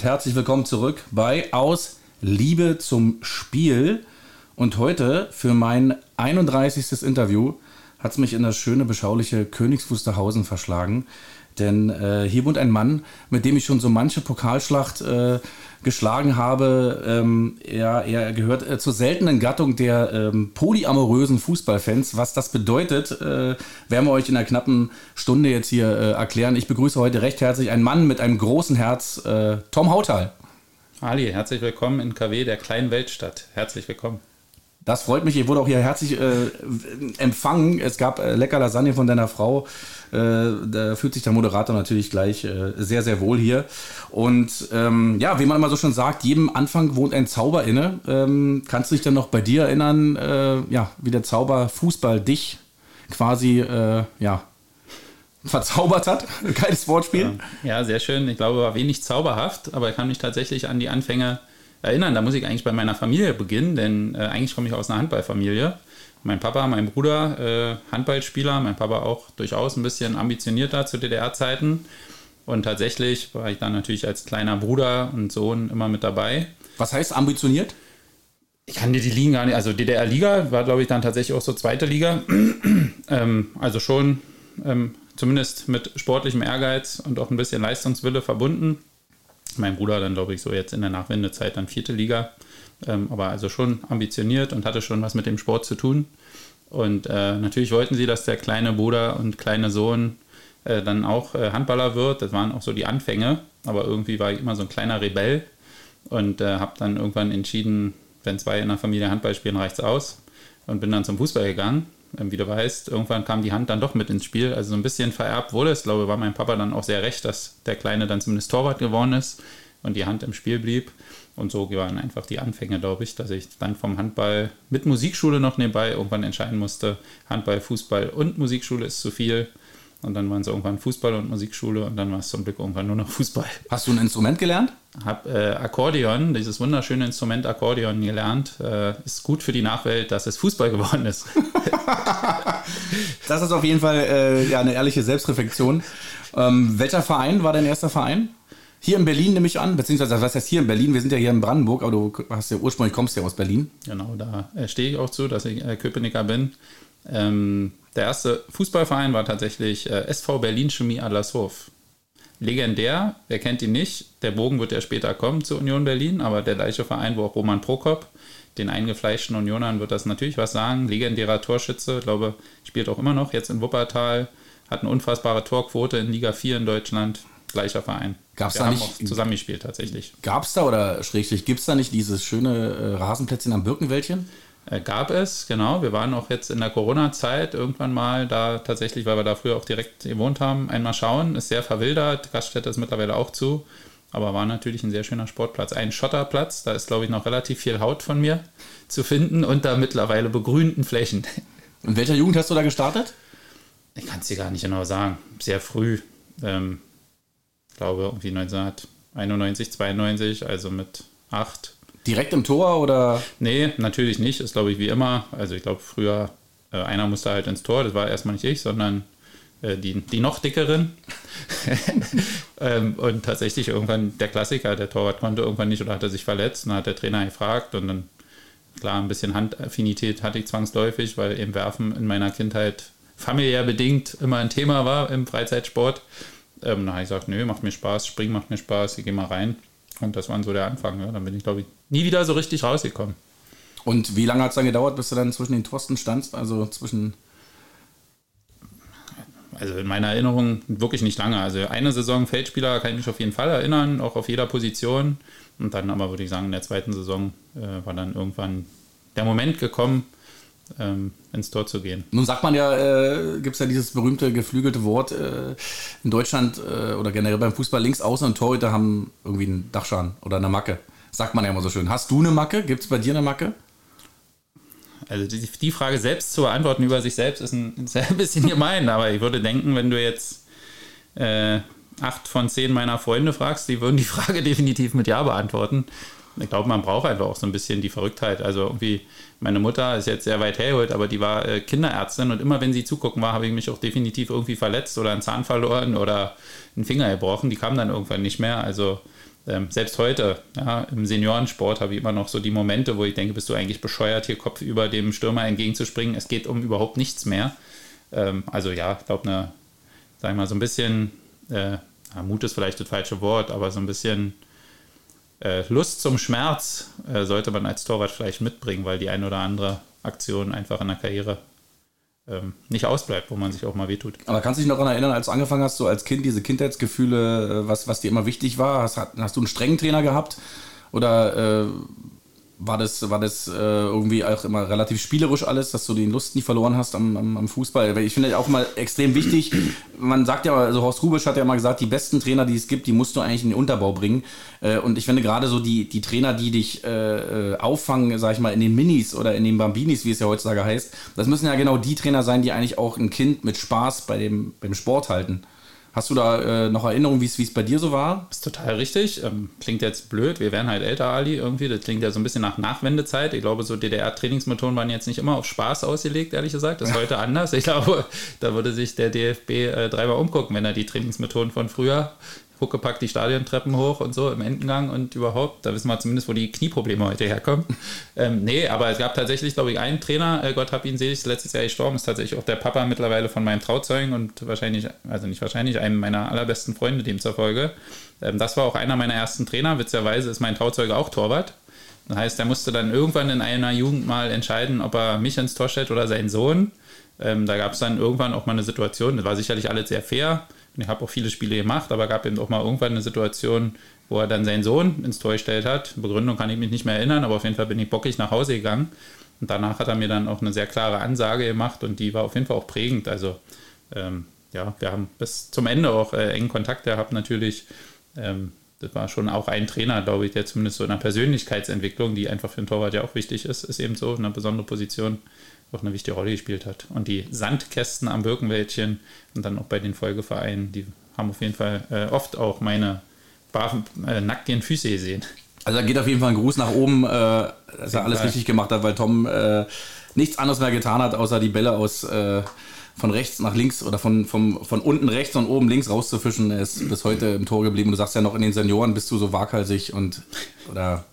Und herzlich willkommen zurück bei Aus Liebe zum Spiel. Und heute für mein 31. Interview hat es mich in das schöne, beschauliche Königs Wusterhausen verschlagen. Denn äh, hier wohnt ein Mann, mit dem ich schon so manche Pokalschlacht äh, geschlagen habe. Ähm, er, er gehört äh, zur seltenen Gattung der ähm, polyamorösen Fußballfans. Was das bedeutet, äh, werden wir euch in einer knappen Stunde jetzt hier äh, erklären. Ich begrüße heute recht herzlich einen Mann mit einem großen Herz, äh, Tom Hautal. Ali, herzlich willkommen in KW der kleinen Weltstadt. Herzlich willkommen. Das freut mich. Ihr wurde auch hier herzlich äh, empfangen. Es gab äh, lecker Lasagne von deiner Frau. Äh, da fühlt sich der Moderator natürlich gleich äh, sehr, sehr wohl hier. Und ähm, ja, wie man immer so schon sagt, jedem Anfang wohnt ein Zauber inne. Ähm, kannst du dich dann noch bei dir erinnern, äh, ja, wie der Zauber Fußball dich quasi, äh, ja, verzaubert hat. Geiles Wortspiel. Ja, sehr schön. Ich glaube, war wenig zauberhaft, aber ich kann mich tatsächlich an die Anfänge erinnern. Da muss ich eigentlich bei meiner Familie beginnen, denn äh, eigentlich komme ich aus einer Handballfamilie. Mein Papa, mein Bruder, äh, Handballspieler, mein Papa auch durchaus ein bisschen ambitionierter zu DDR-Zeiten. Und tatsächlich war ich dann natürlich als kleiner Bruder und Sohn immer mit dabei. Was heißt ambitioniert? Ich kann dir die Ligen gar nicht, also DDR-Liga war, glaube ich, dann tatsächlich auch so zweite Liga. ähm, also schon ähm, zumindest mit sportlichem Ehrgeiz und auch ein bisschen Leistungswille verbunden. Mein Bruder dann, glaube ich, so jetzt in der Nachwendezeit dann vierte Liga. Ähm, aber also schon ambitioniert und hatte schon was mit dem Sport zu tun. Und äh, natürlich wollten sie, dass der kleine Bruder und kleine Sohn äh, dann auch äh, Handballer wird. Das waren auch so die Anfänge. Aber irgendwie war ich immer so ein kleiner Rebell und äh, habe dann irgendwann entschieden, wenn zwei in der Familie Handball spielen, reicht es aus. Und bin dann zum Fußball gegangen wie du weißt, irgendwann kam die Hand dann doch mit ins Spiel. Also so ein bisschen vererbt wurde es. Ich glaube, war mein Papa dann auch sehr recht, dass der Kleine dann zumindest Torwart geworden ist und die Hand im Spiel blieb. Und so waren einfach die Anfänge, glaube ich, dass ich dann vom Handball mit Musikschule noch nebenbei irgendwann entscheiden musste, Handball, Fußball und Musikschule ist zu viel. Und dann waren es irgendwann Fußball und Musikschule und dann war es zum Glück irgendwann nur noch Fußball. Hast du ein Instrument gelernt? Hab äh, Akkordeon, dieses wunderschöne Instrument Akkordeon gelernt. Äh, ist gut für die Nachwelt, dass es Fußball geworden ist. das ist auf jeden Fall äh, ja, eine ehrliche Selbstreflexion. Ähm, welcher Verein war dein erster Verein? Hier in Berlin nehme ich an, beziehungsweise was heißt hier in Berlin? Wir sind ja hier in Brandenburg, aber du hast ja ursprünglich kommst ja aus Berlin. Genau, da äh, stehe ich auch zu, dass ich äh, Köpenicker bin. Ähm, der erste Fußballverein war tatsächlich äh, SV Berlin Chemie Adlershof. Legendär, wer kennt ihn nicht? Der Bogen wird ja später kommen zur Union Berlin, aber der gleiche Verein, wo auch Roman Prokop, den eingefleischten Unionern wird das natürlich was sagen. Legendärer Torschütze, ich glaube, spielt auch immer noch jetzt in Wuppertal, hat eine unfassbare Torquote in Liga 4 in Deutschland. Gleicher Verein. Gab's Wir da nicht, auch zusammengespielt tatsächlich. Gab es da oder schrägstrich, gibt es da nicht dieses schöne äh, Rasenplätzchen am Birkenwäldchen? Äh, gab es, genau. Wir waren auch jetzt in der Corona-Zeit irgendwann mal da tatsächlich, weil wir da früher auch direkt gewohnt haben, einmal schauen. Ist sehr verwildert. Gaststätte ist mittlerweile auch zu. Aber war natürlich ein sehr schöner Sportplatz. Ein Schotterplatz, da ist, glaube ich, noch relativ viel Haut von mir zu finden unter mittlerweile begrünten Flächen. In welcher Jugend hast du da gestartet? Ich kann es dir gar nicht genau sagen. Sehr früh. Ähm, glaube irgendwie 1991, 92, also mit acht. Direkt im Tor oder? Nee, natürlich nicht. Ist glaube ich wie immer. Also ich glaube früher, äh, einer musste halt ins Tor. Das war erstmal nicht ich, sondern äh, die, die noch dickeren. ähm, und tatsächlich irgendwann der Klassiker, der Torwart konnte irgendwann nicht oder hatte sich verletzt. Und dann hat der Trainer gefragt und dann, klar, ein bisschen Handaffinität hatte ich zwangsläufig, weil eben Werfen in meiner Kindheit familiär bedingt immer ein Thema war im Freizeitsport. Ähm, dann habe ich gesagt, nö, macht mir Spaß, springen macht mir Spaß, ich gehe mal rein. Und das war so der Anfang. Ja. Dann bin ich, glaube ich, nie wieder so richtig rausgekommen. Und wie lange hat es dann gedauert, bis du dann zwischen den Pfosten standst? Also zwischen. Also in meiner Erinnerung wirklich nicht lange. Also eine Saison Feldspieler kann ich mich auf jeden Fall erinnern, auch auf jeder Position. Und dann aber würde ich sagen, in der zweiten Saison äh, war dann irgendwann der Moment gekommen, ähm, ins Tor zu gehen. Nun sagt man ja, äh, gibt es ja dieses berühmte geflügelte Wort äh, in Deutschland äh, oder generell beim Fußball, links außen und Torhüter haben irgendwie einen Dachschaden oder eine Macke. Sagt man ja immer so schön. Hast du eine Macke? Gibt es bei dir eine Macke? Also die, die, Frage selbst zu beantworten über sich selbst ist ein, ist ein bisschen gemein, aber ich würde denken, wenn du jetzt äh, acht von zehn meiner Freunde fragst, die würden die Frage definitiv mit Ja beantworten ich glaube, man braucht einfach auch so ein bisschen die Verrücktheit. Also irgendwie, meine Mutter ist jetzt sehr weit hergeholt, aber die war äh, Kinderärztin und immer wenn sie zugucken war, habe ich mich auch definitiv irgendwie verletzt oder einen Zahn verloren oder einen Finger gebrochen. Die kam dann irgendwann nicht mehr. Also ähm, selbst heute, ja, im Seniorensport habe ich immer noch so die Momente, wo ich denke, bist du eigentlich bescheuert, hier Kopf über dem Stürmer entgegenzuspringen. Es geht um überhaupt nichts mehr. Ähm, also ja, ich glaube, eine, sag ich mal, so ein bisschen, äh, Mut ist vielleicht das falsche Wort, aber so ein bisschen Lust zum Schmerz äh, sollte man als Torwart vielleicht mitbringen, weil die ein oder andere Aktion einfach in der Karriere ähm, nicht ausbleibt, wo man sich auch mal wehtut. Aber kannst du dich noch daran erinnern, als du angefangen hast, so als Kind, diese Kindheitsgefühle, äh, was, was dir immer wichtig war? Hast, hast du einen strengen Trainer gehabt? Oder äh, war das, war das äh, irgendwie auch immer relativ spielerisch alles, dass du die Lust nie verloren hast am, am, am Fußball? Weil ich finde auch immer extrem wichtig, man sagt ja, also Horst Rubisch hat ja mal gesagt, die besten Trainer, die es gibt, die musst du eigentlich in den Unterbau bringen. Äh, und ich finde gerade so die, die Trainer, die dich äh, äh, auffangen, sag ich mal, in den Minis oder in den Bambinis, wie es ja heutzutage heißt, das müssen ja genau die Trainer sein, die eigentlich auch ein Kind mit Spaß bei dem, beim Sport halten. Hast du da äh, noch Erinnerungen, wie es bei dir so war? Das ist total richtig. Ähm, klingt jetzt blöd. Wir werden halt älter, Ali, irgendwie. Das klingt ja so ein bisschen nach Nachwendezeit. Ich glaube, so DDR-Trainingsmethoden waren jetzt nicht immer auf Spaß ausgelegt, ehrlich gesagt. Das ist heute anders. Ich glaube, da würde sich der DFB äh, dreimal umgucken, wenn er die Trainingsmethoden von früher Huckepack die Stadiontreppen hoch und so im Endengang und überhaupt. Da wissen wir zumindest, wo die Knieprobleme heute herkommen. Ähm, nee, aber es gab tatsächlich, glaube ich, einen Trainer, äh, Gott hab ihn selig, letztes Jahr gestorben, ist tatsächlich auch der Papa mittlerweile von meinem Trauzeugen und wahrscheinlich, also nicht wahrscheinlich, einem meiner allerbesten Freunde demzufolge. Ähm, das war auch einer meiner ersten Trainer. Witzigerweise ist mein Trauzeuge auch Torwart. Das heißt, er musste dann irgendwann in einer Jugend mal entscheiden, ob er mich ins Tor stellt oder seinen Sohn. Ähm, da gab es dann irgendwann auch mal eine Situation, das war sicherlich alles sehr fair ich habe auch viele Spiele gemacht, aber gab eben auch mal irgendwann eine Situation, wo er dann seinen Sohn ins Tor gestellt hat. Begründung kann ich mich nicht mehr erinnern, aber auf jeden Fall bin ich bockig nach Hause gegangen. Und danach hat er mir dann auch eine sehr klare Ansage gemacht und die war auf jeden Fall auch prägend. Also ähm, ja, wir haben bis zum Ende auch äh, engen Kontakt gehabt natürlich. Ähm, das war schon auch ein Trainer, glaube ich, der zumindest so in der Persönlichkeitsentwicklung, die einfach für einen Torwart ja auch wichtig ist, ist eben so eine besondere Position auch eine wichtige Rolle gespielt hat. Und die Sandkästen am Birkenwäldchen und dann auch bei den Folgevereinen, die haben auf jeden Fall äh, oft auch meine barfen, äh, nackten Füße gesehen. Also da geht auf jeden Fall ein Gruß nach oben, äh, dass er alles richtig gemacht hat, weil Tom äh, nichts anderes mehr getan hat, außer die Bälle aus äh, von rechts nach links oder von, vom, von unten rechts und oben links rauszufischen. Ist bis heute im Tor geblieben. Du sagst ja noch, in den Senioren bist du so waghalsig und oder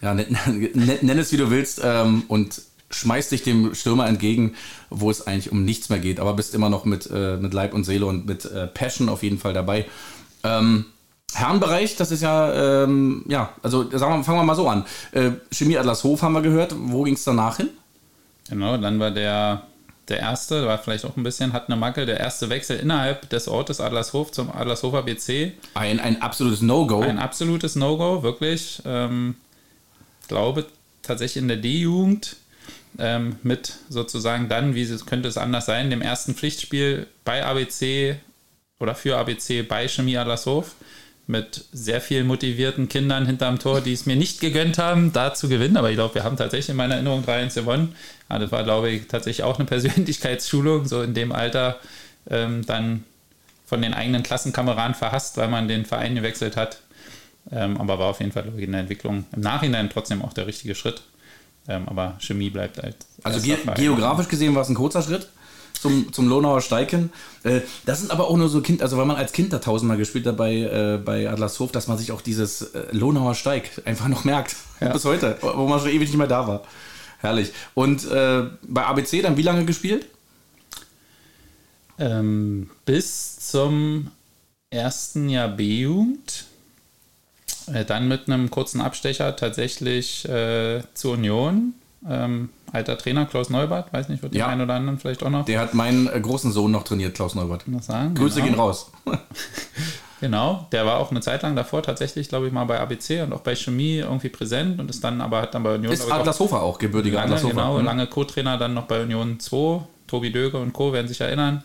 ja, nenn, es wie du willst. Ähm, und schmeißt dich dem Stürmer entgegen, wo es eigentlich um nichts mehr geht, aber bist immer noch mit, äh, mit Leib und Seele und mit äh, Passion auf jeden Fall dabei. Ähm, Herrenbereich, das ist ja, ähm, ja, also sagen wir, fangen wir mal so an. Äh, Chemie Adlershof haben wir gehört. Wo ging es danach hin? Genau, dann war der, der erste, war vielleicht auch ein bisschen, hat eine Macke, der erste Wechsel innerhalb des Ortes Adlershof zum Adlershofer BC. Ein, ein absolutes No-Go. Ein absolutes No-Go, wirklich. Ähm, glaube tatsächlich in der D-Jugend ähm, mit sozusagen dann, wie könnte es anders sein, dem ersten Pflichtspiel bei ABC oder für ABC bei Chemie Adlershof mit sehr vielen motivierten Kindern hinterm Tor, die es mir nicht gegönnt haben, da zu gewinnen. Aber ich glaube, wir haben tatsächlich in meiner Erinnerung 3-1 gewonnen. Ja, das war, glaube ich, tatsächlich auch eine Persönlichkeitsschulung, so in dem Alter ähm, dann von den eigenen Klassenkameraden verhasst, weil man den Verein gewechselt hat. Ähm, aber war auf jeden Fall in der Entwicklung im Nachhinein trotzdem auch der richtige Schritt. Ähm, aber Chemie bleibt halt. Also ge geografisch gesehen war es ein kurzer Schritt zum, zum Lonauer Steigen. Äh, das sind aber auch nur so Kind, also weil man als Kind da tausendmal gespielt hat bei, äh, bei Adlershof, dass man sich auch dieses äh, Lonauer Steig einfach noch merkt. Ja. Bis heute, wo man schon ewig nicht mehr da war. Herrlich. Und äh, bei ABC dann wie lange gespielt? Ähm, bis zum ersten Jahr B-Jugend. Äh, dann mit einem kurzen Abstecher tatsächlich äh, zur Union. Ähm, alter Trainer Klaus Neubert, weiß nicht, wird ja. den einen oder anderen vielleicht auch noch. Der hat meinen äh, großen Sohn noch trainiert, Klaus Neubert. Noch sagen, Grüße genau. gehen raus. genau, der war auch eine Zeit lang davor tatsächlich, glaube ich, mal bei ABC und auch bei Chemie irgendwie präsent und ist dann aber hat dann bei Union. Ist Adlershofer auch, gebürtiger lange, Adlershofer. Genau, mhm. lange Co-Trainer dann noch bei Union 2. Tobi Döge und Co. werden sich erinnern.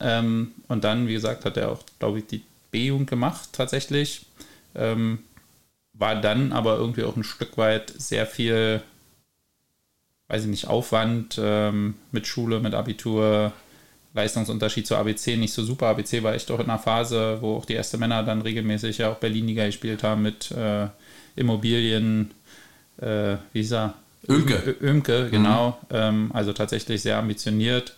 Ähm, und dann, wie gesagt, hat er auch, glaube ich, die B-Jugend gemacht tatsächlich. Ähm, war dann aber irgendwie auch ein Stück weit sehr viel, weiß ich nicht, Aufwand ähm, mit Schule, mit Abitur, Leistungsunterschied zu ABC nicht so super. ABC war echt auch in einer Phase, wo auch die ersten Männer dann regelmäßig ja auch Berlin-Liga gespielt haben mit äh, Immobilien, äh, wie hieß er? Ömke. Ömke, genau. Mhm. Ähm, also tatsächlich sehr ambitioniert.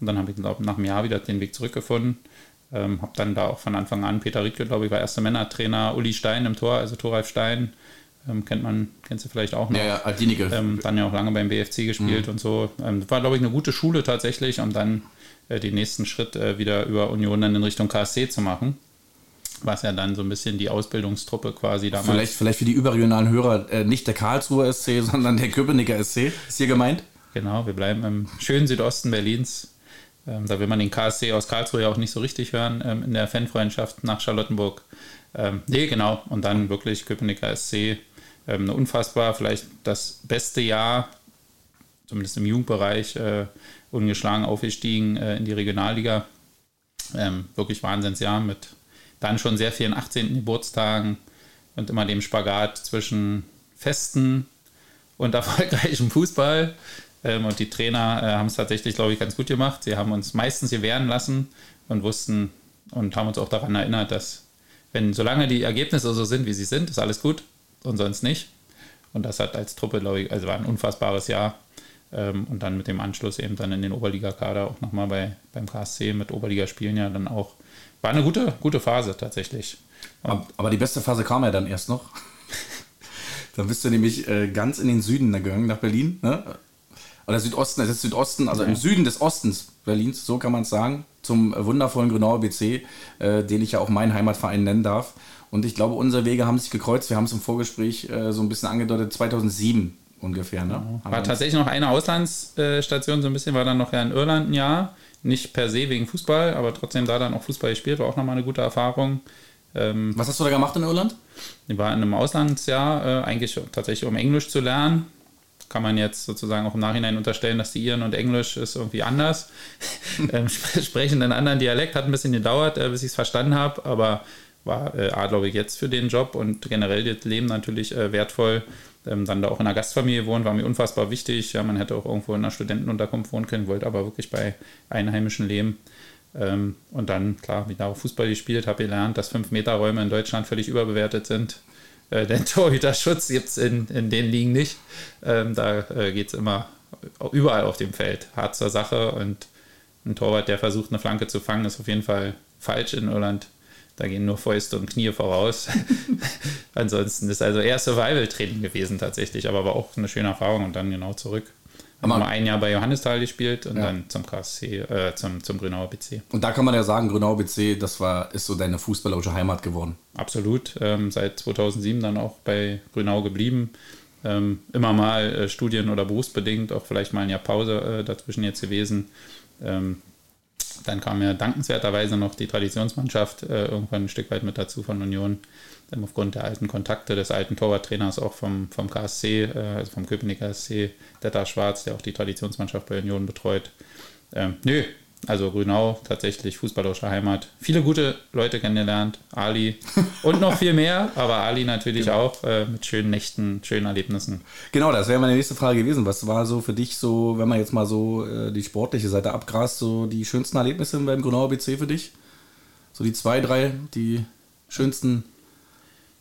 Und dann habe ich, glaube nach einem Jahr wieder den Weg zurückgefunden. Ähm, habe dann da auch von Anfang an Peter Riedke, glaube ich, war erster Männertrainer, Uli Stein im Tor, also Thoralf Stein, ähm, kennt man, kennst du vielleicht auch noch. Ja, ja, Aldinike. Ähm, dann ja auch lange beim BFC gespielt mhm. und so. Ähm, war, glaube ich, eine gute Schule tatsächlich, um dann äh, den nächsten Schritt äh, wieder über Union dann in Richtung KSC zu machen. Was ja dann so ein bisschen die Ausbildungstruppe quasi damals. Vielleicht, vielleicht für die überregionalen Hörer äh, nicht der Karlsruher SC, sondern der Köpenicker SC. Ist hier gemeint? Genau, wir bleiben im schönen Südosten Berlins. Ähm, da will man den KSC aus Karlsruhe ja auch nicht so richtig hören ähm, in der Fanfreundschaft nach Charlottenburg. Ähm, nee, genau. Und dann wirklich Köpenicker SC. Ähm, eine unfassbar, vielleicht das beste Jahr, zumindest im Jugendbereich, äh, ungeschlagen aufgestiegen äh, in die Regionalliga. Ähm, wirklich Wahnsinnsjahr mit dann schon sehr vielen 18. Geburtstagen und immer dem Spagat zwischen Festen und erfolgreichem Fußball. Ähm, und die Trainer äh, haben es tatsächlich, glaube ich, ganz gut gemacht. Sie haben uns meistens hier wehren lassen und wussten und haben uns auch daran erinnert, dass wenn solange die Ergebnisse so sind, wie sie sind, ist alles gut und sonst nicht. Und das hat als Truppe, glaube ich, also war ein unfassbares Jahr. Ähm, und dann mit dem Anschluss eben dann in den Oberligakader auch nochmal bei, beim KSC mit Oberligaspielen ja dann auch. War eine gute, gute Phase tatsächlich. Aber, aber die beste Phase kam ja dann erst noch. dann bist du nämlich äh, ganz in den Süden gegangen, nach Berlin. Ne? oder Südosten, es ist Südosten, also ja. im Süden des Ostens Berlins, so kann man es sagen, zum wundervollen Grünauer BC, äh, den ich ja auch meinen Heimatverein nennen darf. Und ich glaube, unsere Wege haben sich gekreuzt. Wir haben es im Vorgespräch äh, so ein bisschen angedeutet, 2007 ungefähr. Ne? War tatsächlich noch eine Auslandsstation, so ein bisschen, war dann noch ja in Irland ein Jahr. Nicht per se wegen Fußball, aber trotzdem da dann auch Fußball gespielt, war auch nochmal eine gute Erfahrung. Ähm, Was hast du da gemacht in Irland? Ich war in einem Auslandsjahr, äh, eigentlich tatsächlich um Englisch zu lernen kann man jetzt sozusagen auch im Nachhinein unterstellen, dass die Iren und Englisch ist irgendwie anders. ähm, sprechen einen anderen Dialekt, hat ein bisschen gedauert, äh, bis ich es verstanden habe, aber war äh, ich, jetzt für den Job und generell das Leben natürlich äh, wertvoll. Ähm, dann da auch in einer Gastfamilie wohnen, war mir unfassbar wichtig. Ja, man hätte auch irgendwo in einer Studentenunterkunft wohnen können, wollte aber wirklich bei Einheimischen leben. Ähm, und dann, klar, wie da auch Fußball gespielt, habe gelernt, dass 5-Meter-Räume in Deutschland völlig überbewertet sind. Äh, den Torhüterschutz gibt es in, in den Ligen nicht. Ähm, da äh, geht es immer überall auf dem Feld hart zur Sache und ein Torwart, der versucht, eine Flanke zu fangen, ist auf jeden Fall falsch in Irland. Da gehen nur Fäuste und Knie voraus. Ansonsten ist also eher Survival-Training gewesen tatsächlich, aber war auch eine schöne Erfahrung und dann genau zurück. Haben wir ein Jahr bei Johannisthal gespielt und ja. dann zum KSC, äh, zum, zum Grünauer BC. Und da kann man ja sagen, Grünauer BC, das war, ist so deine fußballerische Heimat geworden. Absolut. Ähm, seit 2007 dann auch bei Grünau geblieben. Ähm, immer mal äh, studien- oder berufsbedingt, auch vielleicht mal ein Jahr Pause äh, dazwischen jetzt gewesen. Ähm, dann kam ja dankenswerterweise noch die Traditionsmannschaft äh, irgendwann ein Stück weit mit dazu von Union aufgrund der alten Kontakte des alten Torwarttrainers auch vom, vom KSC, äh, also vom Köpenicker SC, Detta Schwarz, der auch die Traditionsmannschaft bei Union betreut. Ähm, nö, also Grünau tatsächlich fußballerische Heimat. Viele gute Leute kennengelernt, Ali und noch viel mehr, aber Ali natürlich genau. auch äh, mit schönen Nächten, schönen Erlebnissen. Genau, das wäre meine nächste Frage gewesen. Was war so für dich so, wenn man jetzt mal so äh, die sportliche Seite abgrast, so die schönsten Erlebnisse beim Grünauer BC für dich? So die zwei, drei, die schönsten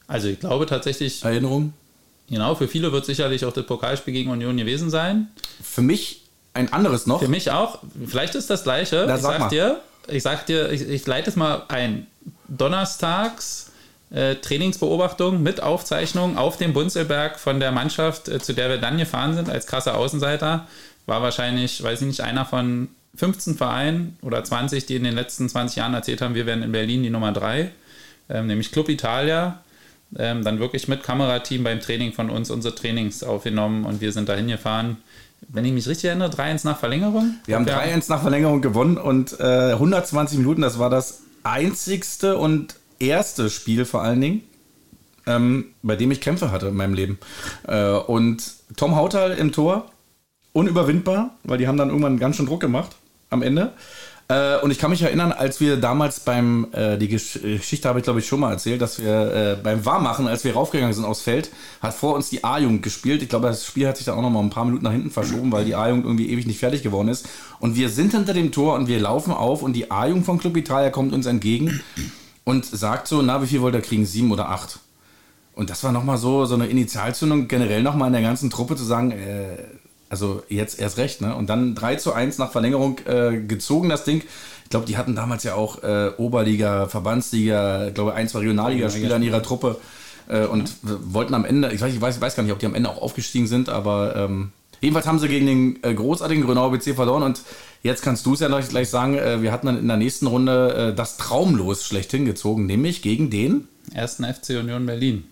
Also ich glaube tatsächlich, Erinnerungen. genau, für viele wird sicherlich auch das Pokalspiel gegen Union gewesen sein. Für mich ein anderes noch. Für mich auch. Vielleicht ist das gleiche. Na, ich sag sag dir, ich sag dir, ich, ich leite es mal ein. Donnerstags äh, Trainingsbeobachtung mit Aufzeichnung auf dem Bunzelberg von der Mannschaft, äh, zu der wir dann gefahren sind als krasser Außenseiter. War wahrscheinlich, weiß ich nicht, einer von 15 Vereinen oder 20, die in den letzten 20 Jahren erzählt haben, wir wären in Berlin die Nummer 3, ähm, nämlich Club Italia. Ähm, dann wirklich mit Kamerateam beim Training von uns unsere Trainings aufgenommen und wir sind dahin gefahren. Wenn ich mich richtig erinnere, 3-1 nach Verlängerung. Wir haben Ja. 3-1 nach Verlängerung gewonnen und äh, 120 Minuten, das war das einzigste und erste Spiel vor allen Dingen, ähm, bei dem ich Kämpfe hatte in meinem Leben. Äh, und Tom Hautal im Tor, unüberwindbar, weil die haben dann irgendwann ganz schön Druck gemacht am Ende. Äh, und ich kann mich erinnern, als wir damals beim, äh, die Gesch Geschichte habe ich glaube ich schon mal erzählt, dass wir äh, beim Warmmachen, als wir raufgegangen sind aufs Feld, hat vor uns die A-Jugend gespielt. Ich glaube, das Spiel hat sich dann auch noch mal ein paar Minuten nach hinten verschoben, weil die A-Jugend irgendwie ewig nicht fertig geworden ist. Und wir sind hinter dem Tor und wir laufen auf und die A-Jugend von Club Italia kommt uns entgegen und sagt so, na, wie viel wollt ihr kriegen? Sieben oder acht? Und das war nochmal so, so eine Initialzündung, generell nochmal in der ganzen Truppe zu sagen, äh, also jetzt erst recht, ne? Und dann 3 zu 1 nach Verlängerung äh, gezogen, das Ding. Ich glaube, die hatten damals ja auch äh, Oberliga, Verbandsliga, ich glaube, ein, zwei Regionalligaspieler in ihrer Truppe äh, und w- wollten am Ende, ich weiß, ich weiß, weiß gar nicht, ob die am Ende auch aufgestiegen sind, aber ähm, jedenfalls haben sie gegen den äh, großartigen Grünauer BC verloren und jetzt kannst du es ja gleich, gleich sagen, äh, wir hatten dann in der nächsten Runde äh, das Traumlos schlechthin gezogen, nämlich gegen den Ersten FC Union Berlin.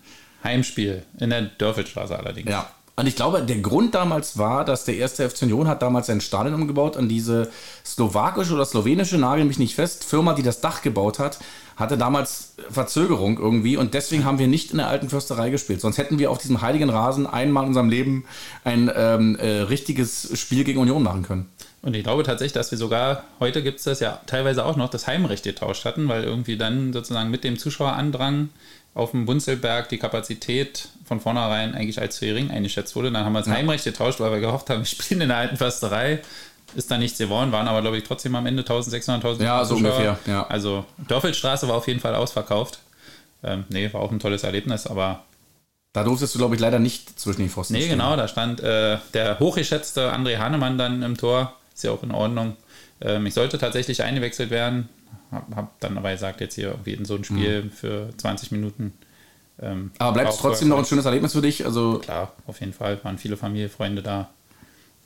Heimspiel in der Dörfelstraße allerdings. Ja. Und ich glaube, der Grund damals war, dass der erste FC Union hat damals sein Stadion umgebaut und diese slowakische oder slowenische, nagel mich nicht fest, Firma, die das Dach gebaut hat, hatte damals Verzögerung irgendwie und deswegen haben wir nicht in der alten Försterei gespielt. Sonst hätten wir auf diesem heiligen Rasen einmal in unserem Leben ein ähm, äh, richtiges Spiel gegen Union machen können. Und ich glaube tatsächlich, dass wir sogar, heute gibt es das ja teilweise auch noch, das Heimrecht getauscht hatten, weil irgendwie dann sozusagen mit dem Zuschauerandrang auf dem Bunzelberg die Kapazität von vornherein eigentlich als zu gering eingeschätzt wurde. Dann haben wir das Heimrecht getauscht, weil wir gehofft haben, wir spielen in der alten Försterei. Ist da nichts geworden, waren aber, glaube ich, trotzdem am Ende 1600, 1000 Ja, so ungefähr, ja. Also Dörfelstraße war auf jeden Fall ausverkauft. Ähm, nee, war auch ein tolles Erlebnis, aber Da durftest du, glaube ich, leider nicht zwischen die Pfosten Nee, stehen. genau, da stand äh, der hochgeschätzte André Hahnemann dann im Tor. Ist ja auch in Ordnung. Ähm, ich sollte tatsächlich eingewechselt werden. Hab, hab dann aber gesagt, jetzt hier irgendwie in so ein Spiel für 20 Minuten. Ähm, Mhm. Aber bleibt es trotzdem noch ein schönes Erlebnis für dich? Also Klar, auf jeden Fall. Waren viele Familie, Freunde da.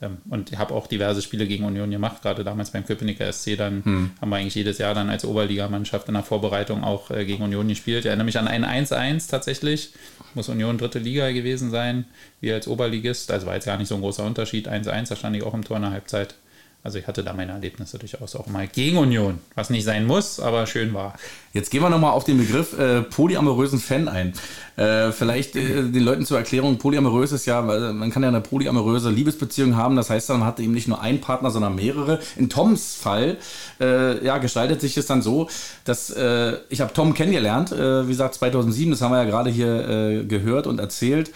Ähm, und ich habe auch diverse Spiele gegen Union gemacht, gerade damals beim Köpenicker SC. Dann Hm. haben wir eigentlich jedes Jahr dann als Oberligamannschaft in der Vorbereitung auch äh, gegen Union gespielt. Ich erinnere mich an ein 1-1 tatsächlich. Muss Union dritte Liga gewesen sein, wir als Oberligist. Also war jetzt gar nicht so ein großer Unterschied. 1-1, da stand ich auch im Tor in der Halbzeit. Also ich hatte da meine Erlebnisse durchaus auch mal gegen Union, was nicht sein muss, aber schön war. Jetzt gehen wir nochmal auf den Begriff äh, polyamorösen Fan ein. Äh, vielleicht äh, den Leuten zur Erklärung, polyamorös ist ja, man kann ja eine polyamoröse Liebesbeziehung haben, das heißt, man hat eben nicht nur einen Partner, sondern mehrere. In Toms Fall äh, ja, gestaltet sich es dann so, dass äh, ich habe Tom kennengelernt, äh, wie gesagt 2007, das haben wir ja gerade hier gehört und erzählt.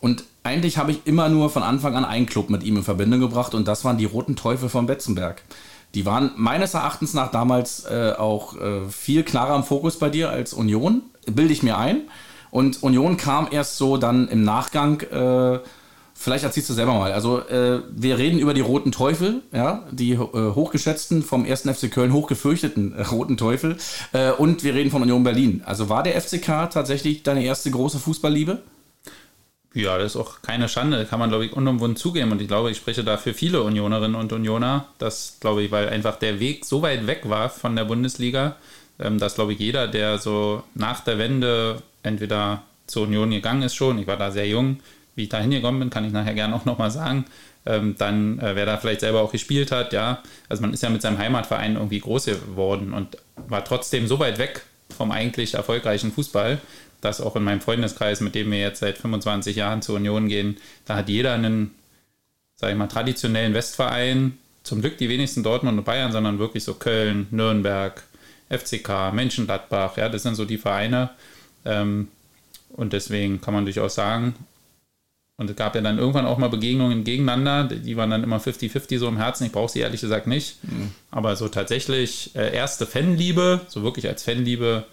Und eigentlich habe ich immer nur von Anfang an einen Club mit ihm in Verbindung gebracht und das waren die Roten Teufel von Betzenberg. Die waren meines Erachtens nach damals äh, auch äh, viel klarer im Fokus bei dir als Union, bilde ich mir ein. Und Union kam erst so dann im Nachgang, äh, vielleicht erzählst du selber mal. Also äh, wir reden über die Roten Teufel, ja, die äh, hochgeschätzten, vom 1. FC Köln hochgefürchteten äh, Roten Teufel. Und wir reden von Union Berlin. Also war der FCK tatsächlich deine erste große Fußballliebe? Ja, das ist auch keine Schande, kann man, glaube ich, unumwunden zugeben. Und ich glaube, ich spreche da für viele Unionerinnen und Unioner. Das, glaube ich, weil einfach der Weg so weit weg war von der Bundesliga, ähm, dass, glaube ich, jeder, der so nach der Wende entweder zur Union gegangen ist schon, ich war da sehr jung, wie ich da hingekommen bin, kann ich nachher gerne auch nochmal sagen, ähm, dann äh, wer da vielleicht selber auch gespielt hat, ja. Also man ist ja mit seinem Heimatverein irgendwie groß geworden und war trotzdem so weit weg vom eigentlich erfolgreichen Fußball, dass auch in meinem Freundeskreis, mit dem wir jetzt seit 25 Jahren zur Union gehen, da hat jeder einen, sag ich mal, traditionellen Westverein. Zum Glück die wenigsten Dortmund und Bayern, sondern wirklich so Köln, Nürnberg, FCK, Mönchengladbach. Ja, das sind so die Vereine. Ähm, und deswegen kann man durchaus sagen, Und es gab ja dann irgendwann auch mal Begegnungen gegeneinander, die waren dann immer 50-50 so im Herzen. Ich brauche sie ehrlich gesagt nicht. Mhm. Aber so tatsächlich äh, erste Fanliebe, so wirklich als Fanliebe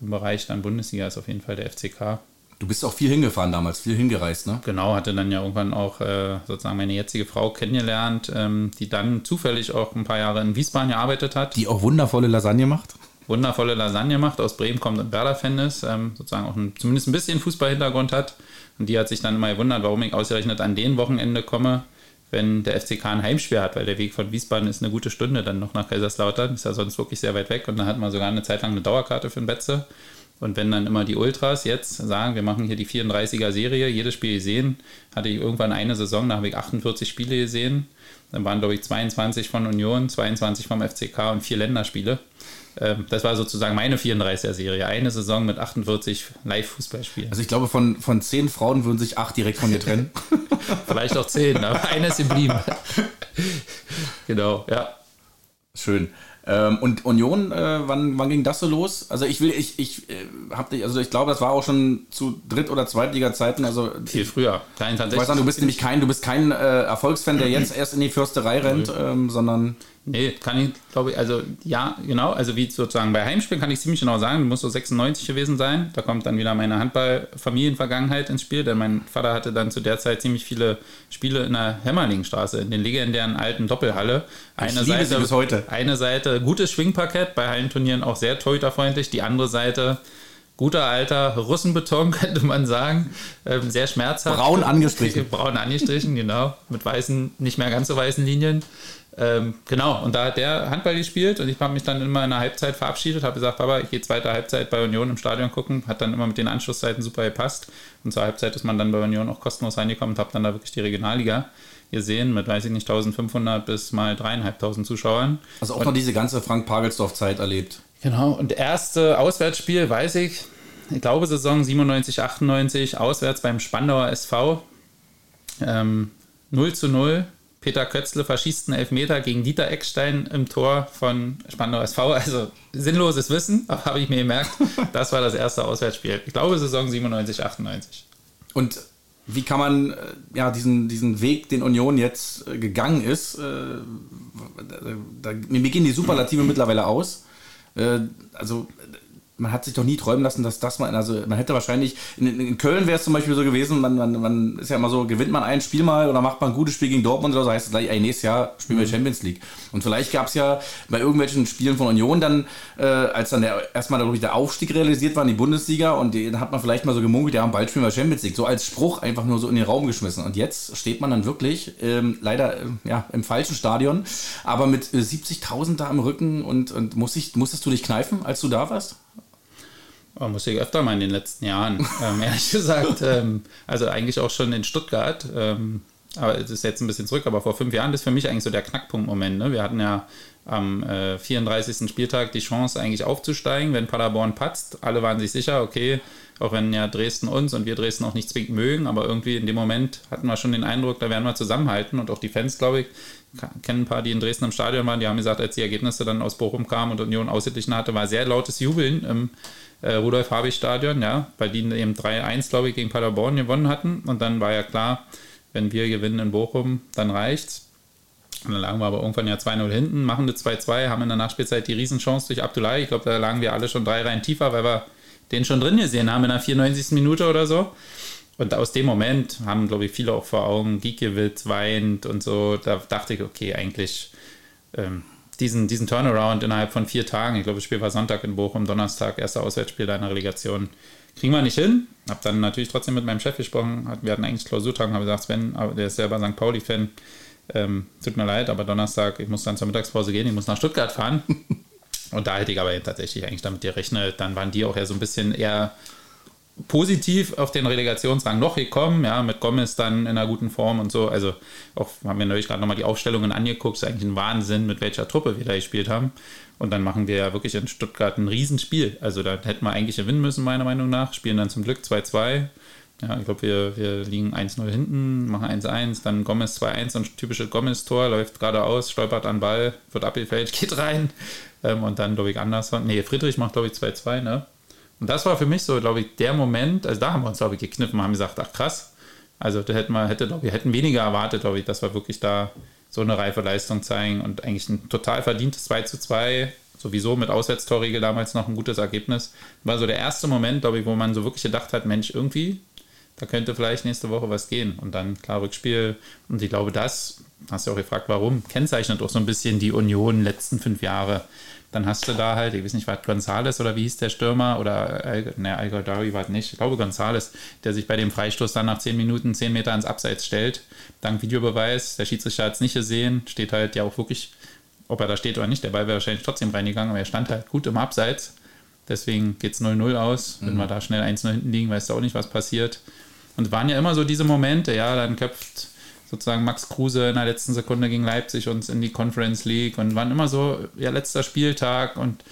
im Bereich dann Bundesliga ist auf jeden Fall der FCK. Du bist auch viel hingefahren damals, viel hingereist, ne? Genau, hatte dann ja irgendwann auch äh, sozusagen meine jetzige Frau kennengelernt, ähm, die dann zufällig auch ein paar Jahre in Wiesbaden gearbeitet hat. Die auch wundervolle Lasagne macht? Wundervolle Lasagne macht, aus Bremen kommt und Werder-Fan ist, ähm, sozusagen auch ein, zumindest ein bisschen Fußballhintergrund hat. Und die hat sich dann immer gewundert, warum ich ausgerechnet an den Wochenende komme, wenn der FCK ein Heimspiel hat, weil der Weg von Wiesbaden ist eine gute Stunde dann noch nach Kaiserslautern, ist ja sonst wirklich sehr weit weg und dann hat man sogar eine Zeit lang eine Dauerkarte für ein Betze. Und wenn dann immer die Ultras jetzt sagen, wir machen hier die 34er-Serie, jedes Spiel gesehen, hatte ich irgendwann eine Saison, da habe ich 48 Spiele gesehen. Dann waren, glaube ich, 22 von Union, 22 vom FCK und vier Länderspiele. Ähm, das war sozusagen meine 34er-Serie. Eine Saison mit 48 Live-Fußballspielen. Also ich glaube, von, von zehn Frauen würden sich acht direkt von dir trennen. Vielleicht auch zehn, aber eine ist geblieben. genau, ja. Schön. Ähm, und Union, äh, wann, wann ging das so los? Also ich will, ich, ich äh, hab dich, also ich glaube, das war auch schon zu Dritt- oder Zweitliga-Zeiten. Also viel früher. Kein ich weiß nicht, du bist nämlich kein, du bist kein äh, Erfolgsfan, der jetzt erst in die Fürsterei rennt, ähm, sondern Nee, kann ich, glaube ich, also ja, genau, also wie sozusagen bei Heimspielen kann ich ziemlich genau sagen, du musst so 96 gewesen sein. Da kommt dann wieder meine Handball-Familienvergangenheit ins Spiel, denn mein Vater hatte dann zu der Zeit ziemlich viele Spiele in der Hämmerlingstraße, in den legendären alten Doppelhalle. Eine ich Seite, bis heute. Eine Seite gutes Schwingparkett, bei Hallenturnieren auch sehr torhüterfreundlich, die andere Seite guter alter Russenbeton, könnte man sagen. Ähm, sehr schmerzhaft. Braun angestrichen. Braun angestrichen, genau. Mit weißen, nicht mehr ganz so weißen Linien. Ähm, genau, und da hat der Handball gespielt und ich habe mich dann immer in der Halbzeit verabschiedet, habe gesagt, Papa, ich gehe zweite Halbzeit bei Union im Stadion gucken, hat dann immer mit den Anschlusszeiten super gepasst und zur Halbzeit ist man dann bei Union auch kostenlos reingekommen und habe dann da wirklich die Regionalliga gesehen mit, weiß ich nicht, 1500 bis mal dreieinhalbtausend Zuschauern. Also auch und, noch diese ganze Frank-Pagelsdorf-Zeit erlebt. Genau, und erste Auswärtsspiel, weiß ich, ich glaube Saison 97, 98, auswärts beim Spandauer SV, ähm, 0 zu 0 Peter Kötzle verschießt einen Elfmeter gegen Dieter Eckstein im Tor von Spandau SV. Also sinnloses Wissen, habe ich mir gemerkt. Das war das erste Auswärtsspiel. Ich glaube Saison 97, 98. Und wie kann man äh, ja diesen, diesen Weg, den Union jetzt äh, gegangen ist, äh, da, mir gehen die Superlative mittlerweile aus. Äh, also man hat sich doch nie träumen lassen, dass das mal, also man hätte wahrscheinlich, in, in Köln wäre es zum Beispiel so gewesen, man, man, man ist ja immer so, gewinnt man ein Spiel mal oder macht man ein gutes Spiel gegen Dortmund oder so, heißt es gleich, ey, nächstes Jahr spielen wir mhm. Champions League. Und vielleicht gab es ja bei irgendwelchen Spielen von Union dann, äh, als dann der, erstmal dadurch der Aufstieg realisiert war in die Bundesliga und dann hat man vielleicht mal so gemunkelt, ja, bald spielen wir Champions League, so als Spruch einfach nur so in den Raum geschmissen. Und jetzt steht man dann wirklich, ähm, leider, äh, ja, im falschen Stadion, aber mit äh, 70.000 da im Rücken und, und muss ich, musstest du dich kneifen, als du da warst? Oh, muss ich öfter mal in den letzten Jahren, ähm, ehrlich gesagt. Ähm, also eigentlich auch schon in Stuttgart. Ähm, aber es ist jetzt ein bisschen zurück, aber vor fünf Jahren ist für mich eigentlich so der Knackpunktmoment. Ne? Wir hatten ja am äh, 34. Spieltag die Chance eigentlich aufzusteigen, wenn Paderborn patzt. Alle waren sich sicher, okay, auch wenn ja Dresden uns und wir Dresden auch nicht zwingend mögen, aber irgendwie in dem Moment hatten wir schon den Eindruck, da werden wir zusammenhalten und auch die Fans, glaube ich, kennen ein paar, die in Dresden im Stadion waren, die haben gesagt, als die Ergebnisse dann aus Bochum kamen und Union ausgeglichen hatte, war sehr lautes Jubeln im äh, Rudolf-Habich-Stadion, ja, weil die eben 3-1, glaube ich, gegen Paderborn gewonnen hatten. Und dann war ja klar, wenn wir gewinnen in Bochum, dann reicht's. Und dann lagen wir aber irgendwann ja 2-0 hinten, machen eine 2-2, haben in der Nachspielzeit die Riesenchance durch Abdullahi. Ich glaube, da lagen wir alle schon drei Reihen tiefer, weil wir den schon drin gesehen haben in der 94. Minute oder so. Und aus dem Moment haben, glaube ich, viele auch vor Augen, Giekewitz weint und so. Da dachte ich, okay, eigentlich ähm, diesen, diesen Turnaround innerhalb von vier Tagen, ich glaube, das Spiel war Sonntag in Bochum, Donnerstag, erster Auswärtsspiel deiner Relegation, kriegen wir nicht hin. Hab dann natürlich trotzdem mit meinem Chef gesprochen, wir hatten eigentlich Klausurtagen, habe gesagt, Sven, der ist selber St. Pauli-Fan, ähm, tut mir leid, aber Donnerstag, ich muss dann zur Mittagspause gehen, ich muss nach Stuttgart fahren. Und da hätte ich aber tatsächlich eigentlich damit gerechnet. Dann waren die auch ja so ein bisschen eher positiv auf den Relegationsrang noch gekommen, ja, mit Gomez dann in einer guten Form und so. Also auch haben wir neulich gerade nochmal die Aufstellungen angeguckt, ist eigentlich ein Wahnsinn, mit welcher Truppe wir da gespielt haben. Und dann machen wir ja wirklich in Stuttgart ein Riesenspiel. Also da hätten wir eigentlich gewinnen müssen, meiner Meinung nach. Spielen dann zum Glück 2-2. Ja, ich glaube, wir, wir liegen 1-0 hinten, machen 1-1, dann Gomez 2-1, ein typisches Gomez-Tor, läuft geradeaus, stolpert an Ball, wird abgefällt, geht rein. Ähm, und dann, glaube ich, Anderson. Nee, Friedrich macht, glaube ich, 2-2, ne? Und das war für mich so, glaube ich, der Moment, also da haben wir uns, glaube ich, gekniffen, haben gesagt, ach krass, Also da hätten wir, hätte, wir hätten weniger erwartet, glaube ich, dass wir wirklich da so eine reife Leistung zeigen und eigentlich ein total verdientes 2 zu 2, sowieso mit Auswärtstorregel damals noch ein gutes Ergebnis. War so der erste Moment, glaube ich, wo man so wirklich gedacht hat, Mensch, irgendwie, da könnte vielleicht nächste Woche was gehen. Und dann klar Rückspiel. Und ich glaube, das, hast du auch gefragt, warum, kennzeichnet auch so ein bisschen die Union letzten fünf Jahre. Dann hast du da halt, ich weiß nicht, war Gonzales oder wie hieß der Stürmer oder, ne, Al Dari war es nicht, ich glaube Gonzales, der sich bei dem Freistoß dann nach zehn Minuten zehn Meter ins Abseits stellt, dank Videobeweis. Der Schiedsrichter hat es nicht gesehen, steht halt ja auch wirklich, ob er da steht oder nicht, der Ball wäre wahrscheinlich trotzdem reingegangen, aber er stand halt gut im Abseits. Deswegen geht es 0-0 aus. Wenn mhm. wir da schnell 1-0 hinten liegen, weißt du auch nicht, was passiert. Und waren ja immer so diese Momente, ja, dann köpft sozusagen Max Kruse in der letzten Sekunde gegen Leipzig uns in die Conference League und waren immer so, ja, letzter Spieltag und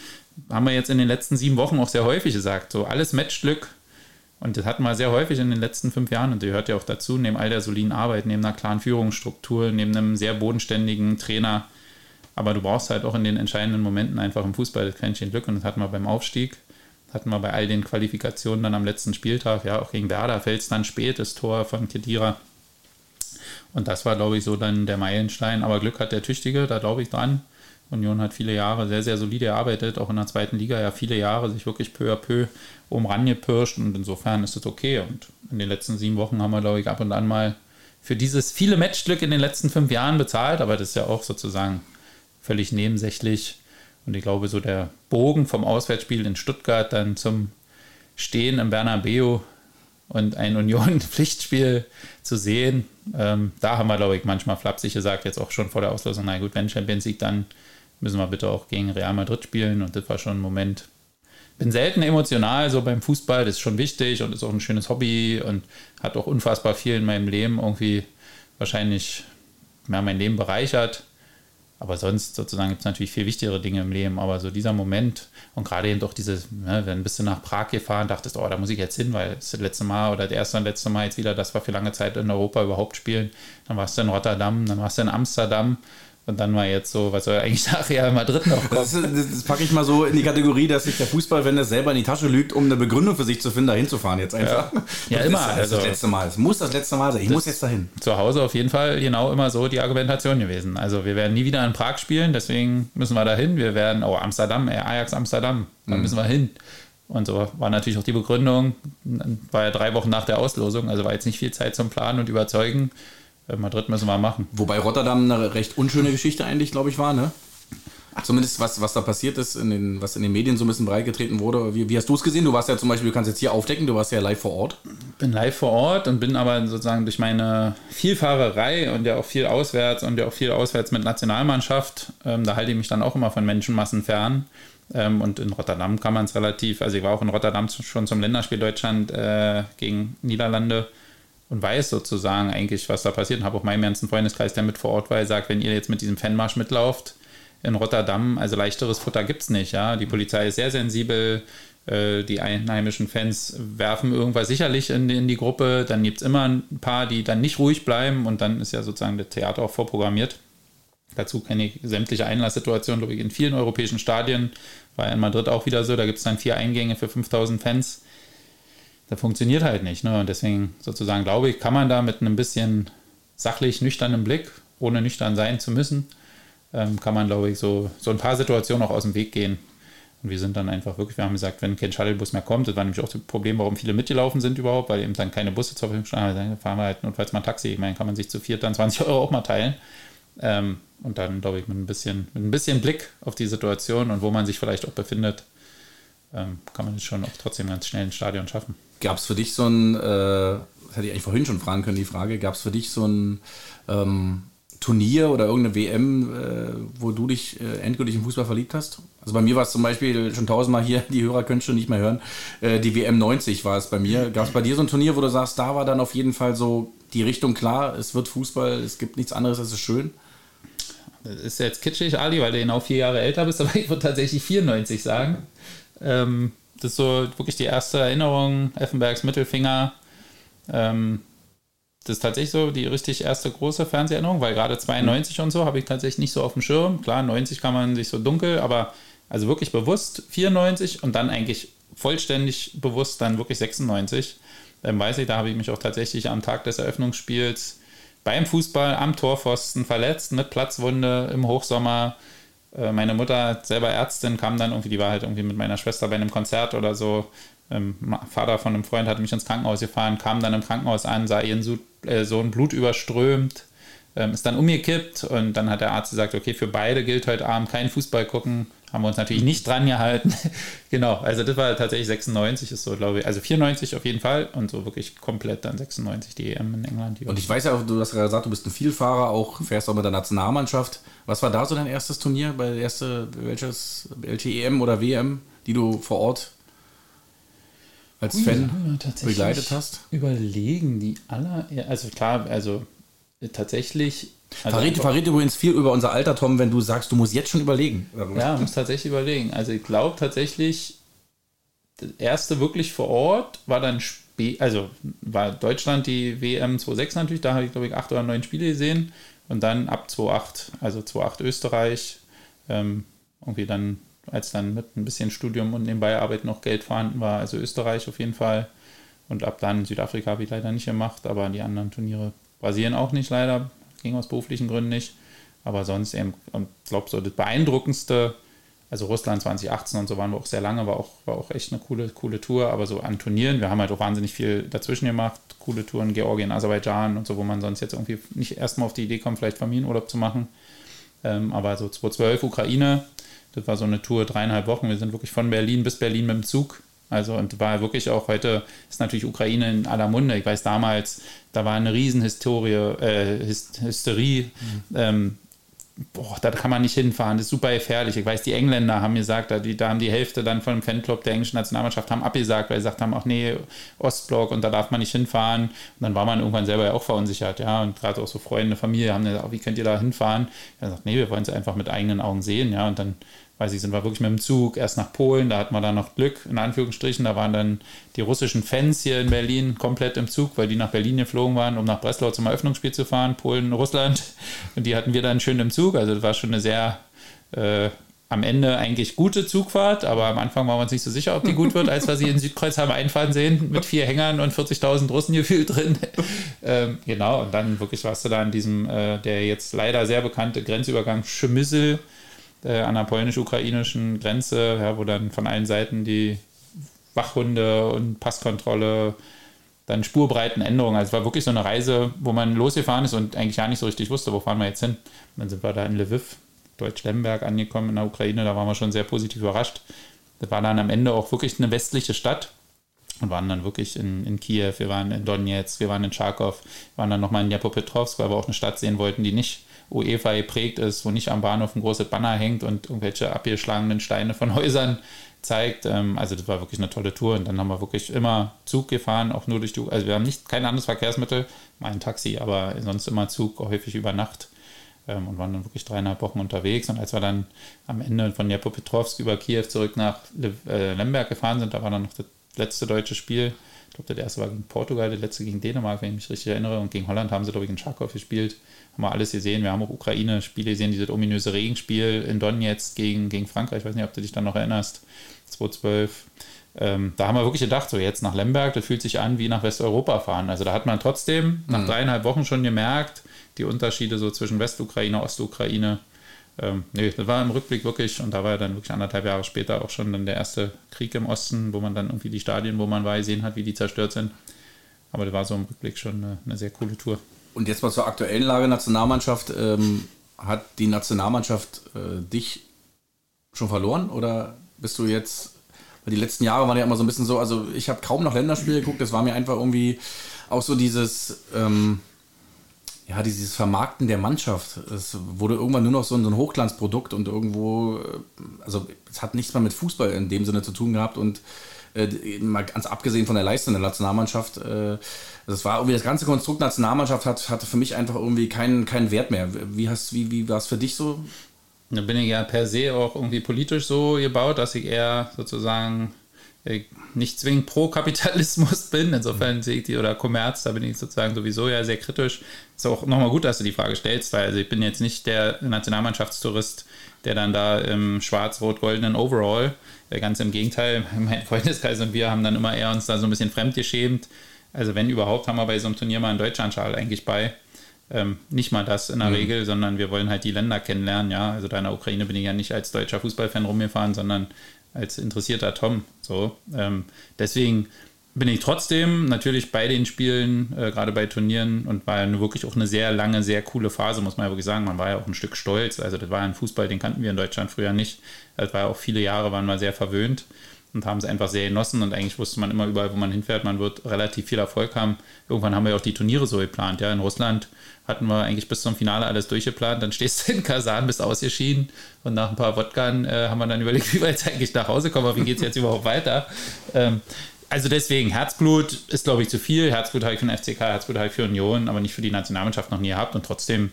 haben wir jetzt in den letzten sieben Wochen auch sehr häufig gesagt, so alles Matchglück. Und das hatten wir sehr häufig in den letzten fünf Jahren und die gehört ja auch dazu, neben all der soliden Arbeit, neben einer klaren Führungsstruktur, neben einem sehr bodenständigen Trainer. Aber du brauchst halt auch in den entscheidenden Momenten einfach im Fußball das Quäntchen Glück und das hatten wir beim Aufstieg hatten wir bei all den Qualifikationen dann am letzten Spieltag, ja, auch gegen Werder fällt es dann spät, das Tor von Kedira. Und das war, glaube ich, so dann der Meilenstein. Aber Glück hat der Tüchtige, da glaube ich dran. Union hat viele Jahre sehr, sehr solide gearbeitet, auch in der zweiten Liga ja viele Jahre sich wirklich peu à peu oben rangepirscht und insofern ist es okay. Und in den letzten sieben Wochen haben wir, glaube ich, ab und an mal für dieses viele Matchglück in den letzten fünf Jahren bezahlt, aber das ist ja auch sozusagen völlig nebensächlich. Und ich glaube, so der Bogen vom Auswärtsspiel in Stuttgart dann zum Stehen im Bernabeu und ein Union-Pflichtspiel zu sehen, ähm, da haben wir, glaube ich, manchmal flapsig gesagt, jetzt auch schon vor der Auslosung, na gut, wenn Champions League, dann müssen wir bitte auch gegen Real Madrid spielen. Und das war schon ein Moment. Bin selten emotional so beim Fußball, das ist schon wichtig und ist auch ein schönes Hobby und hat auch unfassbar viel in meinem Leben irgendwie wahrscheinlich ja, mein Leben bereichert. Aber sonst sozusagen gibt es natürlich viel wichtigere Dinge im Leben. Aber so dieser Moment und gerade eben doch dieses, ne, wenn bist du nach Prag gefahren, dachtest, oh, da muss ich jetzt hin, weil das letzte Mal oder das erste und letzte Mal jetzt wieder, das war für lange Zeit in Europa überhaupt spielen. Dann warst du in Rotterdam, dann warst du in Amsterdam und dann war jetzt so, was soll eigentlich nach Real Madrid noch kommen? Das, das, packe ich mal so in die Kategorie, dass sich der Fußball, wenn er selber in die Tasche lügt, um eine Begründung für sich zu finden, da hinzufahren jetzt einfach. Ja, ja immer. Das, also, das letzte Mal. Es muss das letzte Mal sein. Ich muss jetzt dahin. Zu Hause auf jeden Fall genau immer so die Argumentation gewesen. Also wir werden nie wieder in Prag spielen, deswegen müssen wir dahin. Wir werden, oh, Amsterdam, äh, Ajax Amsterdam, da mhm. müssen wir hin. Und so war natürlich auch die Begründung, war ja drei Wochen nach der Auslosung, also war jetzt nicht viel Zeit zum Planen und Überzeugen. Äh, Madrid müssen wir machen. Wobei Rotterdam eine recht unschöne Geschichte eigentlich, glaube ich, war, ne? Zumindest was, was da passiert ist, in den, was in den Medien so ein bisschen breitgetreten wurde. Wie, wie hast du es gesehen? Du warst ja zum Beispiel, du kannst jetzt hier aufdecken, du warst ja live vor Ort. Bin live vor Ort und bin aber sozusagen durch meine Vielfahrerei und ja auch viel auswärts und ja auch viel auswärts mit Nationalmannschaft, ähm, da halte ich mich dann auch immer von Menschenmassen fern. Ähm, und in Rotterdam kann man es relativ, also ich war auch in Rotterdam schon zum Länderspiel Deutschland äh, gegen Niederlande und weiß sozusagen eigentlich, was da passiert. Und habe auch meinen ganzen Freundeskreis, der mit vor Ort war, gesagt, wenn ihr jetzt mit diesem Fanmarsch mitlauft in Rotterdam, also leichteres Futter gibt es nicht. Ja? Die Polizei ist sehr sensibel, äh, die einheimischen Fans werfen irgendwas sicherlich in die, in die Gruppe, dann gibt es immer ein paar, die dann nicht ruhig bleiben und dann ist ja sozusagen das Theater auch vorprogrammiert. Dazu kenne ich sämtliche Einlasssituationen, glaube ich, in vielen europäischen Stadien. War in Madrid auch wieder so, da gibt es dann vier Eingänge für 5000 Fans das funktioniert halt nicht. Ne? Und deswegen sozusagen glaube ich, kann man da mit einem bisschen sachlich nüchternen Blick, ohne nüchtern sein zu müssen, ähm, kann man, glaube ich, so, so ein paar Situationen auch aus dem Weg gehen. Und wir sind dann einfach wirklich, wir haben gesagt, wenn kein Shuttlebus mehr kommt, das war nämlich auch das Problem, warum viele mitgelaufen sind überhaupt, weil eben dann keine Busse zur Verfügung standen, dann fahren wir halt notfalls mal ein Taxi. Ich meine, kann man sich zu viert dann 20 Euro auch mal teilen. Ähm, und dann, glaube ich, mit ein, bisschen, mit ein bisschen Blick auf die Situation und wo man sich vielleicht auch befindet, ähm, kann man es schon auch trotzdem ganz schnell ins Stadion schaffen. Gab es für dich so ein, äh, das hätte ich eigentlich vorhin schon fragen können, die Frage, gab es für dich so ein ähm, Turnier oder irgendeine WM, äh, wo du dich äh, endgültig im Fußball verliebt hast? Also bei mir war es zum Beispiel schon tausendmal hier, die Hörer können schon nicht mehr hören, äh, die WM 90 war es bei mir. Gab es bei dir so ein Turnier, wo du sagst, da war dann auf jeden Fall so die Richtung klar, es wird Fußball, es gibt nichts anderes, es ist schön? Das ist jetzt kitschig, Ali, weil du genau vier Jahre älter bist, aber ich würde tatsächlich 94 sagen. Ähm, das ist so wirklich die erste Erinnerung, Effenbergs Mittelfinger. Ähm, das ist tatsächlich so die richtig erste große Fernseherinnerung, weil gerade 92 mhm. und so habe ich tatsächlich nicht so auf dem Schirm. Klar, 90 kann man sich so dunkel, aber also wirklich bewusst 94 und dann eigentlich vollständig bewusst dann wirklich 96. ähm, weiß ich, da habe ich mich auch tatsächlich am Tag des Eröffnungsspiels beim Fußball am Torpfosten verletzt mit Platzwunde im Hochsommer. Äh, meine Mutter, selber Ärztin, kam dann irgendwie, die war halt irgendwie mit meiner Schwester bei einem Konzert oder so. Ähm, Vater von einem Freund hat mich ins Krankenhaus gefahren, kam dann im Krankenhaus an, sah ihren äh, Sohn blutüberströmt, ähm, ist dann umgekippt und dann hat der Arzt gesagt, okay, für beide gilt heute Abend kein Fußball gucken. Haben wir uns natürlich nicht dran gehalten. genau, also das war tatsächlich 96, ist so, glaube ich. Also 94 auf jeden Fall und so wirklich komplett dann 96 die EM in England. Und ich weiß ja auch, du hast gerade gesagt, du bist ein Vielfahrer, auch fährst auch mit der Nationalmannschaft. Was war da so dein erstes Turnier? Bei der erste, welches LTEM oder WM, die du vor Ort als Ui, Fan begleitet hast? Überlegen die aller, also klar, also tatsächlich. Also verrät, verrät übrigens viel über unser Alter, Tom, wenn du sagst, du musst jetzt schon überlegen. Ja, muss tatsächlich überlegen. Also ich glaube tatsächlich, das erste wirklich vor Ort war dann spät, also war Deutschland die WM 2.6 natürlich, da habe ich glaube ich acht oder neun Spiele gesehen und dann ab 2.8, also 2.8 Österreich, ähm, irgendwie dann, als dann mit ein bisschen Studium und nebenbei Arbeit noch Geld vorhanden war, also Österreich auf jeden Fall und ab dann Südafrika habe ich leider nicht gemacht, aber die anderen Turniere Brasilien auch nicht leider, ging aus beruflichen Gründen nicht. Aber sonst eben, ich glaube, so das beeindruckendste, also Russland 2018 und so waren wir auch sehr lange, war auch, war auch echt eine coole, coole Tour. Aber so an Turnieren, wir haben halt auch wahnsinnig viel dazwischen gemacht. Coole Touren, Georgien, Aserbaidschan und so, wo man sonst jetzt irgendwie nicht erstmal auf die Idee kommt, vielleicht Familienurlaub zu machen. Ähm, aber so 2012 Ukraine, das war so eine Tour, dreieinhalb Wochen. Wir sind wirklich von Berlin bis Berlin mit dem Zug also und war wirklich auch heute ist natürlich Ukraine in aller Munde. Ich weiß damals, da war eine Riesenhistorie, äh, Hysterie. Mhm. Ähm, boah, da kann man nicht hinfahren, das ist super gefährlich. Ich weiß, die Engländer haben gesagt, da, die, da haben die Hälfte dann von dem Fanclub der englischen Nationalmannschaft haben abgesagt, weil sie gesagt haben, ach nee, Ostblock und da darf man nicht hinfahren. Und dann war man irgendwann selber ja auch verunsichert, ja. Und gerade auch so Freunde, Familie haben gesagt, wie könnt ihr da hinfahren? Er sagt, nee, wir wollen es einfach mit eigenen Augen sehen, ja. Und dann weiß ich, sind wir wirklich mit dem Zug erst nach Polen, da hatten wir dann noch Glück, in Anführungsstrichen, da waren dann die russischen Fans hier in Berlin komplett im Zug, weil die nach Berlin geflogen waren, um nach Breslau zum Eröffnungsspiel zu fahren, Polen, Russland. Und die hatten wir dann schön im Zug, also das war schon eine sehr äh, am Ende eigentlich gute Zugfahrt, aber am Anfang waren wir uns nicht so sicher, ob die gut wird, als wir sie in Südkreuz haben einfahren sehen, mit vier Hängern und 40.000 Russen gefühlt drin. ähm, genau, und dann wirklich warst du da in diesem, äh, der jetzt leider sehr bekannte Grenzübergang Schemissel, äh, an der polnisch-ukrainischen Grenze, ja, wo dann von allen Seiten die Wachhunde und Passkontrolle, dann Spurbreitenänderungen. Also es war wirklich so eine Reise, wo man losgefahren ist und eigentlich gar nicht so richtig wusste, wo fahren wir jetzt hin. Und dann sind wir da in Lviv, Deutsch-Lemberg angekommen in der Ukraine, da waren wir schon sehr positiv überrascht. Das war dann am Ende auch wirklich eine westliche Stadt und waren dann wirklich in, in Kiew, wir waren in Donetsk, wir waren in Charkow, waren dann nochmal in Dnipropetrovsk, weil wir auch eine Stadt sehen wollten, die nicht UEFA geprägt ist, wo nicht am Bahnhof ein großes Banner hängt und irgendwelche abgeschlagenen Steine von Häusern zeigt. Ähm, also das war wirklich eine tolle Tour und dann haben wir wirklich immer Zug gefahren, auch nur durch die, also wir haben nicht kein anderes Verkehrsmittel, mal ein Taxi, aber sonst immer Zug, häufig über Nacht ähm, und waren dann wirklich dreieinhalb Wochen unterwegs und als wir dann am Ende von Dnipropetrovsk über Kiew zurück nach äh, Lemberg gefahren sind, da war dann noch das letzte deutsche Spiel ich glaube, der erste war gegen Portugal, der letzte gegen Dänemark, wenn ich mich richtig erinnere. Und gegen Holland haben sie, glaube ich, in Charkow gespielt. Haben wir alles gesehen. Wir haben auch Ukraine-Spiele gesehen, dieses ominöse Regenspiel in Donetsk gegen, gegen Frankreich. Ich weiß nicht, ob du dich dann noch erinnerst. 2012. Ähm, da haben wir wirklich gedacht, so jetzt nach Lemberg, das fühlt sich an wie nach Westeuropa fahren. Also da hat man trotzdem nach mhm. dreieinhalb Wochen schon gemerkt, die Unterschiede so zwischen Westukraine, Ostukraine ähm, nee, das war im Rückblick wirklich, und da war ja dann wirklich anderthalb Jahre später auch schon dann der erste Krieg im Osten, wo man dann irgendwie die Stadien, wo man war, gesehen hat, wie die zerstört sind. Aber das war so im Rückblick schon eine, eine sehr coole Tour. Und jetzt mal zur aktuellen Lage Nationalmannschaft. Ähm, hat die Nationalmannschaft äh, dich schon verloren oder bist du jetzt, weil die letzten Jahre waren ja immer so ein bisschen so, also ich habe kaum noch Länderspiele geguckt, das war mir einfach irgendwie auch so dieses, ähm, ja, dieses Vermarkten der Mannschaft. Es wurde irgendwann nur noch so ein, Hochglanzprodukt und irgendwo, äh, also es hat nichts mehr mit Fußball in dem Sinne zu tun gehabt und äh, mal ganz abgesehen von der Leistung der Nationalmannschaft, äh, das war irgendwie das ganze Konstrukt Nationalmannschaft hat, hatte für mich einfach irgendwie keinen, keinen Wert mehr. Wie, hast, wie, wie war es für dich so? Da bin ich ja per se auch irgendwie politisch so gebaut, dass ich eher sozusagen nicht zwingend pro Kapitalismus bin. Insofern sehe ich die, oder Kommerz, da bin ich sozusagen sowieso ja sehr kritisch. Ist auch nochmal gut, dass du die Frage stellst, weil also ich bin jetzt nicht der Nationalmannschaftstourist, der dann da im schwarz-rot-goldenen Overall, ganz im Gegenteil, mein Freundeskreis und wir haben dann immer eher uns da so ein bisschen fremdgeschämt, Also wenn überhaupt, haben wir bei so einem Turnier mal einen Deutschlandschal eigentlich bei. Ähm, nicht mal das in der mhm. Regel, sondern wir wollen halt die Länder kennenlernen. Ja, also da in der Ukraine bin ich ja nicht als deutscher Fußballfan rumgefahren, sondern als interessierter Tom. So, ähm, deswegen bin ich trotzdem natürlich bei den Spielen, äh, gerade bei Turnieren und war ja wirklich auch eine sehr lange, sehr coole Phase, muss man ja wirklich sagen. Man war ja auch ein Stück stolz. Also das war ja ein Fußball, den kannten wir in Deutschland früher nicht. Das war ja auch viele Jahre, waren wir sehr verwöhnt und haben es einfach sehr genossen und eigentlich wusste man immer überall, wo man hinfährt, man wird relativ viel Erfolg haben. Irgendwann haben wir auch die Turniere so geplant. Ja, in Russland hatten wir eigentlich bis zum Finale alles durchgeplant. Dann stehst du in Kasan, bist ausgeschieden und nach ein paar Wodkan äh, haben wir dann überlegt, wie jetzt eigentlich nach Hause kommen, aber wie geht es jetzt überhaupt weiter? Ähm, also deswegen, Herzblut ist, glaube ich, zu viel. Herzblut habe ich für den FCK, Herzblut habe ich für Union, aber nicht für die Nationalmannschaft noch nie gehabt. Und trotzdem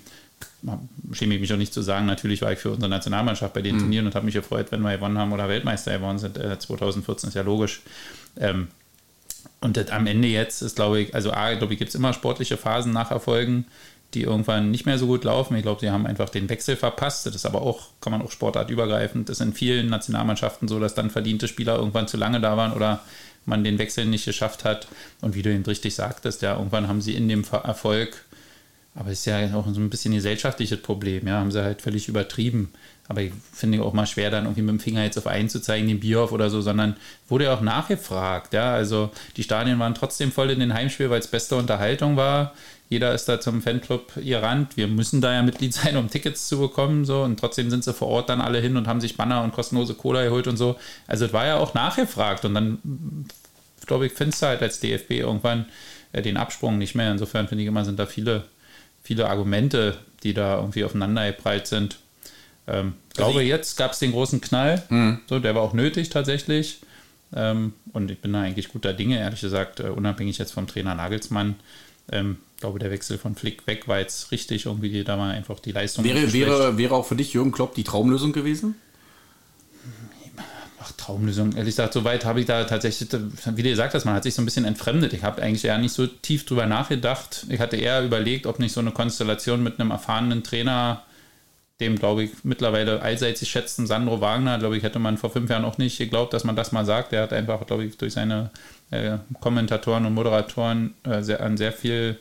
schäme ich mich auch nicht zu sagen, natürlich war ich für unsere Nationalmannschaft bei den mhm. Turnieren und habe mich gefreut, wenn wir gewonnen haben oder Weltmeister geworden sind. Äh, 2014 ist ja logisch. Ähm, und das, am Ende jetzt ist, glaube ich, also A, glaube ich, gibt es immer sportliche Phasen nach Erfolgen, die irgendwann nicht mehr so gut laufen. Ich glaube, sie haben einfach den Wechsel verpasst. Das ist aber auch, kann man auch sportartübergreifend. Das ist in vielen Nationalmannschaften so, dass dann verdiente Spieler irgendwann zu lange da waren oder man den Wechsel nicht geschafft hat. Und wie du eben richtig sagtest, ja, irgendwann haben sie in dem Erfolg, aber es ist ja auch so ein bisschen gesellschaftliches Problem, ja, haben sie halt völlig übertrieben. Aber ich finde auch mal schwer, dann irgendwie mit dem Finger jetzt auf einen zu zeigen, den Bierhoff oder so, sondern wurde ja auch nachgefragt. Ja, also die Stadien waren trotzdem voll in den Heimspiel, weil es beste Unterhaltung war. Jeder ist da zum Fanclub gerannt. Wir müssen da ja Mitglied sein, um Tickets zu bekommen. So. Und trotzdem sind sie vor Ort dann alle hin und haben sich Banner und kostenlose Cola geholt und so. Also es war ja auch nachgefragt. Und dann, glaube ich, findest du halt als DFB irgendwann äh, den Absprung nicht mehr. Insofern finde ich immer, sind da viele, viele Argumente, die da irgendwie aufeinander geprallt sind. Ähm, ich also glaube, jetzt gab es den großen Knall. Mhm. So, der war auch nötig tatsächlich. Ähm, und ich bin da eigentlich guter Dinge, ehrlich gesagt, uh, unabhängig jetzt vom Trainer Nagelsmann. Ähm, glaube, der Wechsel von Flick weg war jetzt richtig, irgendwie da mal einfach die Leistung. Wäre, wäre, wäre auch für dich Jürgen Klopp die Traumlösung gewesen? Ach, Traumlösung. Ehrlich gesagt, so weit habe ich da tatsächlich, wie du gesagt hast, man hat sich so ein bisschen entfremdet. Ich habe eigentlich eher nicht so tief drüber nachgedacht. Ich hatte eher überlegt, ob nicht so eine Konstellation mit einem erfahrenen Trainer dem, glaube ich, mittlerweile allseits geschätzten Sandro Wagner, glaube ich, hätte man vor fünf Jahren auch nicht geglaubt, dass man das mal sagt. Der hat einfach, glaube ich, durch seine äh, Kommentatoren und Moderatoren äh, sehr, an sehr viel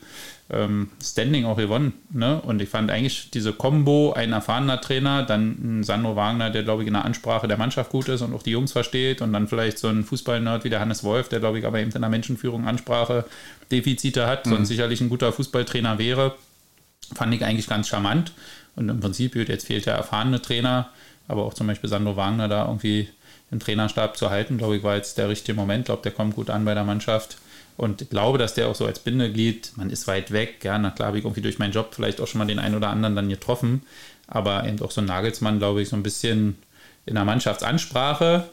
ähm, Standing auch gewonnen. Ne? Und ich fand eigentlich diese Combo, ein erfahrener Trainer, dann ein Sandro Wagner, der, glaube ich, in der Ansprache der Mannschaft gut ist und auch die Jungs versteht und dann vielleicht so ein Fußballnerd wie der Hannes Wolf, der, glaube ich, aber eben in der Menschenführung Ansprache Defizite hat mhm. und sicherlich ein guter Fußballtrainer wäre, fand ich eigentlich ganz charmant. Und im Prinzip, jetzt fehlt der erfahrene Trainer, aber auch zum Beispiel Sandro Wagner da irgendwie den Trainerstab zu halten, glaube ich, war jetzt der richtige Moment. Ich glaube, der kommt gut an bei der Mannschaft. Und ich glaube, dass der auch so als Bindeglied, man ist weit weg, ja, na klar habe ich irgendwie durch meinen Job vielleicht auch schon mal den einen oder anderen dann getroffen, aber eben auch so ein Nagelsmann, glaube ich, so ein bisschen in der Mannschaftsansprache,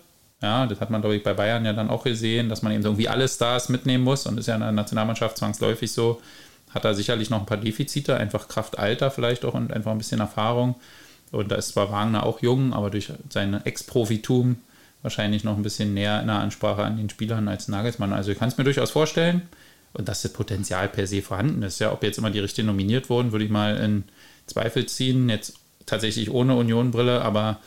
ja, das hat man, glaube ich, bei Bayern ja dann auch gesehen, dass man eben irgendwie alle Stars mitnehmen muss. Und ist ja in der Nationalmannschaft zwangsläufig so, hat er sicherlich noch ein paar Defizite, einfach Kraft, Alter vielleicht auch und einfach ein bisschen Erfahrung. Und da ist zwar Wagner auch jung, aber durch sein Ex-Profitum wahrscheinlich noch ein bisschen näher in der Ansprache an den Spielern als Nagelsmann. Also ich kann es mir durchaus vorstellen und dass das Potenzial per se vorhanden ist. Ja, ob jetzt immer die Richtigen nominiert wurden, würde ich mal in Zweifel ziehen. Jetzt tatsächlich ohne Union-Brille, aber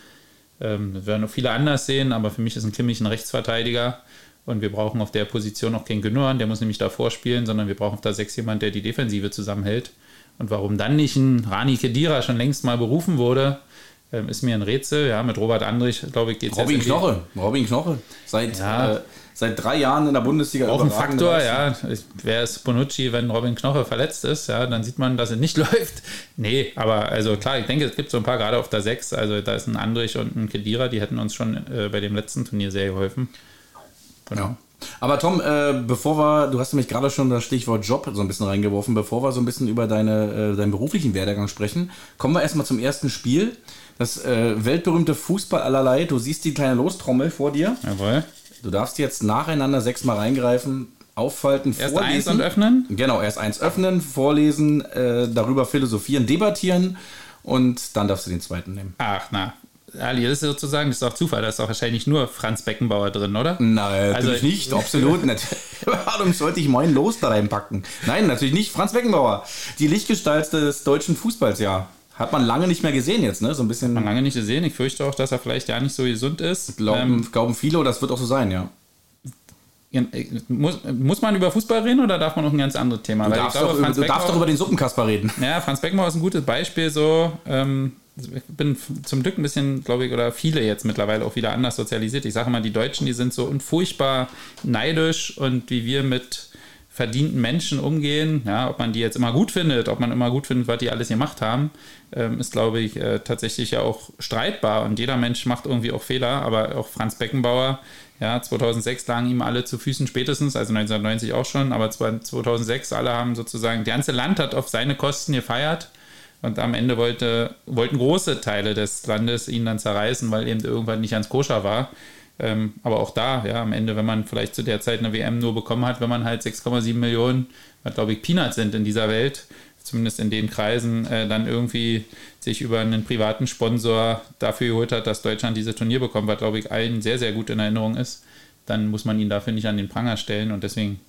ähm, werden noch viele anders sehen. Aber für mich ist ein Kimmich ein Rechtsverteidiger und wir brauchen auf der Position auch keinen Gündogan, der muss nämlich davor spielen, sondern wir brauchen auf der 6 jemand, der die Defensive zusammenhält. Und warum dann nicht ein Rani Kedira schon längst mal berufen wurde, ähm, ist mir ein Rätsel. Ja, mit Robert Andrich, glaube ich, geht es Robin Knoche, Robin Knoche. Seit, ja. äh, seit drei Jahren in der Bundesliga. Auch ein Faktor, ja. Wer ist Bonucci, wenn Robin Knoche verletzt ist? Ja, dann sieht man, dass er nicht läuft. Nee, aber also klar, ich denke, es gibt so ein paar gerade auf der 6. Also da ist ein Andrich und ein Kedira, die hätten uns schon äh, bei dem letzten Turnier sehr geholfen. Genau. Ja. Aber Tom, äh, bevor wir, du hast nämlich gerade schon das Stichwort Job so ein bisschen reingeworfen, bevor wir so ein bisschen über deine, äh, deinen beruflichen Werdegang sprechen, kommen wir erstmal zum ersten Spiel. Das äh, weltberühmte Fußball allerlei. Du siehst die kleine Lostrommel vor dir. Jawohl. Du darfst jetzt nacheinander sechsmal reingreifen, auffalten, erst vorlesen. Erst eins und öffnen? Genau, erst eins öffnen, vorlesen, äh, darüber philosophieren, debattieren und dann darfst du den zweiten nehmen. Ach, na, Ali, das ist sozusagen, das ist auch Zufall, da ist auch wahrscheinlich nur Franz Beckenbauer drin, oder? Nein, also, natürlich nicht, absolut nicht. Warum sollte ich meinen Los da reinpacken? Nein, natürlich nicht. Franz Beckenbauer, die Lichtgestalt des deutschen Fußballs, ja. Hat man lange nicht mehr gesehen jetzt, ne? So ein bisschen. Hat man lange nicht gesehen. Ich fürchte auch, dass er vielleicht ja nicht so gesund ist. Glauben, ähm, glauben viele, oder das wird auch so sein, ja. muss, muss man über Fußball reden oder darf man noch ein ganz anderes Thema? Du, darfst, glaube, doch, du darfst, doch, über den Suppenkasper reden. Ja, Franz Beckenbauer ist ein gutes Beispiel. So, ähm, ich bin zum Glück ein bisschen, glaube ich, oder viele jetzt mittlerweile auch wieder anders sozialisiert. Ich sage mal, die Deutschen, die sind so furchtbar neidisch und wie wir mit verdienten Menschen umgehen, ja, ob man die jetzt immer gut findet, ob man immer gut findet, was die alles gemacht haben, ähm, ist, glaube ich, äh, tatsächlich ja auch streitbar und jeder Mensch macht irgendwie auch Fehler, aber auch Franz Beckenbauer, ja, 2006 lagen ihm alle zu Füßen spätestens, also 1990 auch schon, aber 2006 alle haben sozusagen, das ganze Land hat auf seine Kosten gefeiert und am Ende wollte, wollten große Teile des Landes ihn dann zerreißen, weil eben irgendwann nicht ans Koscher war. Ähm, aber auch da, ja, am Ende, wenn man vielleicht zu der Zeit eine WM nur bekommen hat, wenn man halt 6,7 Millionen, was glaube ich Peanuts sind in dieser Welt, zumindest in den Kreisen, äh, dann irgendwie sich über einen privaten Sponsor dafür geholt hat, dass Deutschland diese Turnier bekommt, was glaube ich allen sehr, sehr gut in Erinnerung ist, dann muss man ihn dafür nicht an den Pranger stellen und deswegen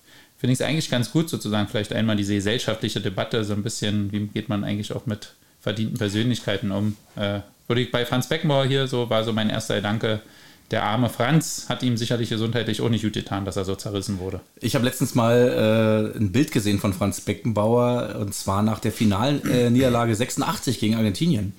finde ich es eigentlich ganz gut, sozusagen vielleicht einmal diese gesellschaftliche Debatte, so ein bisschen, wie geht man eigentlich auch mit verdienten Persönlichkeiten um. Äh, würde ich bei Franz Beckenbauer hier so, war so mein erster Gedanke, der arme Franz hat ihm sicherlich gesundheitlich auch nicht gut getan, dass er so zerrissen wurde. Ich habe letztens mal äh, ein Bild gesehen von Franz Beckenbauer und zwar nach der finalen äh, Niederlage 86 gegen Argentinien.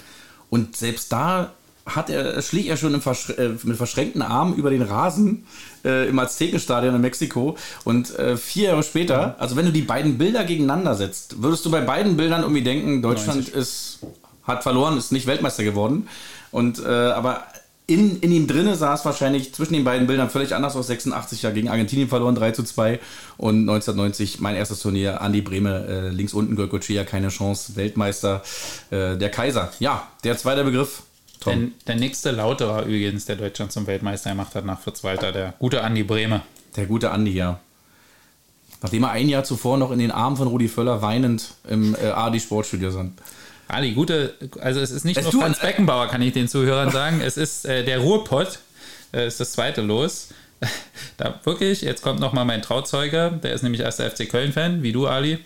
Und selbst da hat er, schlich er schon Versch äh, mit verschränkten Armen über den Rasen äh, im Aztekenstadion in Mexiko. Und äh, vier Jahre später, also wenn du die beiden Bilder gegeneinander setzt, würdest du bei beiden Bildern irgendwie denken, Deutschland ist, hat verloren, ist nicht Weltmeister geworden. Und äh, aber in, in ihm drinne sah es wahrscheinlich zwischen den beiden Bildern völlig anders aus. 86 ja gegen Argentinien verloren, 3 zu 2. Und 1990 mein erstes Turnier, Andi Brehme, äh, links unten, Goicoechea, keine Chance, Weltmeister, äh, der Kaiser. Ja, der zweite Begriff. Der, der, nächste Lauterer übrigens, der Deutschland zum Weltmeister gemacht hat nach Fritz Walter, der gute Andi Brehme. Der gute Andi, ja. Nachdem er ein Jahr zuvor noch in den Armen von Rudi Völler weinend im äh, Adi Sportstudio stand. Ali, gute, also es ist nicht es nur Franz Beckenbauer, kann ich den Zuhörern sagen, es ist äh, der Ruhrpott, äh, ist das zweite Los. da wirklich, jetzt kommt nochmal mein Trauzeuge, der ist nämlich erster FC Köln-Fan, wie du, Ali.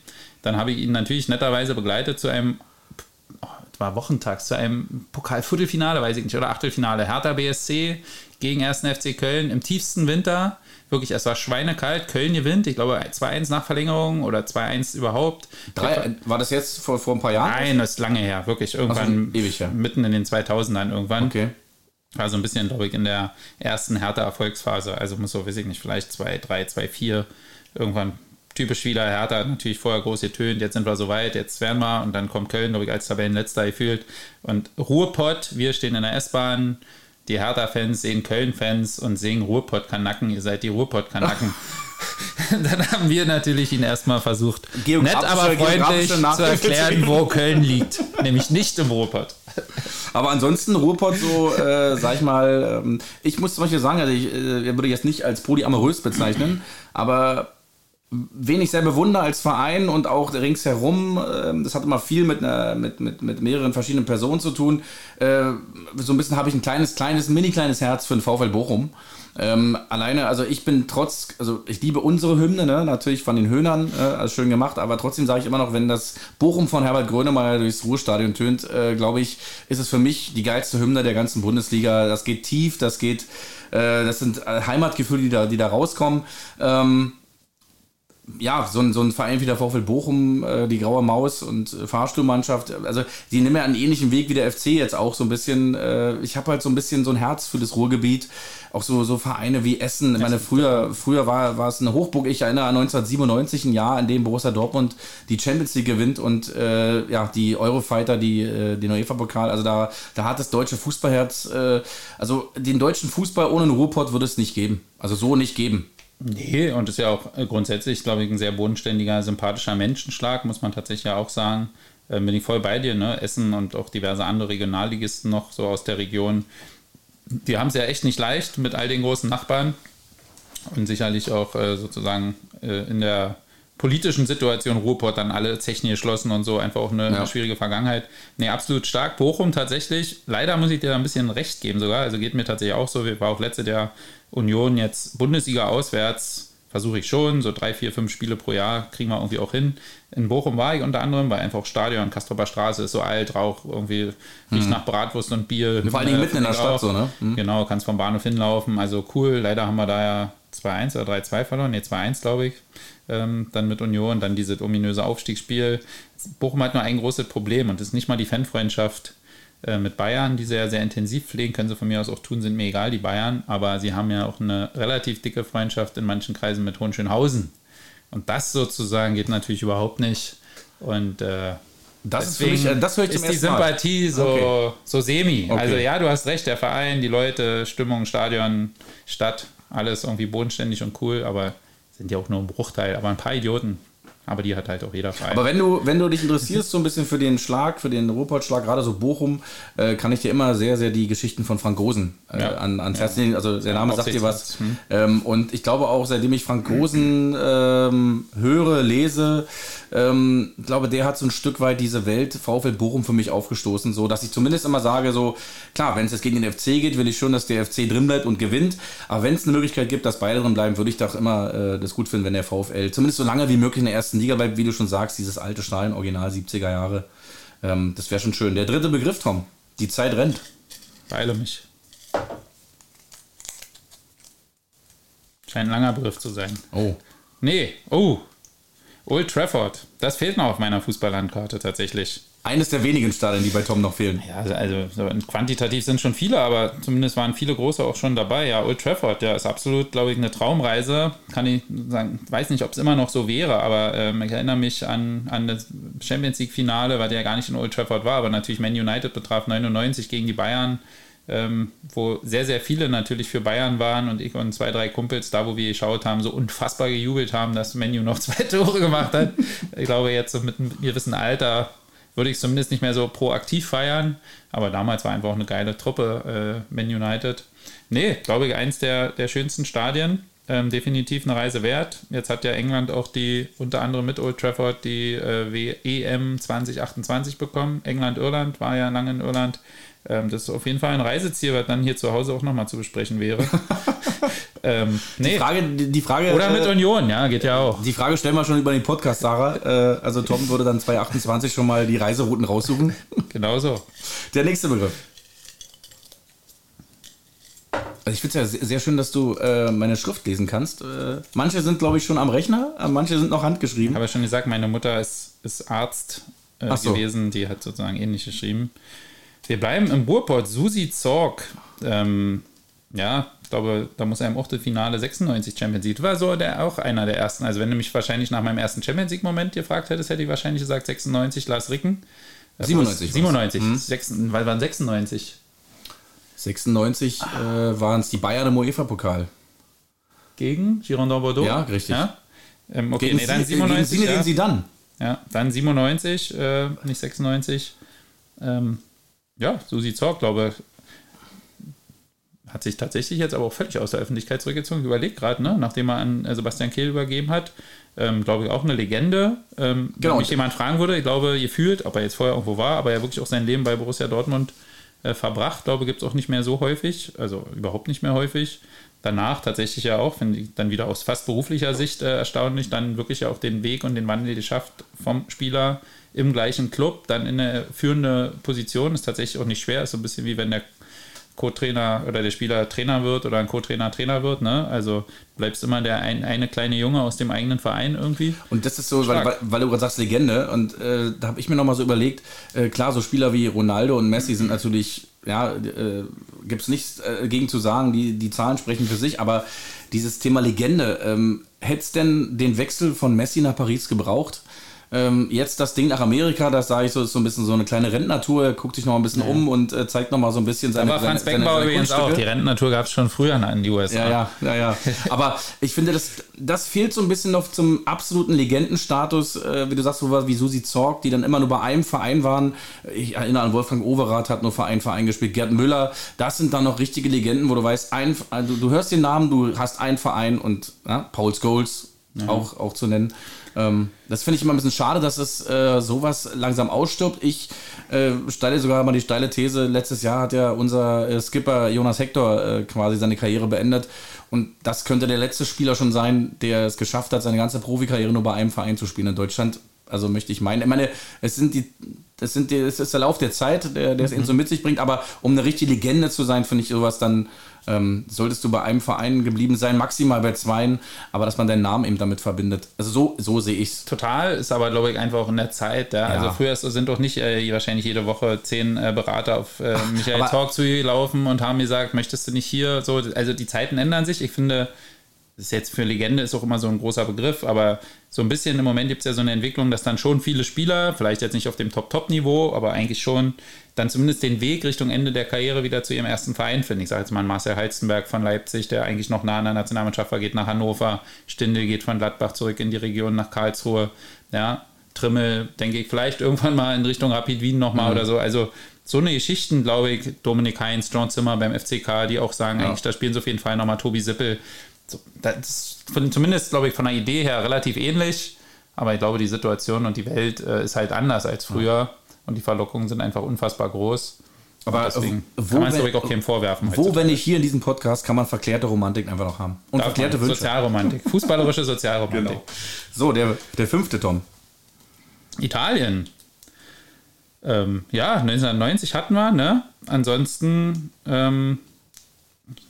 Dann habe ich ihn natürlich netterweise begleitet zu einem, war wochentags, zu einem Pokalviertelfinale, weiß ich nicht, oder Achtelfinale. Hertha BSC gegen 1. FC Köln im tiefsten Winter wirklich, es war schweinekalt. Köln gewinnt, ich glaube 2-1 nach Verlängerung oder 2-1 überhaupt. Drei, war das jetzt vor, vor ein paar Jahren? Nein, das ist lange her, wirklich. Irgendwann so, ewig, ja. mitten in den 2000ern irgendwann. Okay. War so ein bisschen, glaube ich, in der ersten Hertha-Erfolgsphase. Also muss so, weiß ich nicht, vielleicht 2, 3, 2, 4. Irgendwann typisch wieder. Hertha hat natürlich vorher groß getönt, jetzt sind wir soweit, jetzt werden wir. Und dann kommt Köln, glaube ich, als Tabellenletzter gefühlt. Und Ruhrpott, wir stehen in der S-Bahn die Hertha-Fans sehen Köln-Fans und singen Ruhrpott-Kanacken, ihr seid die Ruhrpott-Kanacken. dann haben wir natürlich ihn erstmal versucht, nett aber freundlich zu erklären, wo Köln liegt. Nämlich nicht im Ruhrpott. Aber ansonsten Ruhrpott so, äh, sag ich mal, ähm, ich muss zum Beispiel sagen, also ich äh, würde jetzt nicht als polyamorös bezeichnen, aber wen ich sehr bewundere als Verein und auch ringsherum, äh, das hat immer viel mit, einer, mit, mit, mit mehreren verschiedenen Personen zu tun. Äh, so ein bisschen habe ich ein kleines, kleines, mini kleines Herz für den VfL Bochum. Ähm, alleine, also ich bin trotz, also ich liebe unsere Hymne, ne? natürlich von den Höhnern, äh, also schön gemacht, aber trotzdem sage ich immer noch, wenn das Bochum von Herbert Grönemeyer durchs Ruhestadion tönt, äh, glaube ich, ist es für mich die geilste Hymne der ganzen Bundesliga. Das geht tief, das geht, äh, das sind äh, Heimatgefühle, die da, die da rauskommen. Ähm, ja, so ein, so ein Verein wie der VfL Bochum, äh, die Graue Maus und äh, Fahrstuhlmannschaft, also die nehmen ja einen ähnlichen Weg wie der FC jetzt auch so ein bisschen. Äh, ich habe halt so ein bisschen so ein Herz für das Ruhrgebiet. Auch so, so Vereine wie Essen. Ich meine, früher, früher war, war es eine Hochburg. Ich erinnere an 1997, ein Jahr, in dem Borussia Dortmund die Champions League gewinnt und äh, ja, die Eurofighter, die, äh, den UEFA-Pokal. Also da, da hat das deutsche Fußballherz, äh, also den deutschen Fußball ohne einen Ruhrpott würde es nicht geben. Also so nicht geben. Nee, und ist ja auch äh, grundsätzlich, glaube ich, ein sehr bodenständiger, sympathischer Menschenschlag, muss man tatsächlich ja auch sagen. Äh, bin ich voll bei dir, ne? Essen und auch diverse andere Regionalligisten noch so aus der Region. Die haben es ja echt nicht leicht mit all den großen Nachbarn und sicherlich auch äh, sozusagen äh, in der politischen Situation Ruhrport dann alle Zechen geschlossen und so, einfach auch eine, ja. schwierige Vergangenheit. Nee, absolut stark. Bochum tatsächlich, leider muss ich dir da ein bisschen recht geben sogar, also geht mir tatsächlich auch so, wir war auch letzte der Union jetzt Bundesliga auswärts, versuche ich schon, so drei, vier, fünf Spiele pro Jahr kriegen wir irgendwie auch hin. In Bochum war ich unter anderem, weil einfach Stadion, Kastropper Straße ist so alt, Rauch irgendwie riecht mhm. nach Bratwurst und Bier. Vor allem mitten in der Stadt auch. so, ne? Mhm. Genau, kannst vom Bahnhof hinlaufen, also cool. Leider haben wir da ja 2-1 oder 3-2 verloren, ne 2-1 glaube ich, ähm, dann mit Union, dann dieses ominöse Aufstiegsspiel. Bochum hat nur ein großes Problem und das ist nicht mal die Fanfreundschaft äh, mit Bayern, die sie ja sehr intensiv pflegen, können sie von mir aus auch tun, sind mir egal, die Bayern, aber sie haben ja auch eine relativ dicke Freundschaft in manchen Kreisen mit Hohenschönhausen. Und das sozusagen geht natürlich überhaupt nicht. Und äh, das ist für mich, äh, das höre ich ist die Sympathie so, okay. so semi. Okay. Also ja, du hast recht, der Verein, die Leute, Stimmung, Stadion, Stadt, alles irgendwie bodenständig und cool, aber sind ja auch nur ein Bruchteil, aber ein paar Idioten. Aber die hat halt auch jeder Verein. Aber wenn du, wenn du dich interessierst, so ein bisschen für den Schlag, für den Ruhrpott-Schlag, gerade so Bochum, äh, kann ich dir immer sehr, sehr die Geschichten von Frank Gosen äh, ja. an, ans Herz legen. Also der Name ja, sagt dir was. Hm. Ähm, und ich glaube auch, seitdem ich Frank Gosen ähm, höre, lese, ähm, ich glaube, der hat so ein Stück weit diese Welt VfL Bochum für mich aufgestoßen, so dass ich zumindest immer sage, so klar, wenn es jetzt gegen den FC geht, will ich schon, dass der FC drin bleibt und gewinnt. Aber wenn es eine Möglichkeit gibt, dass beide drin bleiben, würde ich doch immer äh, das gut finden, wenn der VfL zumindest so lange wie möglich in der ersten Liga bleibt, wie du schon sagst, dieses alte Stadion, Original 70er Jahre. Ähm, das wäre schon schön. Der dritte Begriff, Tom. Die Zeit rennt. Beile mich. Scheint ein langer Begriff zu sein. Oh. Nee, oh, Old Trafford, das fehlt noch auf meiner Fußballlandkarte tatsächlich. Eines der wenigen Stadien, die bei Tom noch fehlen. Ja, also quantitativ sind schon viele, aber zumindest waren viele große auch schon dabei. Ja, Old Trafford, ja, ist absolut, glaube ich, eine Traumreise. Kann ich sagen, weiß nicht, ob es immer noch so wäre, aber ähm, ich erinnere mich an, an das Champions League-Finale, weil der ja gar nicht in Old Trafford war, aber natürlich Man United betraf 99 gegen die Bayern ähm, wo sehr, sehr viele natürlich für Bayern waren und ich und zwei, drei Kumpels da, wo wir geschaut haben, so unfassbar gejubelt haben, dass Menu noch zwei Tore gemacht hat. ich glaube, jetzt mit einem gewissen Alter würde ich zumindest nicht mehr so proaktiv feiern, aber damals war einfach eine geile Truppe, äh, Man United. Nee, glaube ich, eins der, der schönsten Stadien. Ähm, definitiv eine Reise wert. Jetzt hat ja England auch die, unter anderem mit Old Trafford, die äh, EM 2028 bekommen. England-Irland war ja lange in Irland. Ähm, das ist auf jeden Fall ein Reiseziel, was dann hier zu Hause auch nochmal zu besprechen wäre. ähm, nee. die, Frage, die Frage. Oder mit äh, Union, ja, geht ja auch. Die Frage stellen wir schon über den Podcast, Sarah. Äh, also Tom würde dann 2028 schon mal die Reiserouten raussuchen. genau so. Der nächste Begriff. Also ich finde es ja sehr schön, dass du äh, meine Schrift lesen kannst. Äh, manche sind, glaube ich, schon am Rechner, äh, manche sind noch handgeschrieben. Ich habe ja schon gesagt, meine Mutter ist, ist Arzt äh, so. gewesen, die hat sozusagen ähnlich geschrieben. Wir bleiben im Burport. Susi Zorg. Ähm, ja, ich glaube, da muss er im Achtelfinale 96 Champions League. War so der, auch einer der ersten. Also, wenn du mich wahrscheinlich nach meinem ersten Champions League-Moment gefragt hättest, hätte ich wahrscheinlich gesagt 96 Lars Ricken. 97. 97. Hm? 6, weil waren 96. 96 äh, waren es die Bayern im UEFA-Pokal. Gegen Girondin Bordeaux? Ja, richtig. Ja? Ähm, okay, gegen nee, dann 97. Gegen, gegen sie dann. Ja, dann 97, äh, nicht 96. Ähm, ja, Susi Zorg, glaube hat sich tatsächlich jetzt aber auch völlig aus der Öffentlichkeit zurückgezogen. Ich überlege gerade, ne? nachdem er an äh, Sebastian Kehl übergeben hat, ähm, glaube ich auch eine Legende. Ähm, genau. Wenn mich jemand fragen würde, ich glaube, ihr fühlt, ob er jetzt vorher irgendwo war, aber er wirklich auch sein Leben bei Borussia Dortmund äh, verbracht, glaube ich, gibt es auch nicht mehr so häufig, also überhaupt nicht mehr häufig. Danach tatsächlich ja auch, finde ich dann wieder aus fast beruflicher Sicht äh, erstaunlich, dann wirklich auch den Weg und den Wandel geschafft vom Spieler im gleichen Club, dann in eine führende Position, ist tatsächlich auch nicht schwer, ist so ein bisschen wie wenn der Co-Trainer oder der Spieler Trainer wird oder ein Co-Trainer Trainer wird. Ne? Also bleibst immer der ein, eine kleine Junge aus dem eigenen Verein irgendwie. Und das ist so, weil, weil, weil, du gerade sagst Legende und äh, da habe ich mir nochmal so überlegt, äh, klar, so Spieler wie Ronaldo und Messi sind natürlich, ja, äh, gibt es nichts äh, gegen zu sagen, die, die Zahlen sprechen für sich, aber dieses Thema Legende, ähm, hätte es denn den Wechsel von Messi nach Paris gebraucht? Ähm, jetzt das Ding nach Amerika, das sage ich so, ist so ein bisschen so eine kleine Rentnertour, er guckt sich noch ein bisschen ja. um und äh, zeigt noch mal so ein bisschen seine Aber Franz seine, Beckenbauer übrigens auch, die Rentnertour gab es schon früher in die USA. Ja, ja, ja, ja. Aber ich finde, das, das fehlt so ein bisschen noch zum absoluten Legendenstatus, äh, wie du sagst, so wie Susi Zorg, die dann immer nur bei einem Verein waren. Ich erinnere an Wolfgang Overath, hat nur Verein Verein gespielt, Gerd Müller, das sind dann noch richtige Legenden, wo du weißt, ein, also du hörst den Namen, du hast einen Verein und ja, Paul Scholes, ja. auch, auch zu nennen. Ähm, das finde ich immer ein bisschen schade, dass es äh, sowas langsam ausstirbt. Ich äh, stelle sogar mal die steile These, letztes Jahr hat ja unser äh, Skipper Jonas Hector äh, quasi seine Karriere beendet. Und das könnte der letzte Spieler schon sein, der es geschafft hat, seine ganze Profikarriere nur bei einem Verein zu spielen in Deutschland. Also möchte ich meinen. Ich meine, es sind die, das sind die, es ist der Lauf der Zeit, der, der es mhm. eben so mit sich bringt, aber um eine richtige Legende zu sein, finde ich sowas dann ähm, solltest du bei einem Verein geblieben sein, maximal bei zweien, aber dass man deinen Namen eben damit verbindet. Also so, so sehe ich es. Total, ist aber, glaube ich, einfach auch in der Zeit. Ja? Also ja. Also früher sind doch nicht äh, wahrscheinlich jede Woche zehn äh, Berater auf äh, Michael Talk zu laufen und haben gesagt, möchtest du nicht hier so. Also die Zeiten ändern sich. Ich finde, ist jetzt für Legende ist auch immer so ein großer Begriff, aber so ein bisschen im Moment gibt es ja so eine Entwicklung, dass dann schon viele Spieler, vielleicht jetzt nicht auf dem Top-Top-Niveau, aber eigentlich schon dann zumindest den Weg Richtung Ende der Karriere wieder zu ihrem ersten Verein finden. Ich sage jetzt mal Marcel Heizenberg von Leipzig, der eigentlich noch nah an der Nationalmannschaft war, geht nach Hannover, Stindel geht von Gladbach zurück in die Region nach Karlsruhe, ja, Trimmel, denke ich, vielleicht irgendwann mal in Richtung Rapid Wien nochmal mhm. oder so. Also so eine Geschichten, glaube ich, Dominik Heinz, John Zimmer beim FCK, die auch sagen, ja. eigentlich, da spielen sie auf jeden Fall nochmal Tobi Sippel. Das ist von, zumindest, glaube ich, von der Idee her relativ ähnlich. Aber ich glaube, die Situation und die Welt äh, ist halt anders als früher. Und die Verlockungen sind einfach unfassbar groß. Aber deswegen wo, kann man es auch keinem vorwerfen. Wo, wenn nicht hier in diesem Podcast, kann man verklärte Romantik einfach noch haben. Und Darf verklärte Wünsche. Sozialromantik. Fußballerische Sozialromantik. Genau. So, der, der fünfte Tom. Italien. Ähm, ja, 1990 hatten wir, ne? Ansonsten, ähm,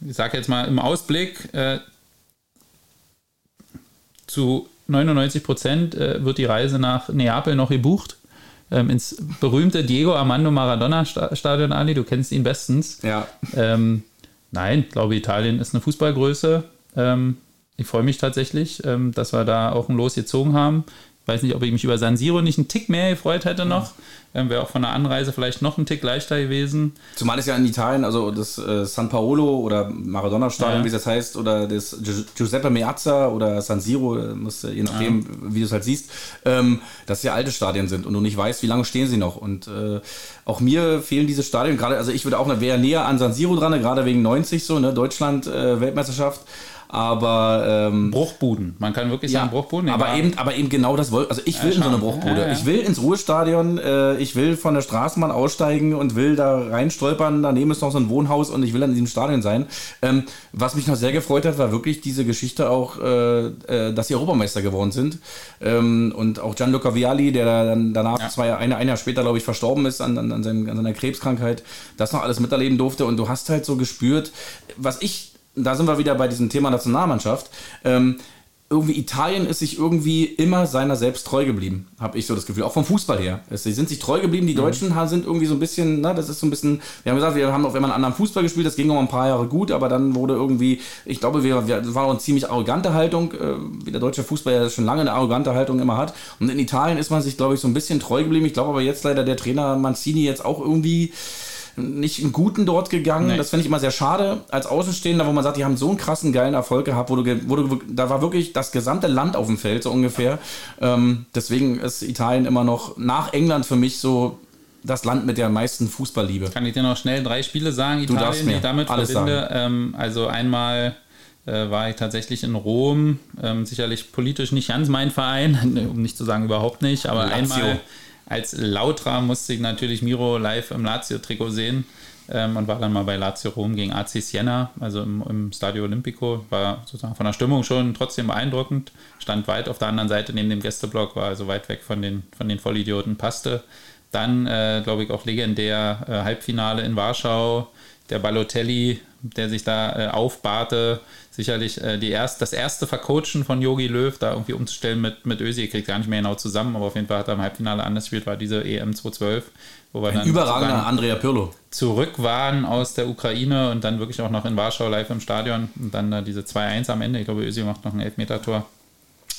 ich sage jetzt mal im Ausblick, äh, zu 99 Prozent äh, wird die Reise nach Neapel noch gebucht ähm, ins berühmte Diego Armando Maradona Stadion, Ali. Du kennst ihn bestens. Ja. Ähm, nein, ich glaube, Italien ist eine Fußballgröße. Ähm, ich freue mich tatsächlich, ähm, dass wir da auch ein Los gezogen haben weiß nicht, ob ich mich über San Siro nicht einen Tick mehr gefreut hätte noch. Ähm, Wäre auch von der Anreise vielleicht noch ein Tick leichter gewesen. Zumal es ja in Italien, also das äh, San Paolo oder Maradona-Stadion, ja. wie es das heißt, oder das Giuseppe Meazza oder San Siro, äh, musst, je nachdem, ja. wie du es halt siehst, ähm, dass ja alte Stadien sind und du nicht weißt, wie lange stehen sie noch. Und äh, auch mir fehlen diese Stadien, gerade, also ich würde auch, wäre näher an San Siro dran, gerade wegen 90 so, ne, Deutschland, äh, Weltmeisterschaft aber ähm, Bruchbuden. Man kann wirklich ja, sagen Bruchbuden. Aber eben, aber eben genau das wollte. Also ich will ja, in so eine Bruchbude. Ja, ich will ins Ruhestadion. Äh, ich will von der Straßenbahn aussteigen und will da reinstolpern. Daneben ist noch so ein Wohnhaus und ich will dann in diesem Stadion sein. Ähm, was mich noch sehr gefreut hat, war wirklich diese Geschichte auch, äh, äh, dass sie Europameister geworden sind ähm, und auch Gianluca Vialli, der dann danach zwei ein, ein Jahr später glaube ich verstorben ist an, an, an, seinen, an seiner Krebskrankheit, das noch alles miterleben durfte und du hast halt so gespürt, was ich da sind wir wieder bei diesem Thema Nationalmannschaft. Ähm, irgendwie Italien ist sich irgendwie immer seiner selbst treu geblieben, habe ich so das Gefühl, auch vom Fußball her. Sie sind sich treu geblieben, die mhm. Deutschen mhm. sind irgendwie so ein bisschen, na, das ist so ein bisschen, wir haben gesagt, wir haben auf einmal einen anderen Fußball gespielt, das ging noch ein paar Jahre gut, aber dann wurde irgendwie, ich glaube, wir, wir war auch eine ziemlich arrogante Haltung, äh, wie der deutsche Fußball ja schon lange eine arrogante Haltung immer hat. Und in Italien ist man sich, glaube ich, so ein bisschen treu geblieben. Ich glaube aber jetzt leider der Trainer Mancini jetzt auch irgendwie nicht einen guten dort gegangen. Nee. Das finde ich immer sehr schade als Außenstehender, wo man sagt, die haben so einen krassen, geilen Erfolg gehabt, wo du, wo du da war wirklich das gesamte Land auf dem Feld, so ungefähr. Ähm, deswegen ist Italien immer noch nach England für mich so das Land mit der meisten Fußballliebe. Kann ich dir noch schnell drei Spiele sagen, Italien, die ich damit alles verbinde? Ähm, also einmal äh, war ich tatsächlich in Rom, ähm, sicherlich politisch nicht ganz mein Verein, um nicht zu sagen überhaupt nicht, aber Lazio. einmal als Lautra musste ich natürlich Miro live im Lazio-Trikot sehen ähm, und war dann mal bei Lazio Rom gegen AC Siena, also im, im Stadio Olimpico. War sozusagen von der Stimmung schon trotzdem beeindruckend. Stand weit auf der anderen Seite neben dem Gästeblock, war also weit weg von den, von den Vollidioten, passte. Dann, äh, glaube ich, auch legendär äh, Halbfinale in Warschau. Der Balotelli, der sich da äh, aufbahrte, sicherlich äh, die erst, das erste Vercoachen von Yogi Löw, da irgendwie umzustellen mit, mit Ösi, kriegt gar nicht mehr genau zusammen, aber auf jeden Fall hat er im Halbfinale anders gespielt, war diese EM 2012. Wo wir Ein dann überragender Andrea Pirlo. Zurück waren aus der Ukraine und dann wirklich auch noch in Warschau live im Stadion und dann äh, diese 2-1 am Ende. Ich glaube, Ösi macht noch ein Elfmeter-Tor.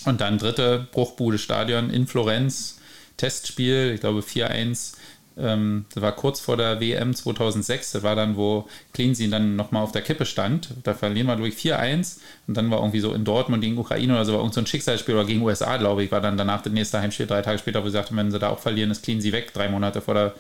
Und dann dritte Bruchbude Stadion in Florenz, Testspiel, ich glaube 4-1 ähm, das war kurz vor der WM 2006. Das war dann, wo Cleansy dann nochmal auf der Kippe stand. Da verlieren wir, glaube ich, 4-1. Und dann war irgendwie so in Dortmund gegen Ukraine oder so, war irgend so ein Schicksalsspiel oder gegen USA, glaube ich, war dann danach das nächste Heimspiel, drei Tage später, wo sie sagten, wenn sie da auch verlieren, ist Cleansy weg, drei Monate vor der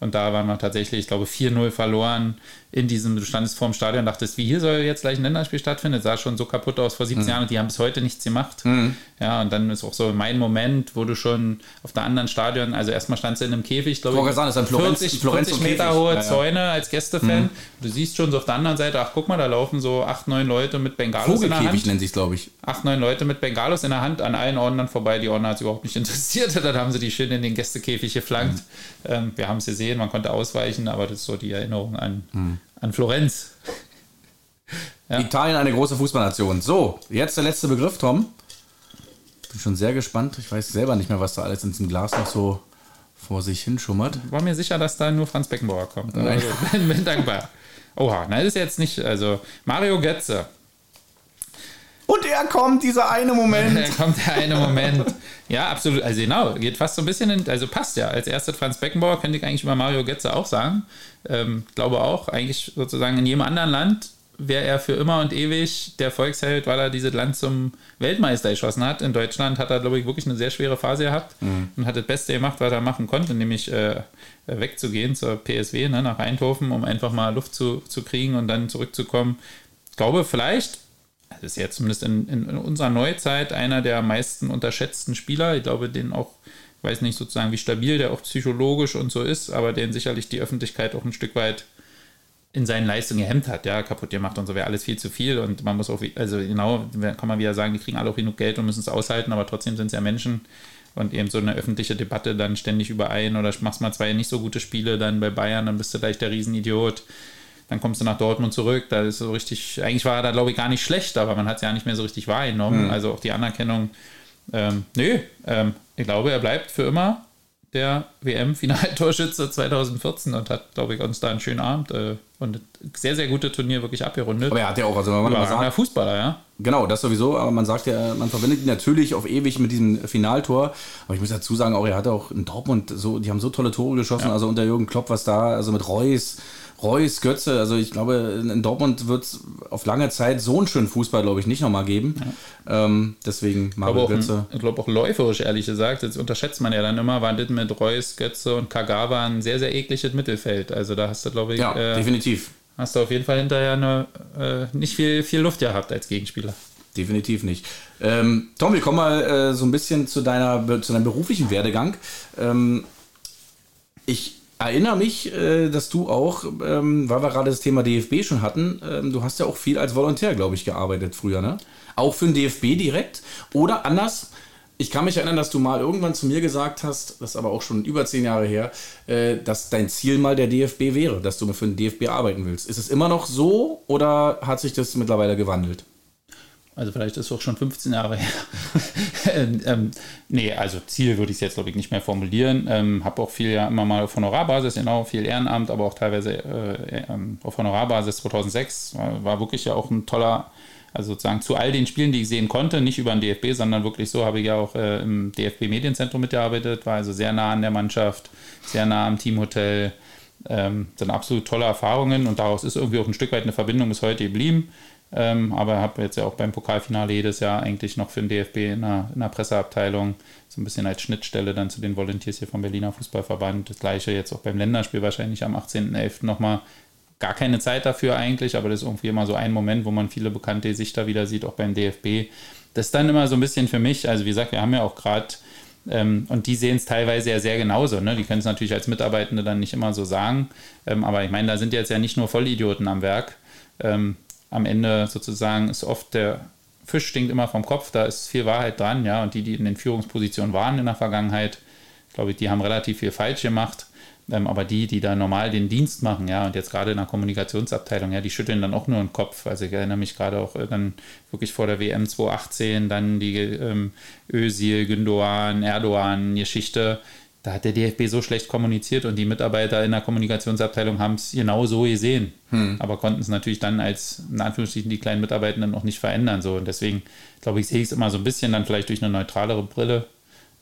Und da waren wir tatsächlich, ich glaube, 4-0 verloren in diesem, du standest vorm Stadion und dachtest, wie hier soll jetzt gleich ein Länderspiel stattfinden? Das sah schon so kaputt aus vor 17 mhm. Jahren und die haben bis heute nichts gemacht. Mhm. Ja, und dann ist auch so mein Moment, wo du schon auf der anderen Stadion, also erstmal standst du in einem Käfig, glaube ich, sagen, 40, Florenz 40 Meter hohe ja, ja. Zäune als Gästefan. Mhm. Du siehst schon so auf der anderen Seite, ach guck mal, da laufen so acht, neun Leute mit Bengalos in der Hand. nennt sich glaube ich. Acht, neun Leute mit Bengalos in der Hand an allen Ordnern vorbei. Die Ordner hat es überhaupt nicht interessiert. dann haben sie die schön in den Gästekäfig geflankt. Mhm. Ähm, wir haben es gesehen, man konnte ausweichen, aber das ist so die Erinnerung an, mhm an Florenz. Ja. Italien eine große Fußballnation. So, jetzt der letzte Begriff, Tom. Bin schon sehr gespannt. Ich weiß selber nicht mehr, was da alles in diesem Glas noch so vor sich hinschummert. War mir sicher, dass da nur Franz Beckenbauer kommt. Also, bin, bin dankbar. Oha, nein, das ist jetzt nicht, also Mario Götze. Und er kommt, dieser eine Moment. Er kommt der eine Moment. Ja, absolut. Also genau, geht fast so ein bisschen in, also passt ja. Als erster Franz Beckenbauer könnte ich eigentlich über Mario Götze auch sagen. Ähm, glaube auch, eigentlich sozusagen in jedem anderen Land wäre er für immer und ewig der Volksheld, weil er dieses Land zum Weltmeister geschossen hat. In Deutschland hat er, glaube ich, wirklich eine sehr schwere Phase gehabt mhm. und hat das Beste gemacht, was er machen konnte, nämlich äh, wegzugehen zur PSW ne, nach Eindhoven, um einfach mal Luft zu, zu kriegen und dann zurückzukommen. Ich glaube, vielleicht das ist ja zumindest in, in, unserer Neuzeit einer der meisten unterschätzten Spieler. Ich glaube, den auch, ich weiß nicht sozusagen, wie stabil der auch psychologisch und so ist, aber den sicherlich die Öffentlichkeit auch ein Stück weit in seinen Leistungen gehemmt hat, ja, kaputt gemacht und so wäre alles viel zu viel und man muss auch, also genau, kann man wieder sagen, die kriegen alle auch genug Geld und müssen es aushalten, aber trotzdem sind es ja Menschen und eben so eine öffentliche Debatte dann ständig überein oder machst mal zwei nicht so gute Spiele dann bei Bayern, dann bist du gleich der Riesenidiot dann kommst du nach Dortmund zurück, da ist so richtig, eigentlich war er da glaube ich gar nicht schlecht, aber man hat es ja nicht mehr so richtig wahrgenommen. Mhm. Also auch die Anerkennung, ähm, nö, ähm, ich glaube, er bleibt für immer der WM-Finaltorschütze 2014 und hat, glaube ich, uns da einen schönen Abend äh, und sehr, sehr gute Turnier wirklich abgerundet. Aber er hat ja auch, also man mal sagt, Fußballer, ja. Genau, das sowieso, aber man sagt ja, man verbindet ihn natürlich auf ewig mit diesem Finaltor. Aber ich muss dazu sagen, auch er hat auch in Dortmund so, die haben so tolle Tore geschossen, ja. also unter Jürgen Klopp, was da, also mit Reus, Reus, Götze, also ich glaube, in Dortmund wird es auf lange Zeit so einen schönen Fußball, glaube ich, nicht nochmal geben. Ja. Ähm, deswegen Mario Götze. ich glaube auch läuferisch, ehrlich gesagt, das unterschätzt man ja dann immer, war das mit Reus, Götze und Kagawa ein sehr, sehr ekliges Mittelfeld. Also da hast du, glaube ich. Ja, äh, definitiv. Hast du auf jeden Fall hinterher eine, äh, nicht viel, viel Luft gehabt als Gegenspieler. Definitiv nicht. Ähm, Tom, wir kommen mal äh, so ein bisschen zu, deiner, zu deinem beruflichen Werdegang. Ähm, ich erinnere mich, äh, dass du auch, ähm, weil wir gerade das Thema DFB schon hatten, ähm, du hast ja auch viel als Volontär, glaube ich, gearbeitet früher, ne? Auch für den DFB direkt oder anders. Ich kann mich erinnern, dass du mal irgendwann zu mir gesagt hast, das ist aber auch schon über zehn Jahre her, äh, dass dein Ziel mal der DFB wäre, dass du für den DFB arbeiten willst. Ist es immer noch so oder hat sich das mittlerweile gewandelt? Also vielleicht ist es auch schon 15 Jahre her. ähm, ähm, nee, also Ziel würde ich es jetzt, glaube ich, nicht mehr formulieren. Ähm, habe auch viel ja immer mal auf Honorarbasis, genau, viel Ehrenamt, aber auch teilweise äh, äh, auf Honorarbasis 2006. War, war, wirklich ja auch ein toller, also sozusagen zu all den Spielen, die ich sehen konnte, nicht über den DFB, sondern wirklich so, habe ich ja auch äh, im DFB Medienzentrum mitgearbeitet, war also sehr nah an der Mannschaft, sehr nah am Teamhotel. Ähm, sind absolut tolle Erfahrungen und daraus ist irgendwie auch ein Stück weit eine Verbindung bis heute geblieben. Ähm, aber habe jetzt ja auch beim Pokalfinale jedes Jahr eigentlich noch für den DFB in einer, in einer, Presseabteilung so ein bisschen als Schnittstelle dann zu den Volunteers hier vom Berliner Fußballverband. Das gleiche jetzt auch beim Länderspiel wahrscheinlich am 18.11. nochmal. Gar keine Zeit dafür eigentlich, aber das ist irgendwie immer so ein Moment, wo man viele bekannte Gesichter wieder sieht, auch beim DFB. Das ist dann immer so ein bisschen für mich, also wie gesagt, wir haben ja auch gerade ähm, und die sehen es teilweise ja sehr genauso. Ne? Die können es natürlich als Mitarbeitende dann nicht immer so sagen. Ähm, aber ich meine, da sind jetzt ja nicht nur Vollidioten am Werk. Ähm, am Ende sozusagen ist oft der Fisch stinkt immer vom Kopf, da ist viel Wahrheit dran, ja. Und die, die in den Führungspositionen waren in der Vergangenheit, glaube ich, die haben relativ viel falsch gemacht. Ähm, aber die, die da normal den Dienst machen, ja, und jetzt gerade in der Kommunikationsabteilung, ja, die schütteln dann auch nur den Kopf. Also ich erinnere mich gerade auch äh, dann wirklich vor der WM 2018, dann die ähm, Özil, Gündoğan, Erdogan-Geschichte da hat der DFB so schlecht kommuniziert und die Mitarbeiter in der Kommunikationsabteilung haben es genau so gesehen, hm. aber konnten es natürlich dann als, in Anführungsstrichen, die kleinen Mitarbeitenden noch nicht verändern. So. Und deswegen, glaube ich, sehe ich es immer so ein bisschen dann vielleicht durch eine neutralere Brille.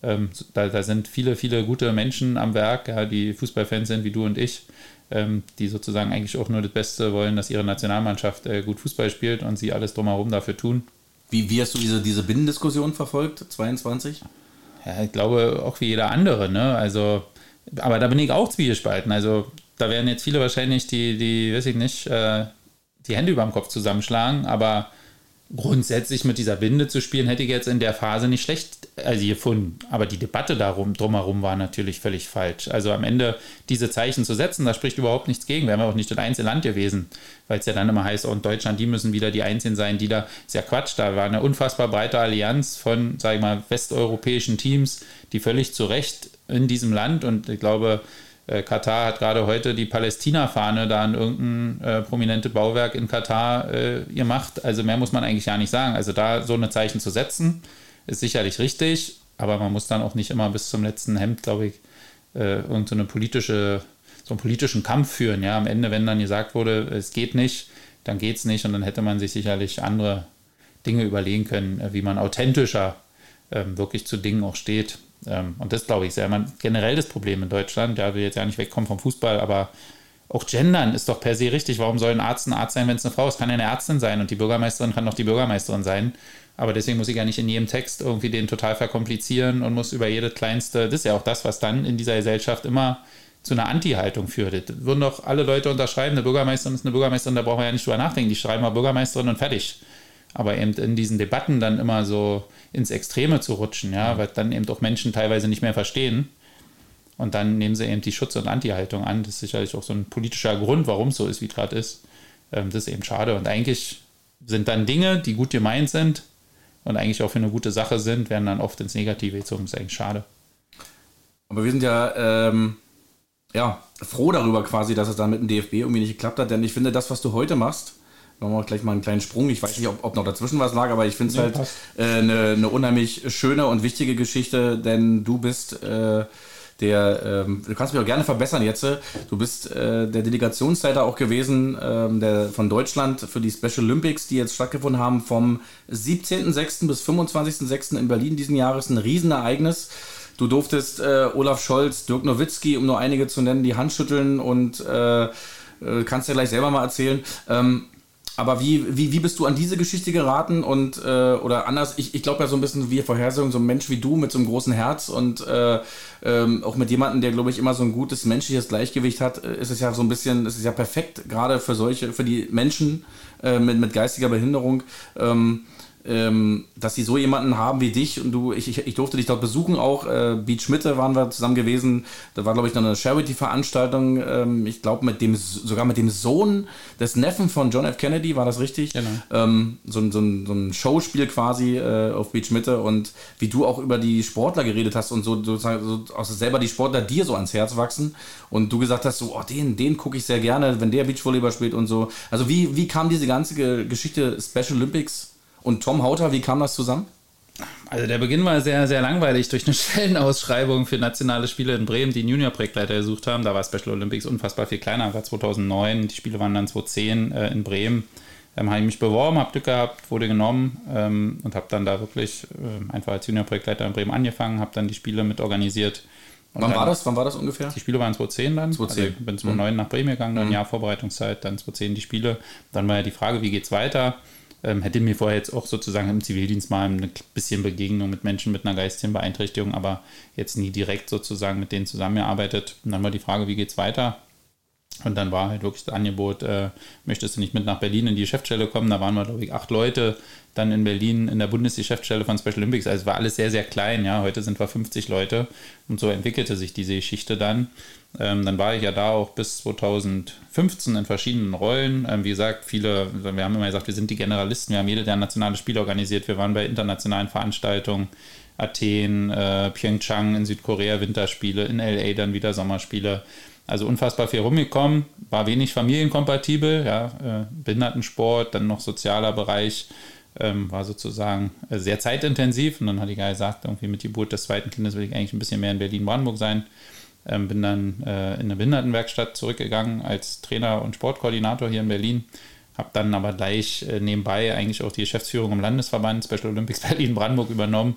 Ähm, da, da, sind viele, viele gute Menschen am Werk, ja, die Fußballfans sind wie du und ich, ähm, die sozusagen eigentlich auch nur das Beste wollen, dass ihre Nationalmannschaft äh, gut Fußball spielt und sie alles drumherum dafür tun. Wie, wie hast du diese, diese Binnendiskussion verfolgt, 22? Ja, ich glaube auch wie jeder andere. Ne? Also aber da bin ich auch zwiegespalten. Also da werden jetzt viele wahrscheinlich die, die weiß ich nicht, äh, die Hände über dem Kopf zusammenschlagen, aber grundsätzlich mit dieser Binde zu spielen, hätte ich jetzt in der Phase nicht schlecht also gefunden. Aber die Debatte darum, drumherum war natürlich völlig falsch. Also am Ende diese Zeichen zu setzen, da spricht überhaupt nichts gegen. Wir haben ja auch nicht das einzige Land gewesen, weil es ja dann immer heißt, und Deutschland, die müssen wieder die Einzigen sein, die da, ist ja Quatsch, da war eine unfassbar breite Allianz von, sage ich mal, westeuropäischen Teams, die völlig zu Recht in diesem Land und ich glaube, äh, Katar hat gerade heute die Palästina-Fahne da an irgendein äh, prominente Bauwerk in Katar äh, gemacht. Also mehr muss man eigentlich gar nicht sagen. Also da so eine Zeichen zu setzen, ist sicherlich richtig, aber man muss dann auch nicht immer bis zum letzten Hemd, glaube ich, äh, irgendeine so politische, so einen politischen Kampf führen. Ja, am Ende, wenn dann gesagt wurde, es geht nicht, dann geht es nicht und dann hätte man sich sicherlich andere Dinge überlegen können, äh, wie man authentischer ähm, wirklich zu Dingen auch steht. Ähm, und das glaube ich sehr man, generell das Problem in Deutschland. Ja, will jetzt ja nicht wegkommen vom Fußball, aber auch Gendern ist doch per se richtig. Warum soll ein Arzt ein Arzt sein, wenn es eine Frau ist? Kann ja eine Ärztin sein und die Bürgermeisterin kann doch die Bürgermeisterin sein. Aber deswegen muss ich ja nicht in jedem Text irgendwie den total verkomplizieren und muss über jede kleinste, das ist ja auch das, was dann in dieser Gesellschaft immer zu einer Anti-Haltung führt. Das würden doch alle Leute unterschreiben, eine Bürgermeisterin ist eine Bürgermeisterin, da brauchen wir ja nicht drüber nachdenken. Die schreiben mal Bürgermeisterin und fertig. Aber eben in diesen Debatten dann immer so ins Extreme zu rutschen, ja, weil dann eben auch Menschen teilweise nicht mehr verstehen. Und dann nehmen sie eben die Schutz- und Anti-Haltung an. Das ist sicherlich auch so ein politischer Grund, warum es so ist, wie es gerade ist. Ähm, das ist eben schade. Und eigentlich sind dann Dinge, die gut gemeint sind und eigentlich auch für eine gute Sache sind, werden dann oft ins Negative gezogen. Das ist eigentlich schade. Aber wir sind ja, ähm, ja froh darüber quasi, dass es dann mit dem DFB irgendwie nicht geklappt hat, denn ich finde, das, was du heute machst, Machen wir gleich mal einen kleinen Sprung. Ich weiß nicht, ob, ob noch dazwischen was lag, aber ich finde es ja, halt äh, eine, eine unheimlich schöne und wichtige Geschichte, denn du bist äh, der, ähm, du kannst mich auch gerne verbessern jetzt. Du bist äh, der Delegationsleiter auch gewesen ähm, der, von Deutschland für die Special Olympics, die jetzt stattgefunden haben vom 17.06. bis 25.06. in Berlin diesen Jahres. Ein Riesenereignis. Du durftest äh, Olaf Scholz, Dirk Nowitzki, um nur einige zu nennen, die Hand schütteln und äh, äh kannst ja gleich selber mal erzählen. Ähm, aber wie, wie, wie bist du an diese Geschichte geraten und äh, oder anders, ich, ich glaube ja so ein bisschen wie Vorhersehung, so ein Mensch wie du mit so einem großen Herz und äh, ähm, auch mit jemandem, der, glaube ich, immer so ein gutes menschliches Gleichgewicht hat, äh, ist es ja so ein bisschen, ist es ja perfekt, gerade für solche, für die Menschen äh, mit, mit geistiger Behinderung. Ähm, ähm, dass sie so jemanden haben wie dich und du, ich, ich, ich durfte dich dort besuchen auch. Äh, Beach Mitte waren wir zusammen gewesen. Da war, glaube ich, noch eine Charity-Veranstaltung. Ähm, ich glaube, mit dem sogar mit dem Sohn des Neffen von John F. Kennedy, war das richtig? Genau. Ähm, so, so, ein, so ein Showspiel quasi äh, auf Beach Mitte und wie du auch über die Sportler geredet hast und so, sozusagen so, also selber die Sportler dir so ans Herz wachsen und du gesagt hast, so, oh, den, den gucke ich sehr gerne, wenn der Beachvolleyball spielt und so. Also wie, wie kam diese ganze Geschichte Special Olympics und Tom Hauter, wie kam das zusammen? Also der Beginn war sehr, sehr langweilig durch eine Stellenausschreibung für nationale Spiele in Bremen, die einen Junior-Projektleiter gesucht haben. Da war Special Olympics unfassbar viel kleiner, war 2009, die Spiele waren dann 2010 äh, in Bremen. Ähm, habe ich mich beworben, habe Glück gehabt, wurde genommen ähm, und habe dann da wirklich äh, einfach als Junior-Projektleiter in Bremen angefangen, habe dann die Spiele mit organisiert. Und Wann war das? Wann war das ungefähr? Die Spiele waren 2010 dann. 2010. Also ich bin 2009 mhm. nach Bremen gegangen, dann ein mhm. Jahr Vorbereitungszeit, dann 2010 die Spiele. Dann war ja die Frage, wie geht es weiter? Ähm, hätte mir vorher jetzt auch sozusagen im Zivildienst mal ein bisschen Begegnung mit Menschen mit einer geistigen Beeinträchtigung, aber jetzt nie direkt sozusagen mit denen zusammengearbeitet. Und dann war die Frage, wie geht es weiter? Und dann war halt wirklich das Angebot, äh, möchtest du nicht mit nach Berlin in die Geschäftsstelle kommen? Da waren wir, glaube ich, acht Leute dann in Berlin in der Bundesgeschäftsstelle von Special Olympics. Also war alles sehr, sehr klein, ja. Heute sind wir 50 Leute und so entwickelte sich diese Geschichte dann. Ähm, dann war ich ja da auch bis 2015 in verschiedenen Rollen. Ähm, wie gesagt, viele, wir haben immer gesagt, wir sind die Generalisten, wir haben jede der nationale Spiele organisiert, wir waren bei internationalen Veranstaltungen, Athen, äh, Pyeongchang in Südkorea Winterspiele, in LA dann wieder Sommerspiele. Also unfassbar viel rumgekommen, war wenig familienkompatibel, ja, äh, Behindertensport, dann noch sozialer Bereich, ähm, war sozusagen äh, sehr zeitintensiv. Und dann hatte ich ja gesagt, irgendwie mit Geburt des zweiten Kindes will ich eigentlich ein bisschen mehr in Berlin-Brandenburg sein. Ähm, bin dann äh, in eine Behindertenwerkstatt zurückgegangen als Trainer und Sportkoordinator hier in Berlin. Habe dann aber gleich äh, nebenbei eigentlich auch die Geschäftsführung im Landesverband Special Olympics Berlin-Brandenburg übernommen.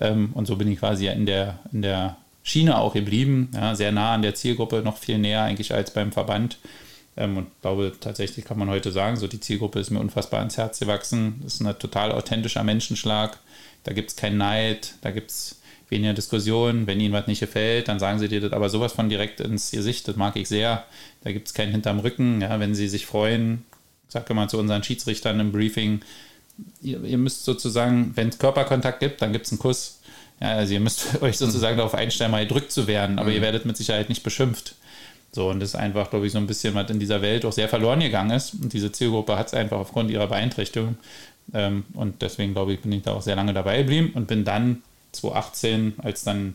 Ähm, und so bin ich quasi in der, in der Schiene auch geblieben. Ja, sehr nah an der Zielgruppe, noch viel näher eigentlich als beim Verband. Ähm, und glaube, tatsächlich kann man heute sagen, so die Zielgruppe ist mir unfassbar ans Herz gewachsen. Das ist ein total authentischer Menschenschlag. Da gibt es keinen Neid, da gibt es weniger Diskussion. Wenn ihnen was nicht gefällt, dann sagen sie dir das aber sowas von direkt ins Gesicht. Das mag ich sehr. Da gibt es keinen hinterm Rücken. Ja, wenn sie sich freuen, sag mal zu unseren Schiedsrichtern im Briefing, ihr, ihr müsst sozusagen, wenn es Körperkontakt gibt, dann gibt es einen Kuss. Ja, also ihr müsst euch sozusagen darauf einstellen, mal gedrückt zu werden, aber mhm. ihr werdet mit Sicherheit nicht beschimpft. So, und das ist einfach, glaube ich, so ein bisschen, was in dieser Welt auch sehr verloren gegangen ist. Und diese Zielgruppe hat es einfach aufgrund ihrer Beeinträchtigung. Ähm, und deswegen, glaube ich, bin ich da auch sehr lange dabei geblieben und bin dann 2018, als dann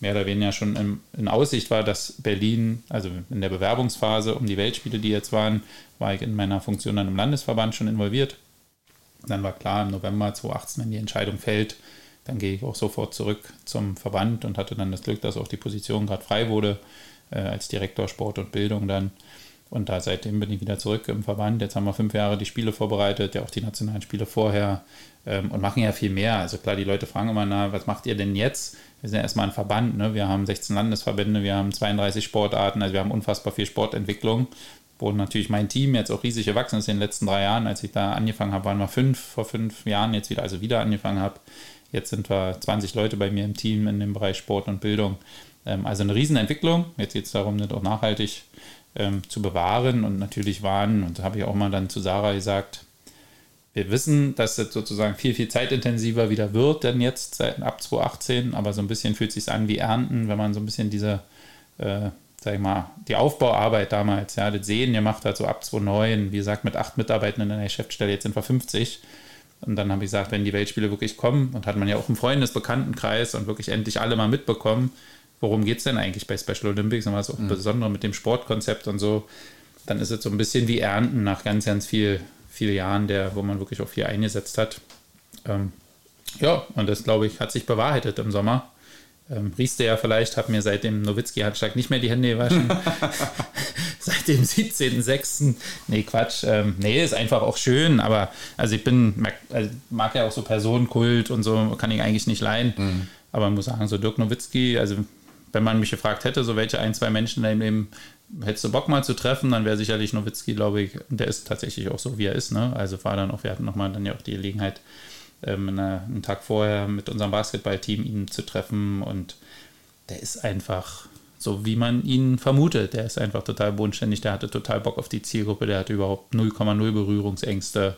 mehr oder weniger schon in, in, Aussicht war, dass Berlin, also in der Bewerbungsphase um die Weltspiele, die jetzt waren, war ich in meiner Funktion dann im Landesverband schon involviert. Dann war klar, im November 2018, wenn die Entscheidung fällt, dann gehe ich auch sofort zurück zum Verband und hatte dann das Glück, dass auch die Position gerade frei wurde äh, als Direktor Sport und Bildung dann. Und da seitdem bin ich wieder zurück im Verband. Jetzt haben wir fünf Jahre die Spiele vorbereitet, ja auch die nationalen Spiele vorher ähm, und machen ja viel mehr. Also klar, die Leute fragen immer, na, was macht ihr denn jetzt? Wir sind ja erstmal ein Verband, ne? wir haben 16 Landesverbände, wir haben 32 Sportarten, also wir haben unfassbar viel Sportentwicklung, wo natürlich mein Team jetzt auch riesig gewachsen ist in den letzten drei Jahren. Als ich da angefangen habe, waren wir fünf, vor fünf Jahren jetzt wieder, also wieder angefangen habe. Jetzt sind wir 20 Leute bei mir im Team in dem Bereich Sport und Bildung. Ähm, also eine Riesenentwicklung. Jetzt geht es darum, das auch nachhaltig ähm, zu bewahren. Und natürlich waren, und habe ich auch mal dann zu Sarah gesagt, wir wissen, dass es sozusagen viel, viel zeitintensiver wieder wird, denn jetzt seit ab 2018, aber so ein bisschen fühlt es sich an wie Ernten, wenn man so ein bisschen diese, äh, sag ich mal, die Aufbauarbeit damals, ja, das Sehen gemacht hat, so ab 2009, wie gesagt, mit acht Mitarbeitenden in der Geschäftsstelle, jetzt sind wir 50. Und dann habe ich gesagt, wenn die Weltspiele wirklich kommen, und hat man ja auch im Freundesbekanntenkreis und wirklich endlich alle mal mitbekommen, worum geht es denn eigentlich bei Special Olympics und was auch mhm. besonders mit dem Sportkonzept und so, dann ist es so ein bisschen wie Ernten nach ganz, ganz viel, vielen Jahren, der, wo man wirklich auch viel eingesetzt hat. Ähm, ja, und das, glaube ich, hat sich bewahrheitet im Sommer. Ähm, Rieste ja vielleicht, habe mir seit dem Nowitzki-Handschlag nicht mehr die Hände gewaschen. seit dem 17.06. Nee, Quatsch. Ähm, nee, ist einfach auch schön, aber also ich bin, mag, also mag ja auch so Personenkult und so, kann ich eigentlich nicht leihen. Mhm. Aber man muss sagen, so Dirk Nowitzki, also wenn man mich gefragt hätte, so welche ein, zwei Menschen in deinem Leben hättest du Bock mal zu treffen, dann wäre sicherlich Nowitzki, glaube ich, der ist tatsächlich auch so, wie er ist. Ne? Also war dann auch, wir hatten nochmal dann ja auch die Gelegenheit, ähm, eine, einen Tag vorher mit unserem Basketballteam ihn zu treffen und der ist einfach so, wie man ihn vermutet. Der ist einfach total bodenständig, der hatte total Bock auf die Zielgruppe, der hatte überhaupt 0,0 Berührungsängste.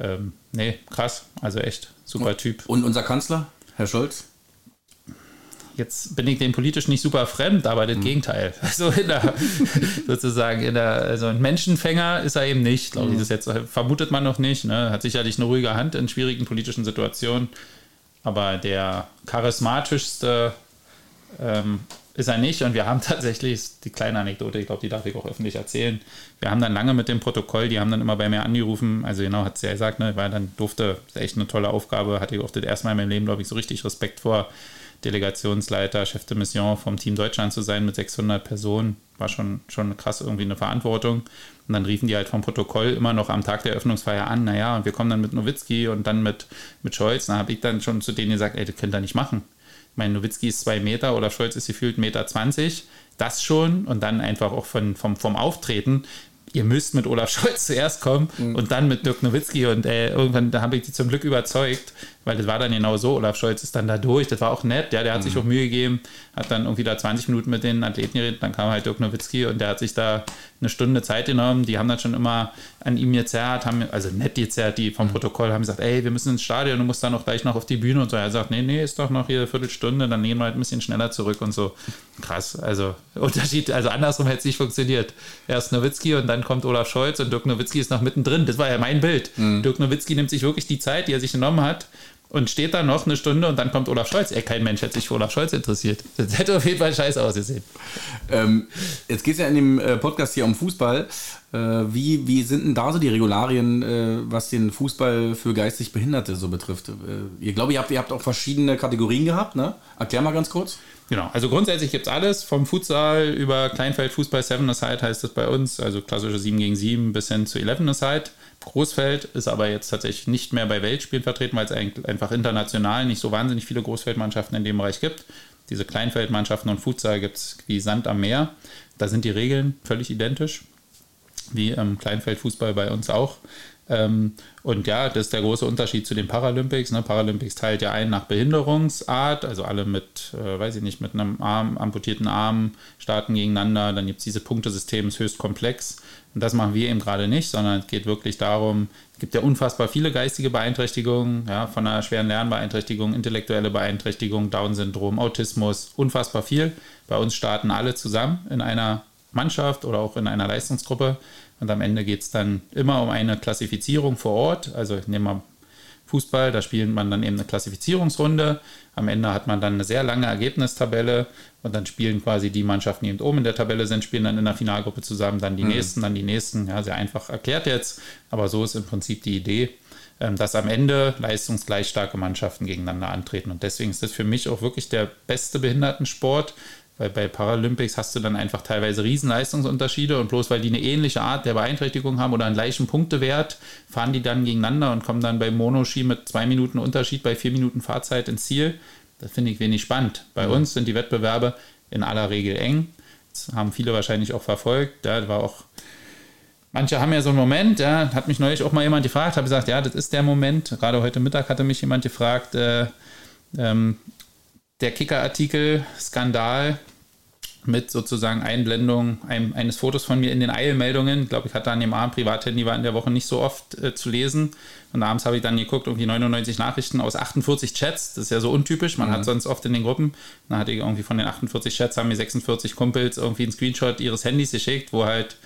Ähm, nee, krass, also echt super Typ. Und unser Kanzler, Herr Scholz? Jetzt bin ich dem politisch nicht super fremd, aber das mhm. Gegenteil. Also in der, sozusagen in der, also ein Menschenfänger ist er eben nicht, glaube ich. Mhm. Das jetzt vermutet man noch nicht. Ne? Hat sicherlich eine ruhige Hand in schwierigen politischen Situationen. Aber der charismatischste ähm, ist er nicht. Und wir haben tatsächlich, die kleine Anekdote, ich glaube, die darf ich auch öffentlich erzählen. Wir haben dann lange mit dem Protokoll, die haben dann immer bei mir angerufen. Also genau, hat sie ja gesagt, ne, weil dann durfte, das ist echt eine tolle Aufgabe, hatte ich auch das erste Mal in meinem Leben, glaube ich, so richtig Respekt vor Delegationsleiter, Chef de Mission vom Team Deutschland zu sein mit 600 Personen, war schon, schon krass irgendwie eine Verantwortung. Und dann riefen die halt vom Protokoll immer noch am Tag der Eröffnungsfeier an, naja, und wir kommen dann mit Nowitzki und dann mit, mit Scholz. Da habe ich dann schon zu denen gesagt, ey, das könnt ihr nicht machen. Ich meine, Nowitzki ist zwei Meter oder Scholz ist gefühlt 1,20 Meter. 20. Das schon und dann einfach auch von, vom, vom Auftreten ihr müsst mit Olaf Scholz zuerst kommen mhm. und dann mit Dirk Nowitzki und äh, irgendwann da habe ich die zum Glück überzeugt, weil das war dann genau so, Olaf Scholz ist dann da durch, das war auch nett, ja, der hat mhm. sich auch Mühe gegeben, hat dann irgendwie da 20 Minuten mit den Athleten geredet, dann kam halt Dirk Nowitzki und der hat sich da eine Stunde Zeit genommen, die haben dann schon immer an ihm gezerrt, haben, also nett gezerrt, die vom mhm. Protokoll haben gesagt, ey, wir müssen ins Stadion, du musst dann auch gleich noch auf die Bühne und so, er sagt, nee, nee, ist doch noch hier eine Viertelstunde, dann gehen wir halt ein bisschen schneller zurück und so, krass, also Unterschied, also andersrum hätte es nicht funktioniert, erst Nowitzki und dann kommt Olaf Scholz und Dirk Nowitzki ist noch mittendrin, das war ja mein Bild, mhm. Dirk Nowitzki nimmt sich wirklich die Zeit, die er sich genommen hat, und steht da noch eine Stunde und dann kommt Olaf Scholz. Ey, kein Mensch hätte sich für Olaf Scholz interessiert. Das hätte auf jeden Fall scheiße ausgesehen. Ähm, jetzt geht es ja in dem äh, Podcast hier um Fußball. Äh, wie, wie sind denn da so die Regularien, äh, was den Fußball für geistig Behinderte so betrifft? Äh, ihr glaube, ihr habt, ihr habt auch verschiedene Kategorien gehabt, ne? Erklär mal ganz kurz. Genau, also grundsätzlich gibt es alles, vom Futsal über Kleinfeldfußball, Seven-A-Side heißt es bei uns, also klassische 7 gegen 7 bis hin zu 11-A-Side. Großfeld ist aber jetzt tatsächlich nicht mehr bei Weltspielen vertreten, weil es einfach international nicht so wahnsinnig viele Großfeldmannschaften in dem Bereich gibt. Diese Kleinfeldmannschaften und Futsal gibt es wie Sand am Meer. Da sind die Regeln völlig identisch, wie im Kleinfeldfußball bei uns auch. Ähm, und ja, das ist der große Unterschied zu den Paralympics. Ne? Paralympics teilt ja ein nach Behinderungsart, also alle mit, äh, weiß ich nicht, mit einem Arm, amputierten Arm starten gegeneinander. Dann gibt es dieses Punktesystem, ist höchst komplex. Und das machen wir eben gerade nicht, sondern es geht wirklich darum, es gibt ja unfassbar viele geistige Beeinträchtigungen, ja, von einer schweren Lernbeeinträchtigung, intellektuelle Beeinträchtigung, Down-Syndrom, Autismus, unfassbar viel. Bei uns starten alle zusammen in einer Mannschaft oder auch in einer Leistungsgruppe. Und am Ende geht es dann immer um eine Klassifizierung vor Ort. Also nehmen wir Fußball, da spielt man dann eben eine Klassifizierungsrunde. Am Ende hat man dann eine sehr lange Ergebnistabelle und dann spielen quasi die Mannschaften, die eben oben in der Tabelle sind, spielen dann in der Finalgruppe zusammen, dann die mhm. nächsten, dann die nächsten. Ja, sehr einfach erklärt jetzt, aber so ist im Prinzip die Idee, ähm, dass am Ende leistungsgleich starke Mannschaften gegeneinander antreten. Und deswegen ist das für mich auch wirklich der beste Behindertensport, weil bei Paralympics hast du dann einfach teilweise Riesenleistungsunterschiede und bloß weil die eine ähnliche Art der Beeinträchtigung haben oder einen gleichen Punktewert, fahren die dann gegeneinander und kommen dann beim Monoski mit zwei Minuten Unterschied bei vier Minuten Fahrzeit ins Ziel. Das finde ich wenig spannend. Bei mhm. uns sind die Wettbewerbe in aller Regel eng. Das haben viele wahrscheinlich auch verfolgt. Da war auch Manche haben ja so einen Moment, ja, hat mich neulich auch mal jemand gefragt, habe gesagt, ja, das ist der Moment. Gerade heute Mittag hatte mich jemand gefragt, äh, ähm, der Kicker-Artikel, Skandal mit sozusagen Einblendung ein, eines Fotos von mir in den Eilmeldungen. Ich glaube, ich hatte an dem Abend Privathandy, war in der Woche nicht so oft äh, zu lesen. Und abends habe ich dann geguckt, irgendwie 99 Nachrichten aus 48 Chats. Das ist ja so untypisch. Man mhm. hat sonst oft in den Gruppen, dann hatte ich irgendwie von den 48 Chats, haben mir 46 Kumpels irgendwie einen Screenshot ihres Handys geschickt, wo halt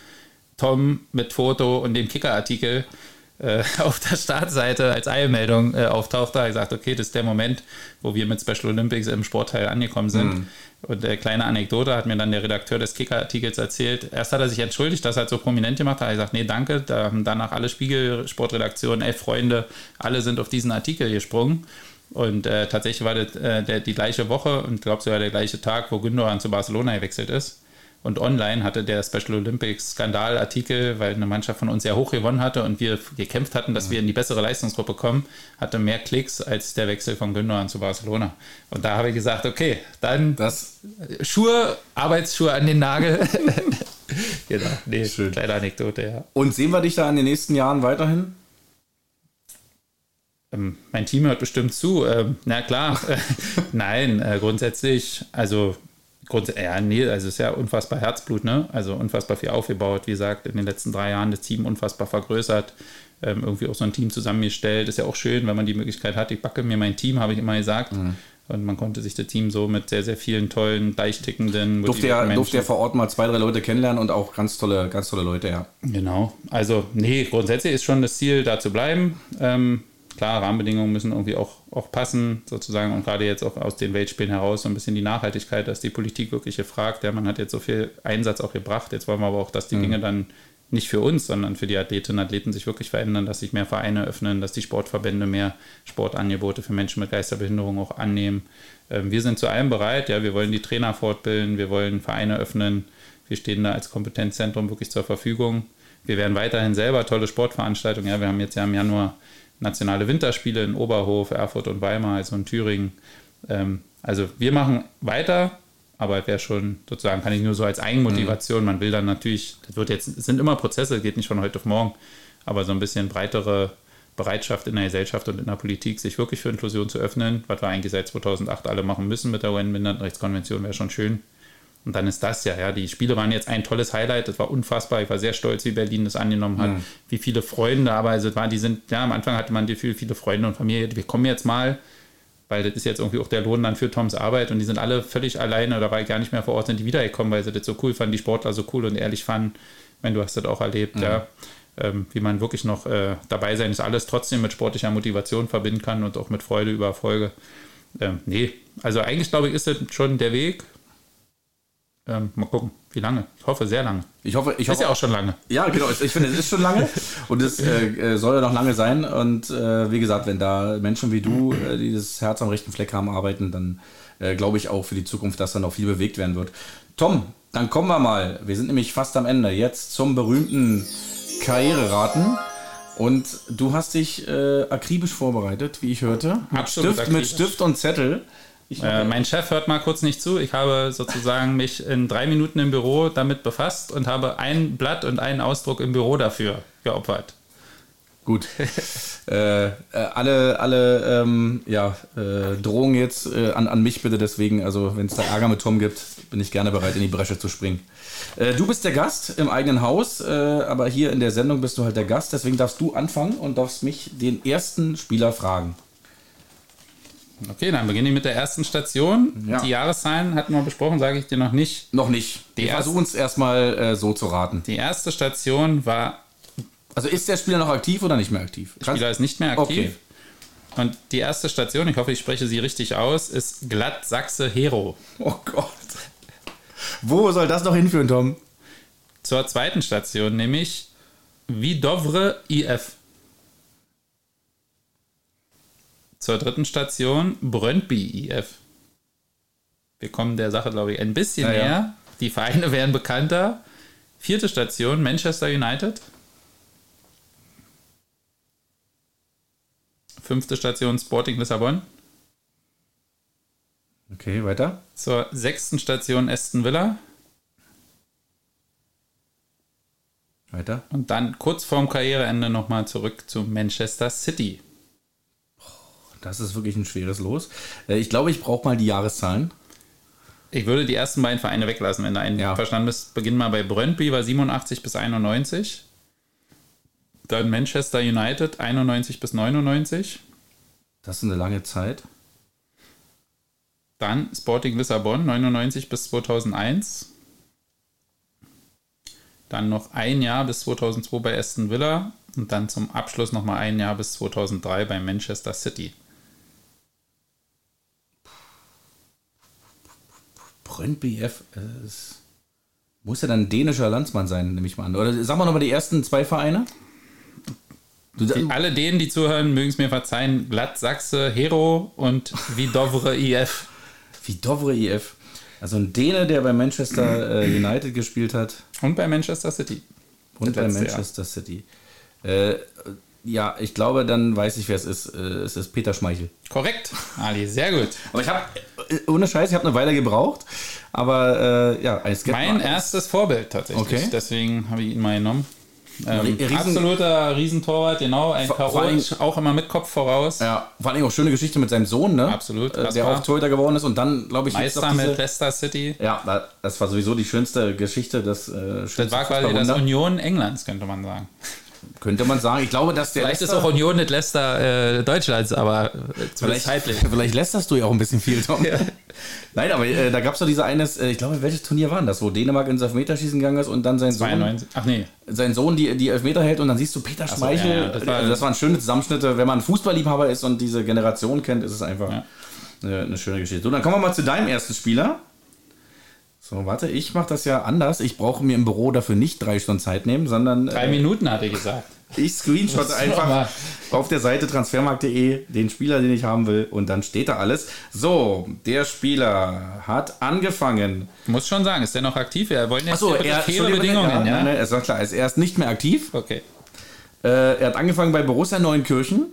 Tom mit Foto und dem Kicker-Artikel äh, auf der Startseite als Eilmeldung äh, auftauchte, habe ich gesagt, okay, das ist der Moment, wo wir mit Special Olympics im Sportteil angekommen sind. Mhm. Und eine kleine Anekdote hat mir dann der Redakteur des Kicker-Artikels erzählt. Erst hat er sich entschuldigt, dass er halt so prominent gemacht hat. Er hat gesagt, nee, danke. Da haben danach alle Spiegelsportredaktionen, elf Freunde, alle sind auf diesen Artikel gesprungen. Und äh, tatsächlich war das äh, der, die gleiche Woche und ich glaube sogar der gleiche Tag, wo Gündogan zu Barcelona gewechselt ist. Und online hatte der Special Olympics Skandalartikel, weil eine Mannschaft von uns sehr hoch gewonnen hatte und wir gekämpft hatten, dass wir in die bessere Leistungsgruppe kommen, hatte mehr Klicks als der Wechsel von Gündogan zu Barcelona. Und da habe ich gesagt, okay, dann das Schuhe, Arbeitsschuhe an den Nagel. genau, nee, Schön. kleine Anekdote, ja. Und sehen wir dich da in den nächsten Jahren weiterhin? Ähm, mein Team hört bestimmt zu. Ähm, na klar, nein, äh, grundsätzlich, also Grund, ja, nee, also es ist ja unfassbar Herzblut, ne? Also unfassbar viel aufgebaut, wie gesagt, in den letzten drei Jahren das Team unfassbar vergrößert, ähm, irgendwie auch so ein Team zusammengestellt. Ist ja auch schön, wenn man die Möglichkeit hat. Ich backe mir mein Team, habe ich immer gesagt. Mhm. Und man konnte sich das Team so mit sehr, sehr vielen tollen, deichtickenden. Durfte ja, durfte ja vor Ort mal zwei, drei Leute kennenlernen und auch ganz tolle, ganz tolle Leute, ja. Genau. Also, nee, grundsätzlich ist schon das Ziel, da zu bleiben. Ähm, klar, Rahmenbedingungen müssen irgendwie auch, auch passen, sozusagen, und gerade jetzt auch aus den Weltspielen heraus so ein bisschen die Nachhaltigkeit, dass die Politik wirklich gefragt, ja, man hat jetzt so viel Einsatz auch gebracht, jetzt wollen wir aber auch, dass die mhm. Dinge dann nicht für uns, sondern für die Athletinnen und Athleten sich wirklich verändern, dass sich mehr Vereine öffnen, dass die Sportverbände mehr Sportangebote für Menschen mit Geisterbehinderung auch annehmen. Ähm, wir sind zu allem bereit, ja, wir wollen die Trainer fortbilden, wir wollen Vereine öffnen, wir stehen da als Kompetenzzentrum wirklich zur Verfügung. Wir werden weiterhin selber tolle Sportveranstaltungen, ja, wir haben jetzt ja im Januar nationale Winterspiele in Oberhof, Erfurt und Weimar, also in Thüringen. Ähm, also wir machen weiter, aber wäre schon sozusagen, kann ich nur so als Eigenmotivation, mhm. man will dann natürlich, das wird jetzt, es sind immer Prozesse, geht nicht von heute auf morgen, aber so ein bisschen breitere Bereitschaft in der Gesellschaft und in der Politik, sich wirklich für Inklusion zu öffnen, was wir eigentlich seit 2008 alle machen müssen mit der UN-Behindertenrechtskonvention, wäre schon schön. Und dann ist das ja, ja, die Spiele waren jetzt ein tolles Highlight, das war unfassbar, ich war sehr stolz, wie Berlin das angenommen hat, mhm. wie viele Freunde, aber also war, die sind, ja, am Anfang hatte man die Gefühl, viele Freunde und Familie, wir kommen jetzt mal, weil das ist jetzt irgendwie auch der Lohn dann für Toms Arbeit und die sind alle völlig alleine oder weil gar nicht mehr vor Ort sind, die wiedergekommen, weil sie das so cool fanden, die Sportler so cool und ehrlich fanden, wenn du hast das auch erlebt, mhm. ja, ähm, wie man wirklich noch äh, dabei sein ist, alles trotzdem mit sportlicher Motivation verbinden kann und auch mit Freude über Erfolge. Ähm, nee, also eigentlich glaube ich, ist das schon der Weg, ähm, mal gucken, wie lange. Ich hoffe, sehr lange. Ich hoffe, ich hoffe. Ist ja auch schon lange. Ja, genau. Ich finde, es ist schon lange und es äh, äh, soll ja noch lange sein. Und äh, wie gesagt, wenn da Menschen wie du, äh, die das Herz am rechten Fleck haben, arbeiten, dann äh, glaube ich auch für die Zukunft, dass da noch viel bewegt werden wird. Tom, dann kommen wir mal. Wir sind nämlich fast am Ende. Jetzt zum berühmten Karriereraten. Und du hast dich äh, akribisch vorbereitet, wie ich hörte. Mit, Stift, mit Stift und Zettel. Äh, mein Chef hört mal kurz nicht zu. Ich habe sozusagen mich in drei Minuten im Büro damit befasst und habe ein Blatt und einen Ausdruck im Büro dafür geopfert. Gut. äh, äh, alle alle ähm, ja, äh, Drohungen jetzt äh, an, an mich bitte deswegen. Also wenn es da Ärger mit Tom gibt, bin ich gerne bereit, in die Bresche zu springen. Äh, du bist der Gast im eigenen Haus, aber hier in der Sendung bist du halt der Gast. Deswegen darfst du anfangen und darfst mich den ersten Spieler fragen. Okay, dann beginne ich mit der ersten Station. Ja. Die Jahreszahlen hatten wir besprochen, sage ich dir noch nicht. Noch nicht. Die Wir versuchen es erstmal äh, so zu raten. Die erste Station war, Also ist der Spieler noch aktiv oder nicht mehr aktiv? der Spieler ist nicht mehr aktiv. Okay. Und die erste Station, ich hoffe, ich spreche sie richtig aus, ist Glatt Sachse Hero. Oh Gott. Wo soll das noch hinführen, Tom? Zur zweiten Station, nämlich Vidovre IF. Zur dritten Station Brøndby IF. Wir kommen der Sache, glaube ich, ein bisschen Ja, ja. näher. Die Vereine werden bekannter. Vierte Station Manchester United. Fünfte Station Sporting Lissabon. Okay, weiter. Zur sechsten Station Aston Villa. Weiter. Und dann kurz vorm Karriereende nochmal zurück zu Manchester City. Das ist wirklich ein schweres Los. Äh, Ich glaube, ich brauche mal die Jahreszahlen. Ich würde die ersten beiden Vereine weglassen, wenn du einen Ja. verstanden bist. Beginn mal bei Brøndby, war 87 bis 91. Dann Manchester United 91 bis 99. Das ist eine lange Zeit. Dann Sporting Lissabon 99 bis 2001. Dann noch ein Jahr bis 2002 bei Aston Villa. Und dann zum Abschluss nochmal ein Jahr bis 2003 bei Manchester City. Brøndby F. äh, ist- Muss ja dann ein dänischer Landsmann sein, nehme ich mal an. Oder sagen wir nochmal die ersten zwei Vereine? Du, Die, alle denen, die zuhören, mögen es mir verzeihen. Glatt Sachse, Hero und Vidovre IF. wie Dovre IF. Also ein Däne, der bei Manchester äh, United gespielt hat Und bei Manchester City. und bei letzte Jahr. Manchester City. Äh, ja, ich glaube, dann weiß ich, wer es ist. Äh, es ist Peter Schmeichel. Korrekt, Ali, sehr gut. Aber ich habe, ohne Scheiß, ich habe eine Weile gebraucht. Aber äh, ja, ein Skeptiker. Mein erstes Vorbild tatsächlich. Okay. Deswegen habe ich ihn mal genommen. Ähm, Riesen- absoluter Riesentorwart, genau. Ein Chaot, auch immer mit Kopf voraus. Ja, vor allem auch schöne Geschichte mit seinem Sohn, ne? Absolut, Äh, der auch Torhüter geworden ist und dann, glaube ich, Meister diese- mit Leicester City. Ja, da- das war sowieso die schönste Geschichte, das äh, schönste Das war quasi das. Union Englands, könnte man sagen. Könnte man sagen. Ich glaube, dass der Vielleicht ist Leicester- auch Union nicht Leicester äh, Deutschlands, aber Vielleicht, zeitlich. vielleicht lästerst du ja auch ein bisschen viel, Tom. Nein, aber äh, da gab es doch diese eines, äh, ich glaube, welches Turnier war das, wo Dänemark ins Elfmeterschießen gegangen ist und dann sein Sohn, 92. Ach nee, sein Sohn die, die Elfmeter hält und dann siehst du Peter so, Schmeichel. ja, ja, das war- war, das waren schöne Zusammenschnitte. Wenn man Fußballliebhaber ist und diese Generation kennt, ist es einfach Ja. eine schöne Geschichte. So, dann kommen wir mal zu deinem ersten Spieler. So, warte, ich mache das ja anders. Ich brauche mir im Büro dafür nicht drei Stunden Zeit nehmen, sondern drei äh, Minuten hat er gesagt. ich ist einfach auf der Seite transfermarkt.de den Spieler, den ich haben will und dann steht da alles. So, der Spieler hat angefangen. Muss schon sagen, ist der noch aktiv? Wir wollen jetzt Achso, er, Bedingungen, ja, ja? Nein, nein, war klar, er ist nicht mehr aktiv. Okay. Äh, er hat angefangen bei Borussia Neunkirchen.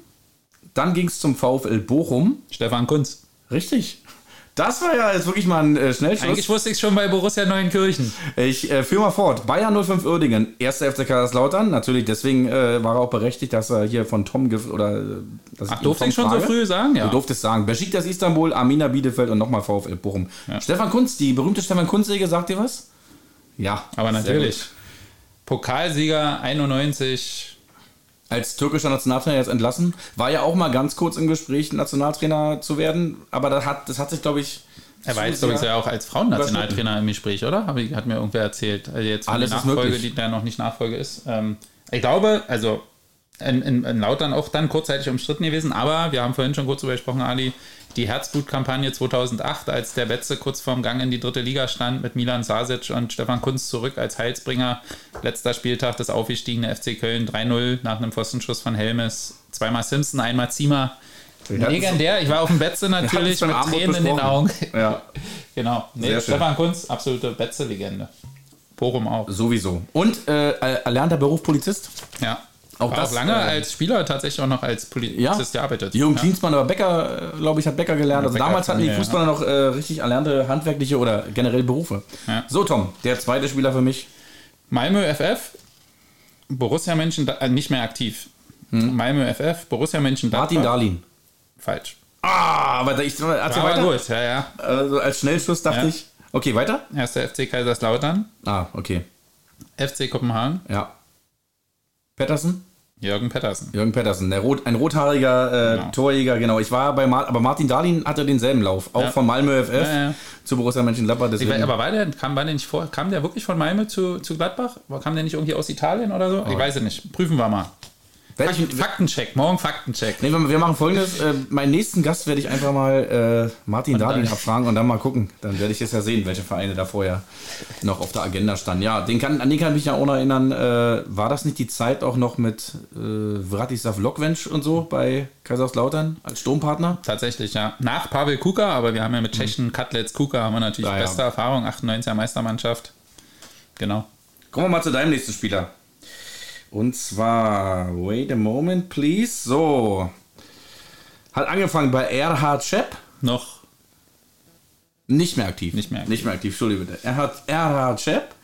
Dann ging es zum VfL Bochum. Stefan Kunz. Richtig. Das war ja jetzt wirklich mal ein äh, Schnellschuss. Eigentlich wusste ich es schon bei Borussia Neuenkirchen. Ich äh, führe mal fort. Bayern 05 Uerdingen, 1. FC Kaiserslautern. Natürlich, deswegen äh, war er auch berechtigt, dass er hier von Tom gef oder äh, dass Ach, durfte ich schon so frage. früh sagen? Ja. Du durftest sagen, Besiktas Istanbul, Arminia Bielefeld und nochmal VfL Bochum. Stefan Kunz, die berühmte Stefan Kunz-Säge, sagt dir was? Ja. Aber natürlich. Pokalsieger 91. Als türkischer Nationaltrainer jetzt entlassen. War ja auch mal ganz kurz im Gespräch, Nationaltrainer zu werden. Aber das hat, das hat sich, glaube ich. Er war jetzt, glaube ich, ja auch als Frauennationaltrainer im Gespräch, oder? Hat mir irgendwer erzählt. Also jetzt Alles Nachfolge, möglich. die da noch nicht Nachfolge ist. Ähm, ich glaube, also in, in, in Lautern auch dann kurzzeitig umstritten gewesen, aber wir haben vorhin schon kurz darüber gesprochen, Ali, die Herzblutkampagne 2008, als der Betze kurz vorm Gang in die dritte Liga stand mit Milan Sasic und Stefan Kunz zurück als Heilsbringer. Letzter Spieltag des aufgestiegenen FC Köln 3-0 nach einem Pfostenschuss von Helmes. Zweimal Simpson, einmal Ziemer. Legendär. Ich war auf dem Betze natürlich mit Abendbrot Tränen in den besprochen. Augen. Ja, Genau. Nee. Stefan Kunz, absolute Betze-Legende. Bochum auch. sowieso. Und äh, erlernter Beruf Polizist. Ja. Auch das, auch lange äh, als Spieler tatsächlich auch noch als Polizist gearbeitet. Jürgen ja. Klinsmann, aber Bäcker, äh, glaube ich, hat Bäcker gelernt. Also Bäcker damals hatten die ja, ja. Fußballer noch äh, richtig erlernte handwerkliche oder generell Berufe. Ja. So, Tom, der zweite Spieler für mich. Malmö FF, Borussia München äh, nicht mehr aktiv. Malmö FF, Borussia Mönchengladbach. Martin Dahlin. Falsch. Ah, aber ich erzähl weiter. gut, ja, ja. Also als Schnellschuss dachte Ja. ich. Okay, weiter? Erster FC Kaiserslautern, Ah, okay. FC Kopenhagen, Ja. Pettersen? Jürgen Pettersen. Jürgen Pettersen, der Rot, ein rothaariger äh, Genau. Torjäger, genau. Ich war bei Mar aber Martin Dahlin hatte denselben Lauf, auch Ja. von Malmö FF Ja, ja. zu Borussia Mönchengladbach. Ich Deswegen, weiß, aber war der, kam, war der nicht vor, kam der wirklich von Malmö zu, zu Gladbach? Kam der nicht irgendwie aus Italien oder so? Ich weiß es nicht. Prüfen wir mal. Ich, Faktencheck, morgen Faktencheck. nee, wir wir machen folgendes: äh, Meinen nächsten Gast werde ich einfach mal äh, Martin Dahlin dann- abfragen und dann mal gucken. Dann werde ich jetzt ja sehen, welche Vereine da vorher noch auf der Agenda standen. Ja, den kann, an den kann ich mich ja auch noch erinnern. Äh, war das nicht die Zeit auch noch mit äh, Vratislav Lokvenc und so bei Kaiserslautern als Sturmpartner? Tatsächlich, ja. Nach Pavel Kuka, aber wir haben ja mit Tschechen Katlets Kuka haben wir natürlich Ja, ja. beste Erfahrung, 98er Meistermannschaft. Genau. Kommen wir mal zu deinem nächsten Spieler. Und zwar, wait a moment, please. So. Hat angefangen bei Erhard Schepp. Noch Nicht mehr aktiv. Nicht mehr aktiv. Nicht mehr aktiv, Entschuldige bitte. Erhard, Erhard Schepp.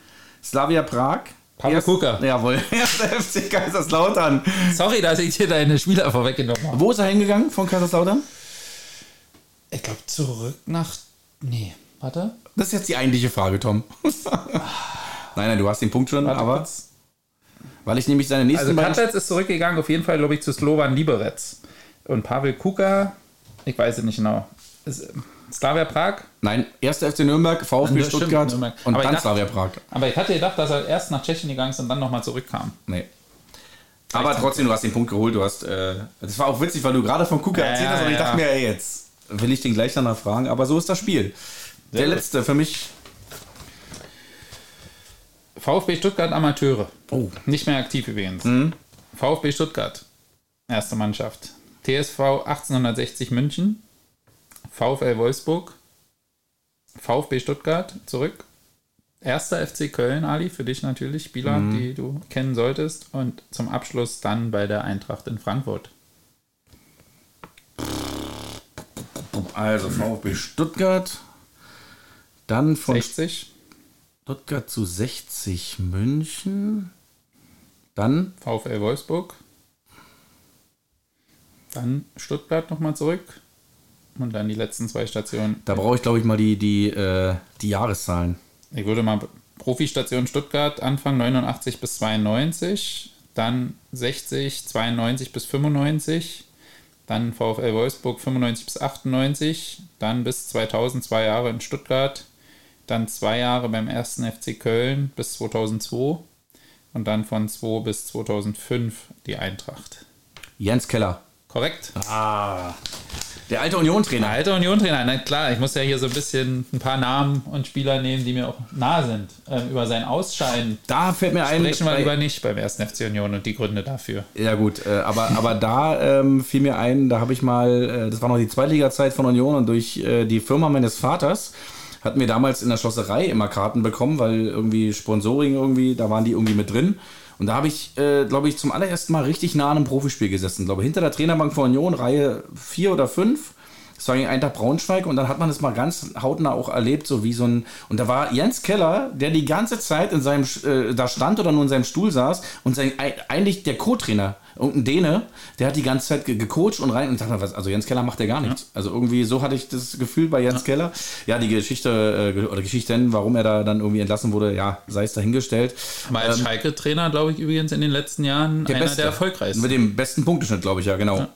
Slavia Prag. Pavel Kuka. Jawohl. Erster FC Kaiserslautern. Sorry, dass ich dir deine Spieler vorweggenommen habe. Wo ist er hingegangen von Kaiserslautern? Ich glaube, zurück nach. Nee, warte. Das ist jetzt die eigentliche Frage, Tom. nein, nein, du hast den Punkt schon, Warte aber kurz. Weil ich nämlich seine nächsten Also Katlets ist zurückgegangen, auf jeden Fall, glaube ich, zu Slovan Liberec. Und Pavel Kuka, ich weiß es nicht genau. Ist, Slavia Prag? Nein, erster FC Nürnberg, VfB stimmt, Stuttgart Nürnberg. und Aber dann dachte- Slavia Prag. Aber ich hatte gedacht, dass er erst nach Tschechien gegangen ist und dann nochmal zurückkam. Nee. Aber trotzdem, du hast den Punkt geholt. Du hast, äh, das war auch witzig, weil du gerade von Kuka Ja, erzählt hast und ich ja. dachte mir, ey, jetzt will ich den gleich danach fragen. Aber so ist das Spiel. Der letzte für mich. VfB Stuttgart Amateure. Oh. Nicht mehr aktiv übrigens. Mhm. VfB Stuttgart. Erste Mannschaft. TSV 1860 München. VfL Wolfsburg. VfB Stuttgart zurück. Erster FC Köln, Ali, für dich natürlich, Spieler, Mhm. die du kennen solltest. Und zum Abschluss dann bei der Eintracht in Frankfurt. Also VfB Stuttgart. Dann von 60. Stuttgart zu 60 München. Dann VfL Wolfsburg. Dann Stuttgart nochmal zurück. Und dann die letzten zwei Stationen. Da brauche ich, glaube ich, mal die, die, äh, die Jahreszahlen. Ich würde mal Profistation Stuttgart Anfang 89 bis 92, dann 60, 92 bis 95, dann VfL Wolfsburg 95 bis 98, dann bis 2000 zwei Jahre in Stuttgart, dann zwei Jahre beim ersten FC Köln bis 2002 und dann von 2 bis 2005 die Eintracht. Jens Keller. Korrekt? Ah. Der alte Union-Trainer. Alter Union-Trainer, na klar, ich muss ja hier so ein bisschen ein paar Namen und Spieler nehmen, die mir auch nah sind. Ähm, über sein Ausscheiden Da fällt mir ein. sprechen wir lieber nicht beim ersten FC Union und die Gründe dafür. Ja gut, äh, aber, aber da ähm, fiel mir ein, da habe ich mal, äh, das war noch die Zweitliga-Zeit von Union und durch äh, die Firma meines Vaters hatten wir damals in der Schlosserei immer Karten bekommen, weil irgendwie Sponsoring irgendwie, da waren die irgendwie mit drin. Und da habe ich, äh, glaube ich, zum allerersten Mal richtig nah an einem Profispiel gesessen. glaube hinter der Trainerbank von Union, Reihe 4 oder 5. Das war gegen Eintracht Braunschweig und dann hat man das mal ganz hautnah auch erlebt, so wie so ein. Und da war Jens Keller, der die ganze Zeit in seinem äh, da stand oder nur in seinem Stuhl saß und sein, ei- eigentlich der Co-Trainer, irgendein Däne, der hat die ganze Zeit ge gecoacht und rein und dachte, was, also Jens Keller macht ja gar nichts. Also irgendwie so hatte ich das Gefühl bei Jens Keller. Ja, die Geschichte äh, oder Geschichten, warum er da dann irgendwie entlassen wurde, ja, sei es dahingestellt. Mal als Schalke-Trainer, glaube ich, übrigens in den letzten Jahren einer der erfolgreichsten. Mit dem besten Punkteschnitt, glaube ich, ja, genau.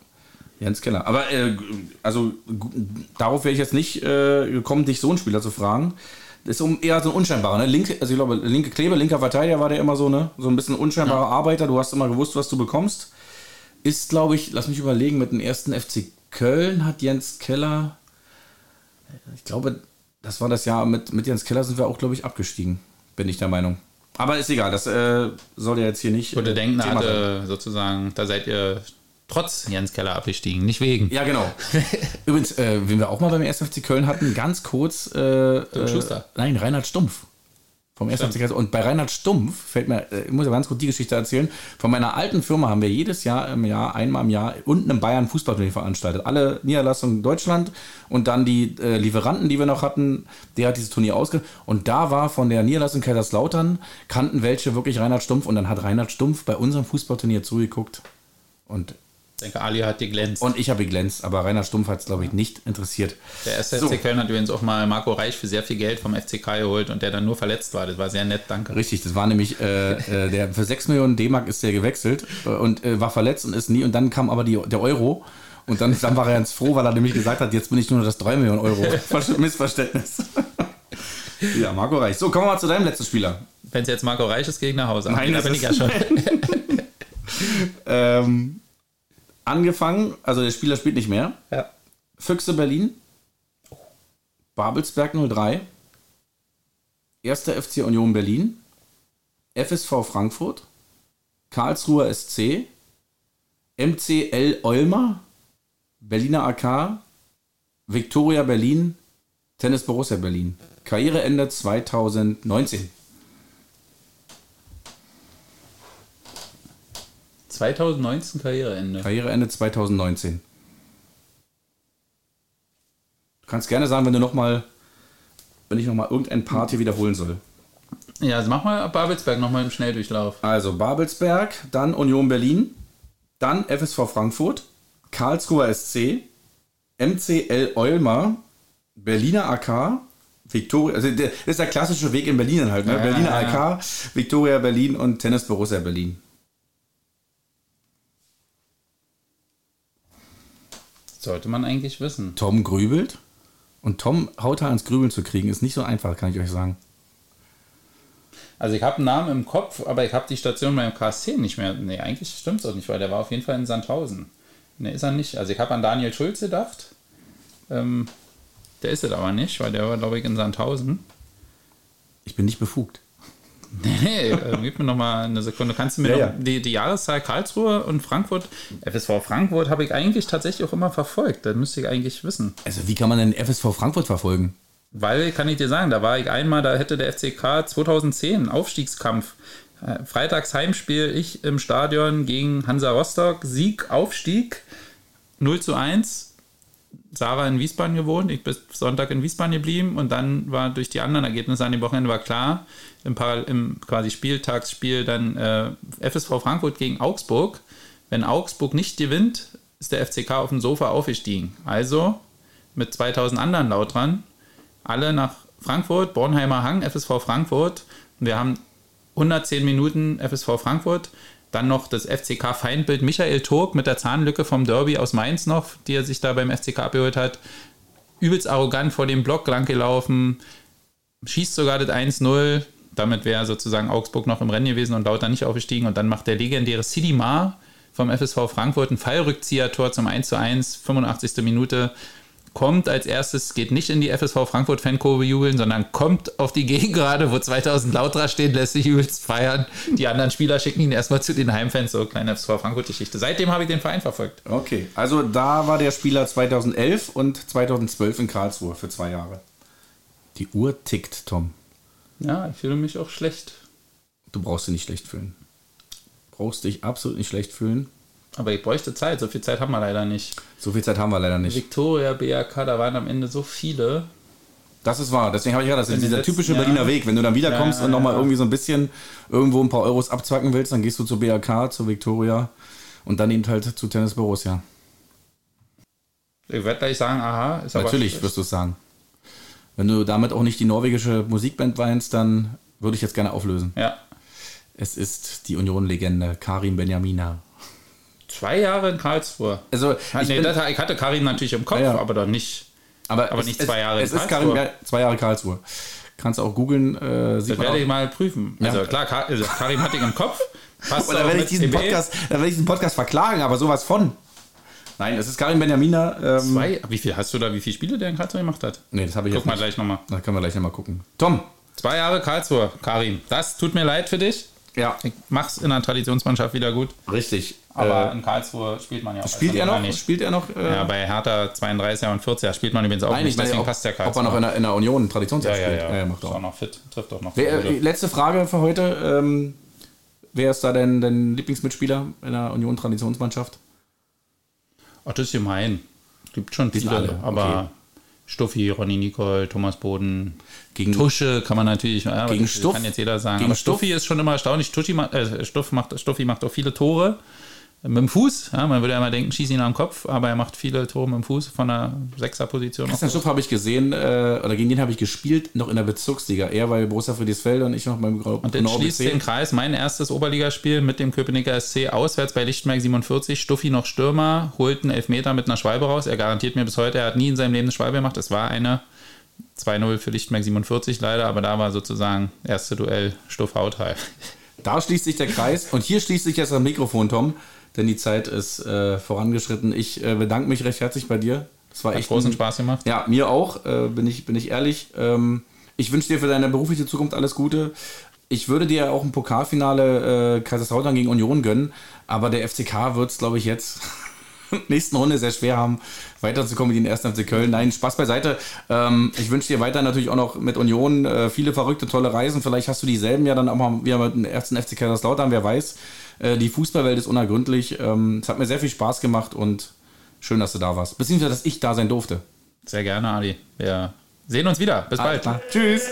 Jens Keller. Aber äh, also darauf wäre ich jetzt nicht äh, gekommen, dich so einen Spieler zu fragen. Das ist um, eher so ein unscheinbarer, ne? Linke, also ich glaube, linke Klebe, linker Verteidiger war der immer so, ne? So ein bisschen unscheinbarer Arbeiter. Du hast immer gewusst, was du bekommst. Ist, glaube ich, lass mich überlegen, mit dem ersten FC Köln hat Jens Keller. Ich glaube, das war das Jahr mit, mit Jens Keller sind wir auch, glaube ich, abgestiegen. Bin ich der Meinung. Aber ist egal, das äh, soll ja jetzt hier nicht. Ich würde äh, denken, hatte sozusagen, da seid ihr trotz Jens Keller abgestiegen, nicht wegen. Ja, genau. Übrigens, äh, wen wir auch mal beim 1. FC Köln hatten, ganz kurz. Äh, äh, Schuster. nein, Reinhard Stumpf. Vom 1. FC Köln. Und bei Reinhard Stumpf fällt mir, äh, ich muss ja ganz kurz die Geschichte erzählen. Von meiner alten Firma haben wir jedes Jahr im Jahr, einmal im Jahr, unten in Bayern Fußballturnier veranstaltet. Alle Niederlassungen in Deutschland und dann die äh, Lieferanten, die wir noch hatten, der hat dieses Turnier ausge. Und da war von der Niederlassung Kaiserslautern, kannten welche wirklich Reinhard Stumpf. Und dann hat Reinhard Stumpf bei unserem Fußballturnier zugeguckt. Und, Ich denke, Ali hat geglänzt. und ich habe geglänzt, aber Rainer Stumpf hat es, glaube ich, nicht interessiert. der erste So. FC Köln hat übrigens auch mal Marco Reich für sehr viel Geld vom FCK geholt und der dann nur verletzt war. Das war sehr nett, danke. Richtig, das war nämlich, äh, äh, der für 6 Millionen D-Mark ist der gewechselt äh, und äh, war verletzt und ist nie. Und dann kam aber die, der Euro. Und dann, dann war er ganz froh, weil er nämlich gesagt hat, jetzt bin ich nur das 3 Millionen Euro. Ver- Missverständnis. ja, Marco Reich. So, kommen wir mal zu deinem letzten Spieler. Wenn es jetzt Marco Reich ist, gehe ich nach Hause. Nein, da bin ich ja schon. Ähm, angefangen, also der Spieler spielt nicht mehr. ja. Füchse Berlin, Babelsberg 03, 1. FC Union Berlin, FSV Frankfurt, Karlsruher SC, MCL Olmer, Berliner AK, Viktoria Berlin, Tennis Borussia Berlin. Karriereende 2019. 2019 Karriereende. Karriereende 2019. Du kannst gerne sagen, wenn du noch mal, wenn ich noch mal irgendein Part hier wiederholen soll. Ja, also mach mal Babelsberg nochmal im Schnelldurchlauf. Also Babelsberg, dann Union Berlin, dann FSV Frankfurt, Karlsruher SC, MCL Eulmar, Berliner AK, Viktoria, also der, das ist der klassische Weg in Berlin halt, ne? Ja, Berliner ja, AK, Viktoria Berlin und Tennis Borussia Berlin. Sollte man eigentlich wissen. Tom grübelt und Tom Hauter ans Grübeln zu kriegen, ist nicht so einfach, kann ich euch sagen. Also ich habe einen Namen im Kopf, aber ich habe die Station beim KSC nicht mehr. Nee, eigentlich stimmt es auch nicht, weil der war auf jeden Fall in Sandhausen. Ne, ist er nicht. Also ich habe an Daniel Schulz gedacht. Ähm, der ist es aber nicht, weil der war, glaube ich, in Sandhausen. Ich bin nicht befugt. Nee, äh, gib mir noch mal eine Sekunde. Kannst du mir Ja, ja. Die, die Jahreszahl Karlsruhe und Frankfurt, FSV Frankfurt, habe ich eigentlich tatsächlich auch immer verfolgt. Das müsste ich eigentlich wissen. Also wie kann man denn FSV Frankfurt verfolgen? Weil, kann ich dir sagen, da war ich einmal, da hätte der FCK 2010 Aufstiegskampf. Äh, Freitags Heimspiel, ich im Stadion gegen Hansa Rostock, Sieg, Aufstieg, 0 zu 1. Sarah in Wiesbaden gewohnt, ich bis Sonntag in Wiesbaden geblieben und dann war durch die anderen Ergebnisse an dem Wochenende war klar, im, Paral im quasi Spieltagsspiel dann äh, FSV Frankfurt gegen Augsburg. Wenn Augsburg nicht gewinnt, ist der FCK auf dem Sofa aufgestiegen. Also mit 2000 anderen laut dran, alle nach Frankfurt, Bornheimer Hang, FSV Frankfurt. Wir haben 110 Minuten FSV Frankfurt. Dann noch das FCK-Feindbild Michael Turk mit der Zahnlücke vom Derby aus Mainz noch, die er sich da beim FCK abgeholt hat. Übelst arrogant vor dem Block lang gelaufen, schießt sogar das 1-0. Damit wäre sozusagen Augsburg noch im Rennen gewesen und Lauter nicht aufgestiegen. Und dann macht der legendäre Sidi Mar vom FSV Frankfurt ein Fallrückzieher-Tor zum 1-1, 85. Minute. Kommt als erstes, geht nicht in die FSV Frankfurt-Fankurve jubeln, sondern kommt auf die Gegengrade, wo 2000 Lauterer stehen, lässt sich übelst feiern. Die anderen Spieler schicken ihn erstmal zu den Heimfans. So kleine FSV Frankfurt-Geschichte. Seitdem habe ich den Verein verfolgt. Okay, also da war der Spieler 2011 und 2012 in Karlsruhe für zwei Jahre. Die Uhr tickt, Tom. Ja, ich fühle mich auch schlecht. Du brauchst dich nicht schlecht fühlen. Brauchst dich absolut nicht schlecht fühlen. Aber ich bräuchte Zeit. So viel Zeit haben wir leider nicht. So viel Zeit haben wir leider nicht. Victoria, BRK, da waren am Ende so viele. Das ist wahr. Deswegen habe ich ja, das ist dieser typische Jahren- Berliner Weg. Wenn du dann wiederkommst Ja, und nochmal ja. irgendwie so ein bisschen irgendwo ein paar Euros abzwacken willst, dann gehst du zur BRK, zur Victoria und dann eben halt zu Tennis Borussia. Ich werde gleich sagen, aha, ist aber. Natürlich wirst du es sagen. Wenn du damit auch nicht die norwegische Musikband weinst, dann würde ich jetzt gerne auflösen. Ja. Es ist die Union-Legende Karim Benjamina. Zwei Jahre in Karlsruhe. Also, Ja, ich nee, bin- das, ich hatte Karin natürlich im Kopf, Ja, ja. aber doch nicht. aber, aber es, nicht es, zwei Jahre in Es ist Karlsruhe. Karim, zwei Jahre Karlsruhe. Kannst auch googeln. Äh, Das werde auch. ich mal prüfen. Also klar, Ka also Karim hatte ich im Kopf. Passt da werde ich diesen. Podcast, da werde ich diesen Podcast verklagen, aber sowas von. Nein, es ist Karim Benjamina. Ähm, Zwei, wie viel hast du da, wie viele Spiele der in Karlsruhe gemacht hat? Nee, das habe ich Guck mal nicht. gleich nochmal. Da können wir gleich nochmal gucken. Tom. Zwei Jahre Karlsruhe, Karim. Das tut mir leid für dich. Ja. Ich mach's in der Traditionsmannschaft wieder gut. Richtig. Aber äh, in Karlsruhe spielt man ja auch. spielt er noch? Nicht. Spielt er noch? Äh, Ja, bei Hertha 32er und 40er spielt man übrigens auch Nein, ich nicht, deswegen ob, passt der ob er Karlsruhe. noch in der, in der Union ja, Traditionsjahr ja, spielt. ja. Ja, macht Ist auch. auch noch fit, trifft auch noch. Wer, äh, letzte Frage für heute. Ähm, wer ist da denn dein Lieblingsmitspieler in der Union Traditionsmannschaft? Ach, das ist gemein. Gibt schon viele, alle, aber okay. Stuffi, Ronny Nicole, Thomas Boden, Gegen, Tusche kann man natürlich, ja, Gegen das Stuff? kann jetzt jeder sagen. Gegen aber Stuffi ist schon immer erstaunlich. Stuffi, macht- äh, Stuff macht, Stuffi macht auch viele Tore. mit dem Fuß. Ja, man würde ja mal denken, schieß ihn am Kopf, aber er macht viele Tore mit dem Fuß von der Sechserposition. Christian Stuff habe ich gesehen, äh, oder gegen den habe ich gespielt, noch in der Bezirksliga. Er bei Borussia Friedrichsfelde und ich noch beim Grau Und dann schließt den Kreis mein erstes Oberligaspiel mit dem Köpenicker SC auswärts bei Lichtenberg 47. Stuffi noch Stürmer, holt einen Elfmeter mit einer Schwalbe raus. Er garantiert mir bis heute, er hat nie in seinem Leben eine Schwalbe gemacht. Es war eine 2-0 für Lichtenberg 47 leider, aber da war sozusagen erste Duell Stuff Hautheil. Da schließt sich der Kreis und hier schließt sich jetzt das Mikrofon, Tom denn die Zeit ist äh, vorangeschritten. Ich äh, bedanke mich recht herzlich bei dir. Das war Hat echt großen ein, Spaß gemacht. Ja, mir auch, äh, bin, ich, bin ich ehrlich. Ähm, ich wünsche dir für deine berufliche Zukunft alles Gute. Ich würde dir auch ein Pokalfinale äh, Kaiserslautern gegen Union gönnen, aber der FCK wird es, glaube ich, jetzt nächsten Runde sehr schwer haben, weiterzukommen mit den ersten FC Köln. Nein, Spaß beiseite. Ähm, ich wünsche dir weiter natürlich auch noch mit Union äh, viele verrückte, tolle Reisen. Vielleicht hast du dieselben ja dann auch mal wieder mit dem ersten FC Kaiserslautern, wer weiß. Äh, die Fußballwelt ist unergründlich. Ähm, es hat mir sehr viel Spaß gemacht und schön, dass du da warst. Beziehungsweise, dass ich da sein durfte. Sehr gerne, Ali. Wir sehen uns wieder. Bis bald. Tschüss.